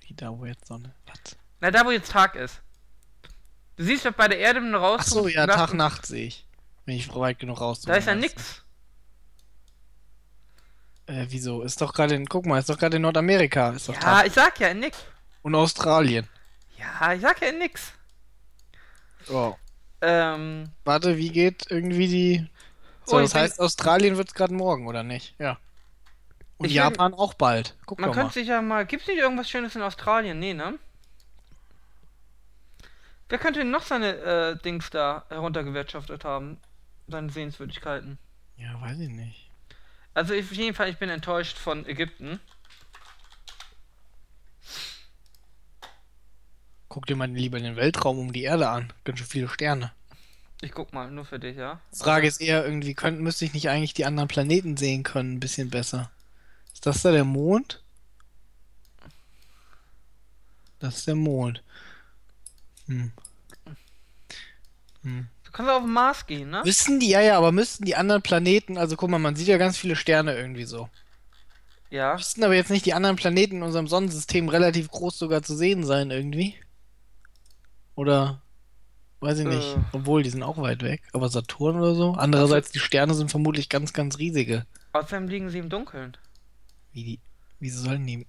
Speaker 2: Wie da, wo jetzt Sonne. Was?
Speaker 1: Na, da wo jetzt Tag ist. Du siehst doch bei der Erde, wenn du raus
Speaker 2: Ach so, ja, Tag, Nacht sehe ich. Wenn ich weit genug raus
Speaker 1: Da ist ja nix.
Speaker 2: Äh, wieso? Ist doch gerade in, guck mal, ist doch gerade in Nordamerika. Ist doch
Speaker 1: Ja,
Speaker 2: Tag.
Speaker 1: ich sag ja nix.
Speaker 2: Und Australien.
Speaker 1: Ja, ich sag ja nix.
Speaker 2: Oh.
Speaker 1: Ähm,
Speaker 2: Warte, wie geht irgendwie die. So,
Speaker 1: Oh,
Speaker 2: das
Speaker 1: bin-
Speaker 2: heißt, Australien wird es gerade morgen, oder nicht? Ja. Und
Speaker 1: Ich bin-
Speaker 2: Japan auch bald. Guck
Speaker 1: man
Speaker 2: mal.
Speaker 1: könnte sich ja mal. Gibt's nicht irgendwas Schönes in Australien? Nee, ne? Wer könnte denn noch seine äh, Dings da heruntergewirtschaftet haben? Seine Sehenswürdigkeiten.
Speaker 2: Ja, weiß ich nicht.
Speaker 1: Also ich, auf jeden Fall, ich bin enttäuscht von Ägypten.
Speaker 2: Guck dir mal lieber den Weltraum um die Erde an. Ganz schön viele Sterne.
Speaker 1: Ich guck mal, nur für dich, ja?
Speaker 2: Die Frage ist eher irgendwie, könnt, müsste ich nicht eigentlich die anderen Planeten sehen können, ein bisschen besser? Ist das da der Mond? Das ist der Mond. Hm. Hm.
Speaker 1: Du kannst auf den Mars gehen, ne?
Speaker 2: Wissen die, ja, ja, aber müssten die anderen Planeten, also guck mal, man sieht ja ganz viele Sterne irgendwie so.
Speaker 1: Ja.
Speaker 2: Müssten aber jetzt nicht die anderen Planeten in unserem Sonnensystem relativ groß sogar zu sehen sein irgendwie? Oder weiß ich nicht.
Speaker 1: Äh.
Speaker 2: Obwohl, die sind auch weit weg. Aber Saturn oder so? Andererseits, die Sterne sind vermutlich ganz, ganz riesige.
Speaker 1: Außerdem liegen sie im Dunkeln.
Speaker 2: Wie die. Wieso sollen die.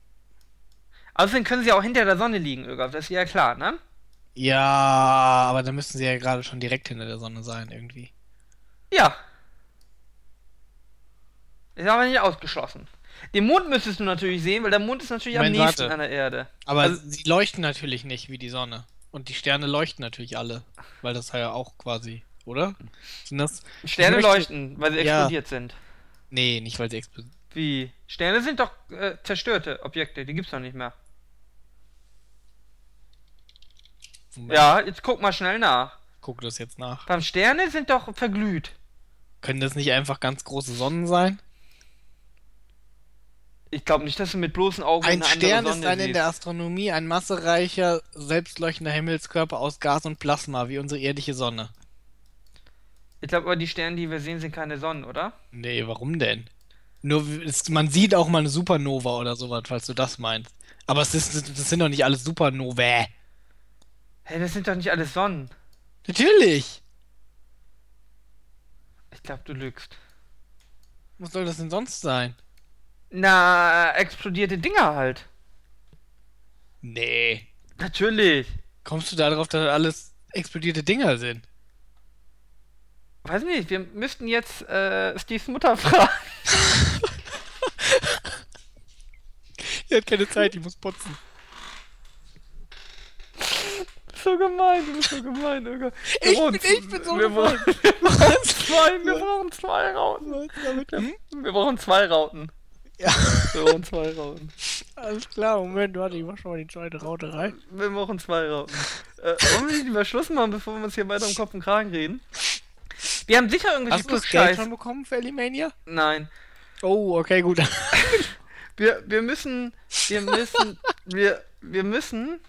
Speaker 1: Außerdem können sie auch hinter der Sonne liegen, Irgaf. Das ist ja klar, ne?
Speaker 2: Ja, aber dann müssten sie ja gerade schon direkt hinter der Sonne sein irgendwie.
Speaker 1: Ja. Ist aber nicht ausgeschlossen. Den Mond müsstest du natürlich sehen, weil der Mond ist natürlich am
Speaker 2: Moment,
Speaker 1: nächsten
Speaker 2: warte.
Speaker 1: an der Erde.
Speaker 2: Aber
Speaker 1: Also-
Speaker 2: sie leuchten natürlich nicht wie die Sonne. Und die Sterne leuchten natürlich alle. Weil das ja auch quasi, oder? Sind das.
Speaker 1: Sterne
Speaker 2: möchte-
Speaker 1: leuchten, weil sie
Speaker 2: Ja.
Speaker 1: explodiert sind.
Speaker 2: Nee, nicht weil sie explodieren.
Speaker 1: Wie? Sterne sind doch äh, zerstörte Objekte, die gibt's doch nicht mehr. Ja, jetzt guck mal schnell nach.
Speaker 2: Guck das jetzt nach.
Speaker 1: Beim Sterne sind doch verglüht.
Speaker 2: Können das nicht einfach ganz große Sonnen sein?
Speaker 1: Ich glaube nicht, dass du mit bloßen Augen
Speaker 2: Ein
Speaker 1: eine
Speaker 2: Stern ist ein in der Astronomie ein massereicher, selbstleuchtender Himmelskörper aus Gas und Plasma, wie unsere irdische Sonne.
Speaker 1: Ich glaube aber, die Sterne, die wir sehen, sind keine Sonnen, oder?
Speaker 2: Nee, warum denn? Nur, es, man sieht auch mal eine Supernova oder sowas, falls du das meinst. Aber es ist, das sind doch nicht alles Supernovae.
Speaker 1: Hey, das sind doch nicht alles Sonnen.
Speaker 2: Natürlich!
Speaker 1: Ich glaube, du lügst.
Speaker 2: Was soll das denn sonst sein?
Speaker 1: Na, explodierte Dinger halt.
Speaker 2: Nee.
Speaker 1: Natürlich.
Speaker 2: Kommst du darauf, dass das alles explodierte Dinger sind?
Speaker 1: Weiß nicht, wir müssten jetzt äh, Steves Mutter fragen.
Speaker 2: Die hat keine Zeit, die muss putzen.
Speaker 1: So gemein, du bist so gemein, Irga. Wir
Speaker 2: Ich bin- ich bin so
Speaker 1: wir
Speaker 2: gemein.
Speaker 1: brauchen, wir brauchen zwei, wir brauchen zwei Rauten.
Speaker 2: Hm?
Speaker 1: Wir brauchen zwei Rauten.
Speaker 2: Ja,
Speaker 1: Wir brauchen zwei Rauten.
Speaker 2: alles klar. Moment, warte, ich mach schon mal die zweite Raute rein.
Speaker 1: Wir brauchen zwei Rauten. Äh, wollen wir nicht lieber Schluss machen, bevor wir uns hier weiter um Kopf und Kragen reden? Wir haben sicher irgendwelche
Speaker 2: Hast du das Geld schon bekommen für Elimania?
Speaker 1: Nein.
Speaker 2: Oh, okay, gut.
Speaker 1: Wir, wir müssen, wir müssen, wir, wir müssen,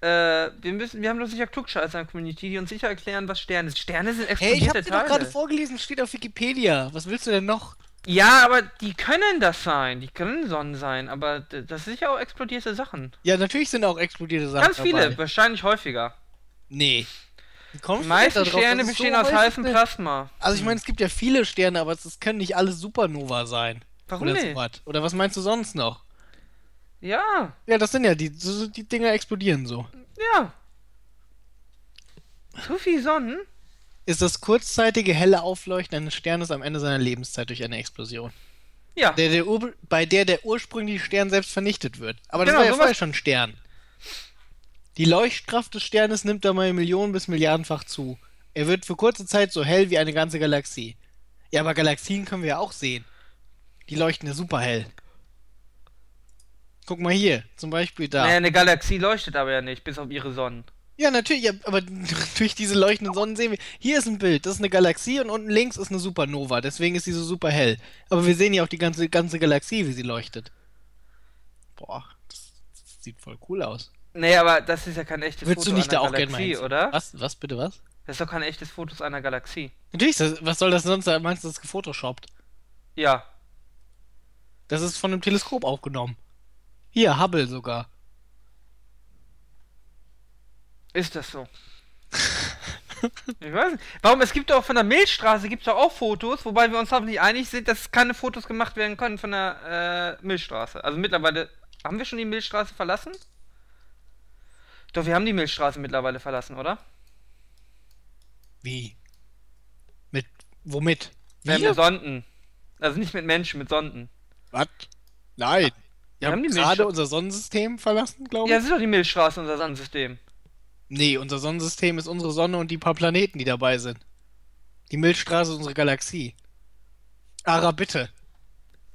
Speaker 1: äh, wir müssen, wir haben doch sicher Klugscheißer in der Community, die uns sicher erklären, was Sterne sind. Sterne sind
Speaker 2: Hey, ich
Speaker 1: explodierte
Speaker 2: hab dir doch gerade vorgelesen, steht auf Wikipedia. Was willst du denn noch?
Speaker 1: Ja, aber die können das sein. Die können Sonnen sein, aber das sind sicher auch explodierte Sachen.
Speaker 2: Ja, natürlich sind auch explodierte Sachen
Speaker 1: Ganz viele,
Speaker 2: dabei.
Speaker 1: wahrscheinlich häufiger.
Speaker 2: Nee. Kommst
Speaker 1: Die meisten Sterne
Speaker 2: es so
Speaker 1: bestehen aus heißem? Plasma.
Speaker 2: Also ich meine, es gibt ja viele Sterne, aber es können nicht alle Supernova sein.
Speaker 1: Warum
Speaker 2: Oder
Speaker 1: nicht?
Speaker 2: sowas. Oder was meinst du sonst noch?
Speaker 1: Ja,
Speaker 2: Ja, das sind ja die, so- die Dinger explodieren so.
Speaker 1: ja. Zu viel Sonnen?
Speaker 2: Ist das kurzzeitige helle Aufleuchten eines Sternes am Ende seiner Lebenszeit durch eine Explosion.
Speaker 1: Ja.
Speaker 2: Der, der, bei der der ursprüngliche Stern selbst vernichtet wird. Aber das
Speaker 1: Genau,
Speaker 2: war ja vorher schon Stern. Die Leuchtkraft des Sternes nimmt dabei Millionen bis Milliardenfach zu. Er wird für kurze Zeit so hell wie eine ganze Galaxie. Ja, aber Galaxien können wir ja auch sehen. Die leuchten ja super hell. Guck mal hier, zum Beispiel da.
Speaker 1: Naja, eine Galaxie leuchtet aber ja nicht, bis auf ihre Sonnen.
Speaker 2: Ja, natürlich, ja, aber durch diese leuchtenden Sonnen sehen wir. Hier ist ein Bild, das ist eine Galaxie und unten links ist eine Supernova, deswegen ist sie so super hell. Aber wir sehen ja auch die ganze, ganze Galaxie, wie sie leuchtet. Boah, das, das sieht voll cool aus.
Speaker 1: Nee, aber das ist ja kein echtes
Speaker 2: Würdest
Speaker 1: Foto
Speaker 2: du nicht da
Speaker 1: einer
Speaker 2: auch gerne mal
Speaker 1: Galaxie,
Speaker 2: hin?
Speaker 1: oder?
Speaker 2: Was? Was bitte was?
Speaker 1: Das ist doch kein echtes Foto einer Galaxie.
Speaker 2: Natürlich, das, was soll das sonst sein? Meinst du, das ist gefotoshoppt?
Speaker 1: Ja.
Speaker 2: Das ist von einem Teleskop aufgenommen. Hier, Hubble sogar.
Speaker 1: Ist das so? ich weiß nicht. Warum? Es gibt doch von der Milchstraße gibt doch auch Fotos, wobei wir uns hoffentlich einig sind, dass keine Fotos gemacht werden können von der äh, Milchstraße. Also mittlerweile. Haben wir schon die Milchstraße verlassen? Doch, wir haben die Milchstraße mittlerweile verlassen, oder?
Speaker 2: Wie? Mit, womit?
Speaker 1: Ja,
Speaker 2: Wir?
Speaker 1: mit Sonden. Also nicht mit Menschen, mit Sonden.
Speaker 2: Was? Nein. Wir
Speaker 1: haben
Speaker 2: haben
Speaker 1: die
Speaker 2: gerade unser Sonnensystem verlassen, glaube ich.
Speaker 1: Ja, das ist doch die Milchstraße, unser Sonnensystem.
Speaker 2: Nee, unser Sonnensystem ist unsere Sonne und die paar Planeten, die dabei sind. Die Milchstraße ist unsere Galaxie. Ara, bitte.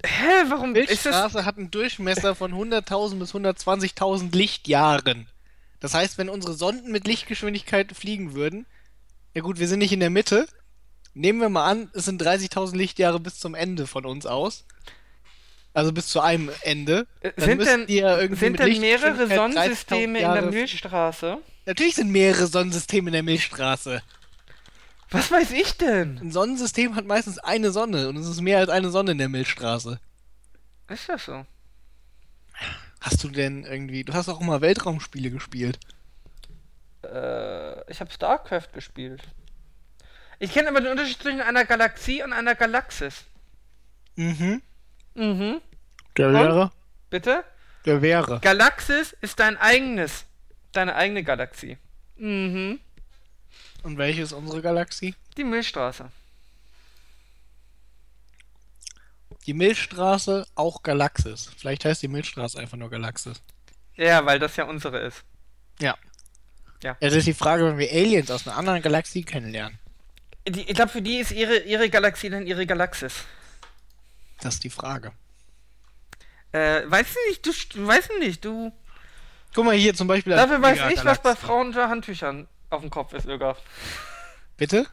Speaker 1: Hä, warum ist das.
Speaker 2: Milchstraße hat einen Durchmesser von 100.000 bis 120.000 Lichtjahren. Das heißt, wenn unsere Sonden mit Lichtgeschwindigkeit fliegen würden, ja gut, wir sind nicht in der Mitte. Nehmen wir mal an, es sind 30.000 Lichtjahre bis zum Ende von uns aus. Also bis zu einem Ende.
Speaker 1: Äh,
Speaker 2: Dann
Speaker 1: Sind denn, sind denn mehrere
Speaker 2: Lichtgeschwindigkeit 30.000
Speaker 1: Sonnensysteme in der Milchstraße?
Speaker 2: Natürlich sind mehrere Sonnensysteme in der Milchstraße.
Speaker 1: Was weiß ich denn?
Speaker 2: Ein Sonnensystem hat meistens eine Sonne und es ist mehr als eine Sonne in der Milchstraße.
Speaker 1: Ist das so?
Speaker 2: Hast du denn irgendwie. Du hast auch immer Weltraumspiele gespielt.
Speaker 1: Äh, ich habe StarCraft gespielt. Ich kenne aber den Unterschied zwischen einer Galaxie und einer Galaxis.
Speaker 2: Mhm.
Speaker 1: Mhm.
Speaker 2: Der wäre.
Speaker 1: Bitte?
Speaker 2: Der wäre.
Speaker 1: Galaxis ist dein eigenes. Deine eigene Galaxie. Mhm.
Speaker 2: Und welche ist unsere Galaxie?
Speaker 1: Die Milchstraße.
Speaker 2: Die Milchstraße, auch Galaxis. Vielleicht heißt die Milchstraße einfach nur Galaxis.
Speaker 1: Ja, weil das ja unsere ist.
Speaker 2: Ja.
Speaker 1: Ja.
Speaker 2: Jetzt ist die Frage, wenn wir Aliens aus einer anderen Galaxie kennenlernen.
Speaker 1: Die, ich glaube, für die ist ihre, ihre Galaxie dann ihre Galaxis.
Speaker 2: Das ist die Frage.
Speaker 1: Äh, weißt du nicht, du, du weißt nicht, du.
Speaker 2: Guck mal hier zum Beispiel.
Speaker 1: Dafür weiß ich, was bei. Frauen unter Handtüchern auf dem Kopf ist, Irga.
Speaker 2: Bitte?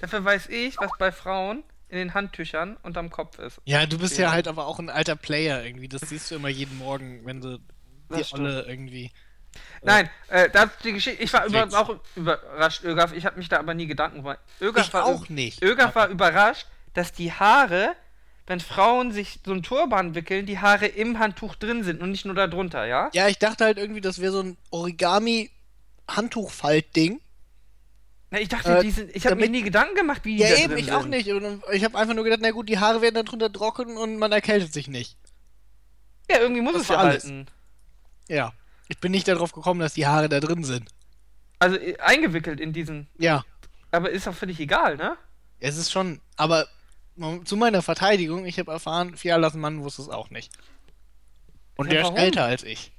Speaker 1: Dafür weiß ich, was bei Frauen in den Handtüchern unterm Kopf ist.
Speaker 2: Ja, du bist ja.
Speaker 1: Ja.
Speaker 2: halt aber auch ein alter Player irgendwie. Das siehst du immer jeden Morgen, wenn du die. Olle irgendwie.
Speaker 1: Nein, äh, das die Geschichte. Ich war übrigens auch überrascht, Ögaf. Ich habe mich da aber nie Gedanken gemacht. Ögaf
Speaker 2: Ich
Speaker 1: war,
Speaker 2: auch nicht.
Speaker 1: Ögaf war überrascht, dass die Haare, wenn Frauen sich so ein Turban wickeln, die Haare im Handtuch drin sind und nicht nur da drunter, ja?
Speaker 2: Ja, ich dachte halt irgendwie, das wäre so ein Origami-Handtuchfalt-Ding.
Speaker 1: Na, ich dachte,
Speaker 2: Äh,
Speaker 1: die sind, ich habe mir nie Gedanken gemacht, wie die
Speaker 2: Ja,
Speaker 1: da
Speaker 2: eben,
Speaker 1: drin
Speaker 2: ich auch
Speaker 1: sind.
Speaker 2: nicht. Und ich habe einfach nur gedacht, na gut, die Haare werden dann drunter trocken und man erkältet sich nicht.
Speaker 1: Ja, irgendwie muss
Speaker 2: Das
Speaker 1: es ja
Speaker 2: alles.
Speaker 1: halten.
Speaker 2: Ja. Ich bin nicht darauf gekommen, dass die Haare da drin sind.
Speaker 1: Also äh, eingewickelt in diesen.
Speaker 2: Ja.
Speaker 1: Aber ist doch völlig egal, ne?
Speaker 2: Es ist schon, aber zu meiner Verteidigung, ich habe erfahren, Fialas Mann wusste es auch nicht. Und
Speaker 1: Ja,
Speaker 2: der
Speaker 1: warum?
Speaker 2: ist älter als ich.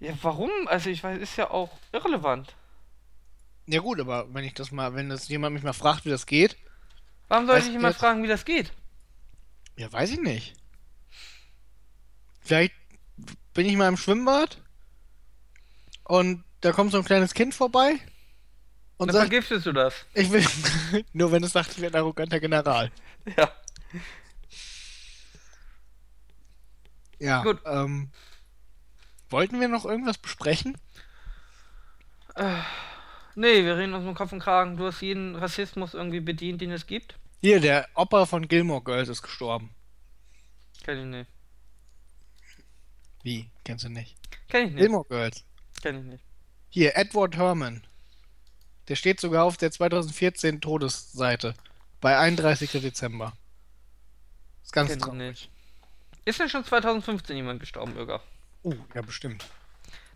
Speaker 1: Ja, warum? Also ich weiß, ist ja auch irrelevant.
Speaker 2: Ja gut, aber wenn ich das mal, wenn das jemand mich mal fragt, wie das geht,
Speaker 1: Warum soll
Speaker 2: Weißt
Speaker 1: ich
Speaker 2: jetzt-
Speaker 1: fragen, wie das geht?
Speaker 2: ja, weiß ich nicht. Vielleicht bin ich mal im Schwimmbad und da kommt so ein kleines Kind vorbei und
Speaker 1: Dann
Speaker 2: sagt,
Speaker 1: vergiftest du das.
Speaker 2: ich will, nur wenn es sagt, ich werde ein arroganter General.
Speaker 1: Ja.
Speaker 2: Ja,
Speaker 1: Gut.
Speaker 2: ähm, wollten wir noch irgendwas besprechen?
Speaker 1: Nee, wir reden uns um Kopf und Kragen. Du hast jeden Rassismus irgendwie bedient, den es gibt.
Speaker 2: Hier, der Opa von Gilmore Girls ist gestorben.
Speaker 1: Kenn ich nicht.
Speaker 2: Wie? Kennst du nicht?
Speaker 1: Kenn ich nicht.
Speaker 2: Gilmore Girls.
Speaker 1: Kenn ich nicht.
Speaker 2: Hier, Edward Herman. Der steht sogar auf der 2014 Todesseite. Bei 31. Dezember. Ist ganz
Speaker 1: Kenn
Speaker 2: traurig.
Speaker 1: nicht. Ist denn schon 2015 jemand gestorben, Bürger?
Speaker 2: Uh, ja, bestimmt.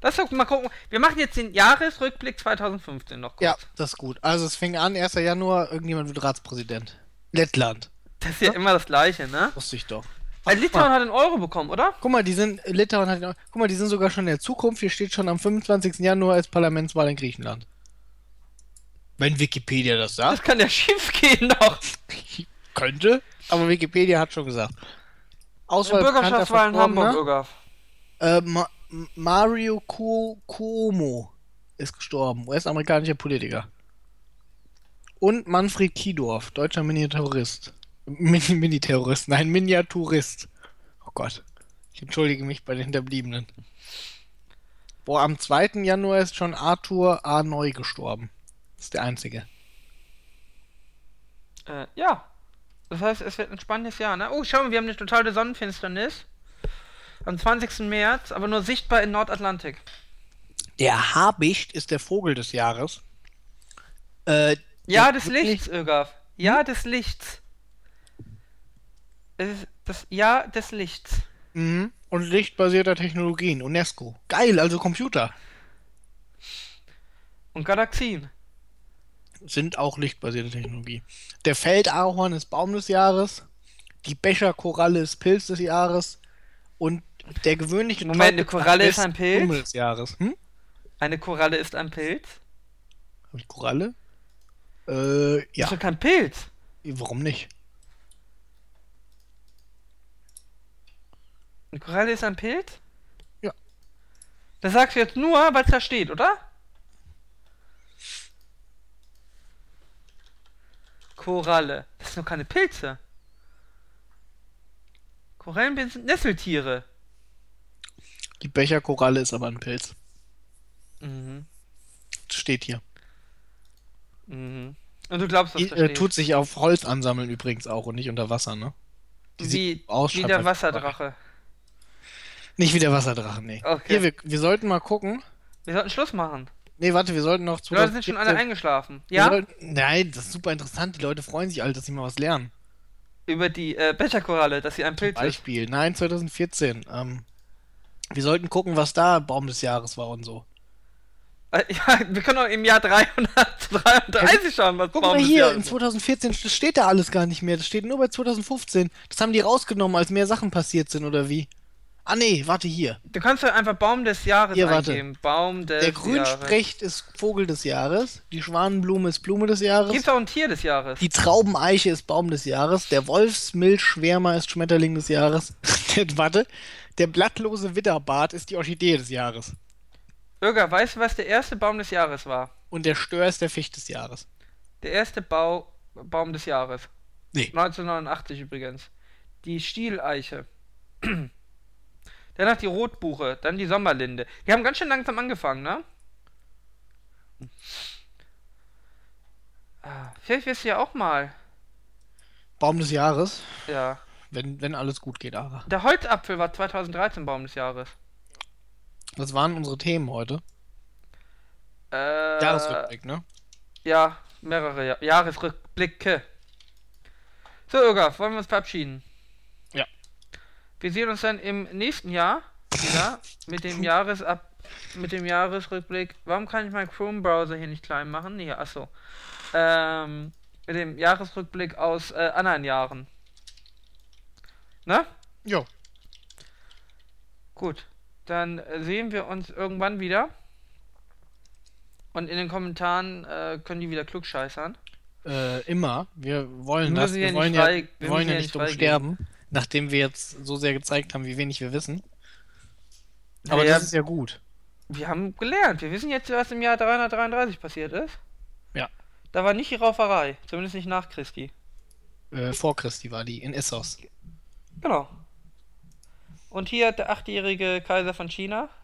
Speaker 1: Lass doch mal gucken. Wir machen jetzt den Jahresrückblick 2015 noch kurz.
Speaker 2: Ja, das ist gut. Also es fing an, 1. Januar, irgendjemand wird Ratspräsident. Lettland.
Speaker 1: Das ist ja immer das Gleiche, ne?
Speaker 2: Wusste ich doch.
Speaker 1: Weil
Speaker 2: Ach,
Speaker 1: Litauen
Speaker 2: mal.
Speaker 1: hat einen Euro bekommen, oder?
Speaker 2: Guck mal, die sind, Litauen hat, guck mal, die sind sogar schon in der Zukunft. Hier steht schon am 25. Januar als Parlamentswahl in Griechenland. Wenn Wikipedia das sagt.
Speaker 1: Das kann ja schief gehen noch.
Speaker 2: Könnte, aber Wikipedia hat schon gesagt. Auswahl
Speaker 1: Bürgerschaftswahl in
Speaker 2: bekannter
Speaker 1: Hamburg,
Speaker 2: Verstorbener.
Speaker 1: Bürger.
Speaker 2: Äh, Ma Mario Cu Cuomo ist gestorben, US-amerikanischer Politiker. Und Manfred Kiedorf, deutscher Miniaturist. Min Mini-Terrorist, nein, Miniaturist. Oh Gott. Ich entschuldige mich bei den Hinterbliebenen. Boah, am 2. Januar ist schon Arthur A. Neu gestorben. Das ist der einzige.
Speaker 1: Äh, ja. Das heißt, es wird ein spannendes Jahr, ne? Oh, schau mal, wir haben eine totale Sonnenfinsternis. Am 20. März, aber nur sichtbar in Nordatlantik.
Speaker 2: Der Habicht ist der Vogel des Jahres. Äh,
Speaker 1: Ja,
Speaker 2: der
Speaker 1: des Lichts, Ögaf. Ja, des Lichts. Es ist das Jahr des Lichts.
Speaker 2: Mhm. Und lichtbasierter Technologien, UNESCO. Geil, also Computer
Speaker 1: Und Galaxien.
Speaker 2: Sind auch lichtbasierte Technologie. Der Feldahorn ist Baum des Jahres. Die Becherkoralle ist Pilz des Jahres. Und der gewöhnliche
Speaker 1: Moment, eine Koralle ist ein Pilz?
Speaker 2: Blume des Jahres. Hm?
Speaker 1: Eine Koralle ist ein Pilz.
Speaker 2: Hab ich Koralle? Äh,
Speaker 1: Ja.
Speaker 2: ja.
Speaker 1: Ist doch kein Pilz.
Speaker 2: Warum nicht?
Speaker 1: Eine Koralle ist ein Pilz?
Speaker 2: Ja.
Speaker 1: Das sagst du jetzt nur, weil es da steht, oder? Koralle. Das sind doch keine Pilze. Korallen sind Nesseltiere.
Speaker 2: Die Becherkoralle ist aber ein Pilz.
Speaker 1: Mhm.
Speaker 2: Steht hier.
Speaker 1: Mhm. Und du glaubst,
Speaker 2: Die,
Speaker 1: das
Speaker 2: äh,
Speaker 1: steht?
Speaker 2: tut sich auf Holz ansammeln übrigens auch und nicht unter Wasser, ne? Die
Speaker 1: wie,
Speaker 2: aus,
Speaker 1: wie der Wasserdrache.
Speaker 2: Nicht wie der Wasserdrache, nee.
Speaker 1: Okay.
Speaker 2: Hier, wir, wir sollten mal gucken.
Speaker 1: Wir sollten Schluss machen.
Speaker 2: Nee, warte, wir sollten noch
Speaker 1: Die Leute sind schon alle
Speaker 2: 2017
Speaker 1: eingeschlafen. Ja?
Speaker 2: Sollten, nein, das ist super interessant. Die Leute freuen sich alle, dass sie mal was lernen.
Speaker 1: Über die äh, Becherkoralle, dass sie ein Pilz ist.
Speaker 2: Beispiel. Nein, 2014. Ähm, wir sollten gucken, was da Baum des Jahres war und so.
Speaker 1: Äh, Ja, wir können auch im Jahr 333 schauen, was
Speaker 2: Guck
Speaker 1: Baum
Speaker 2: mal
Speaker 1: des
Speaker 2: hier,
Speaker 1: Jahres
Speaker 2: in
Speaker 1: ist.
Speaker 2: 2014 das steht da alles gar nicht mehr. Das steht nur bei 2015. Das haben die rausgenommen, als mehr Sachen passiert sind, oder wie? Ah nee, warte hier.
Speaker 1: Du kannst doch einfach Baum des Jahres
Speaker 2: Hier, warte.
Speaker 1: eingeben. Baum des
Speaker 2: Der. Grünsprecht ist Vogel des Jahres. Die Schwanenblume ist Blume des Jahres.
Speaker 1: Gibt's auch ein Tier des Jahres?
Speaker 2: Die Traubeneiche ist Baum des Jahres. Der Wolfsmilchschwärmer ist Schmetterling des Jahres. Der, warte. Der blattlose Widderbart ist die Orchidee des Jahres.
Speaker 1: Irga, weißt du, was der erste Baum des Jahres war?
Speaker 2: Und der Stör ist der Ficht des Jahres.
Speaker 1: Der erste Bau Baum des Jahres.
Speaker 2: Nee.
Speaker 1: 1989 übrigens. Die Stieleiche. Danach die Rotbuche, dann die Sommerlinde. Die haben ganz schön langsam angefangen, ne? Ah, Vielleicht wirst du ja auch mal.
Speaker 2: Baum des Jahres.
Speaker 1: Ja.
Speaker 2: Wenn, wenn alles gut geht, Ara.
Speaker 1: Der Holzapfel war 2013 Baum des Jahres.
Speaker 2: Was waren unsere Themen heute?
Speaker 1: Äh,
Speaker 2: Jahresrückblick, ne?
Speaker 1: Ja, mehrere ja Jahresrückblicke. So, Irga, wollen wir uns verabschieden?
Speaker 2: Ja.
Speaker 1: Wir sehen uns dann im nächsten Jahr wieder mit dem Jahresab mit dem Jahresrückblick. Warum kann ich meinen Chrome-Browser hier nicht klein machen? Nee, achso. Ähm, mit dem Jahresrückblick aus äh, anderen Jahren. Ne?
Speaker 2: Jo.
Speaker 1: Gut. Dann äh, sehen wir uns irgendwann wieder. Und in den Kommentaren äh, können die wieder klugscheißern.
Speaker 2: Äh, immer. Wir wollen
Speaker 1: Wir
Speaker 2: das. Wir
Speaker 1: ja
Speaker 2: wollen
Speaker 1: nicht
Speaker 2: ja,
Speaker 1: wir
Speaker 2: wollen ja
Speaker 1: ja
Speaker 2: nicht
Speaker 1: nicht
Speaker 2: dumm
Speaker 1: freigeben.
Speaker 2: sterben, nachdem wir jetzt so sehr gezeigt haben, wie wenig wir wissen. Aber
Speaker 1: Naja,
Speaker 2: das ist ja gut.
Speaker 1: Wir haben gelernt. Wir wissen jetzt, was im Jahr 333 passiert ist.
Speaker 2: Ja.
Speaker 1: Da war nicht die Rauferei. Zumindest nicht nach Christi.
Speaker 2: Äh, vor Christi war die in Essos.
Speaker 1: Genau. Und hier der achtjährige Kaiser von China.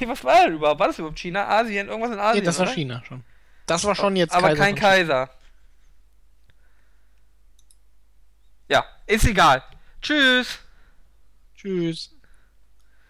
Speaker 1: Nee, was war denn überhaupt? War das überhaupt China? Asien? Irgendwas in Asien?
Speaker 2: Nee, das war
Speaker 1: oder?
Speaker 2: China schon. Das war schon jetzt
Speaker 1: Aber
Speaker 2: Kaiser
Speaker 1: kein. Kaiser. Ja, ist egal. Tschüss.
Speaker 2: Tschüss.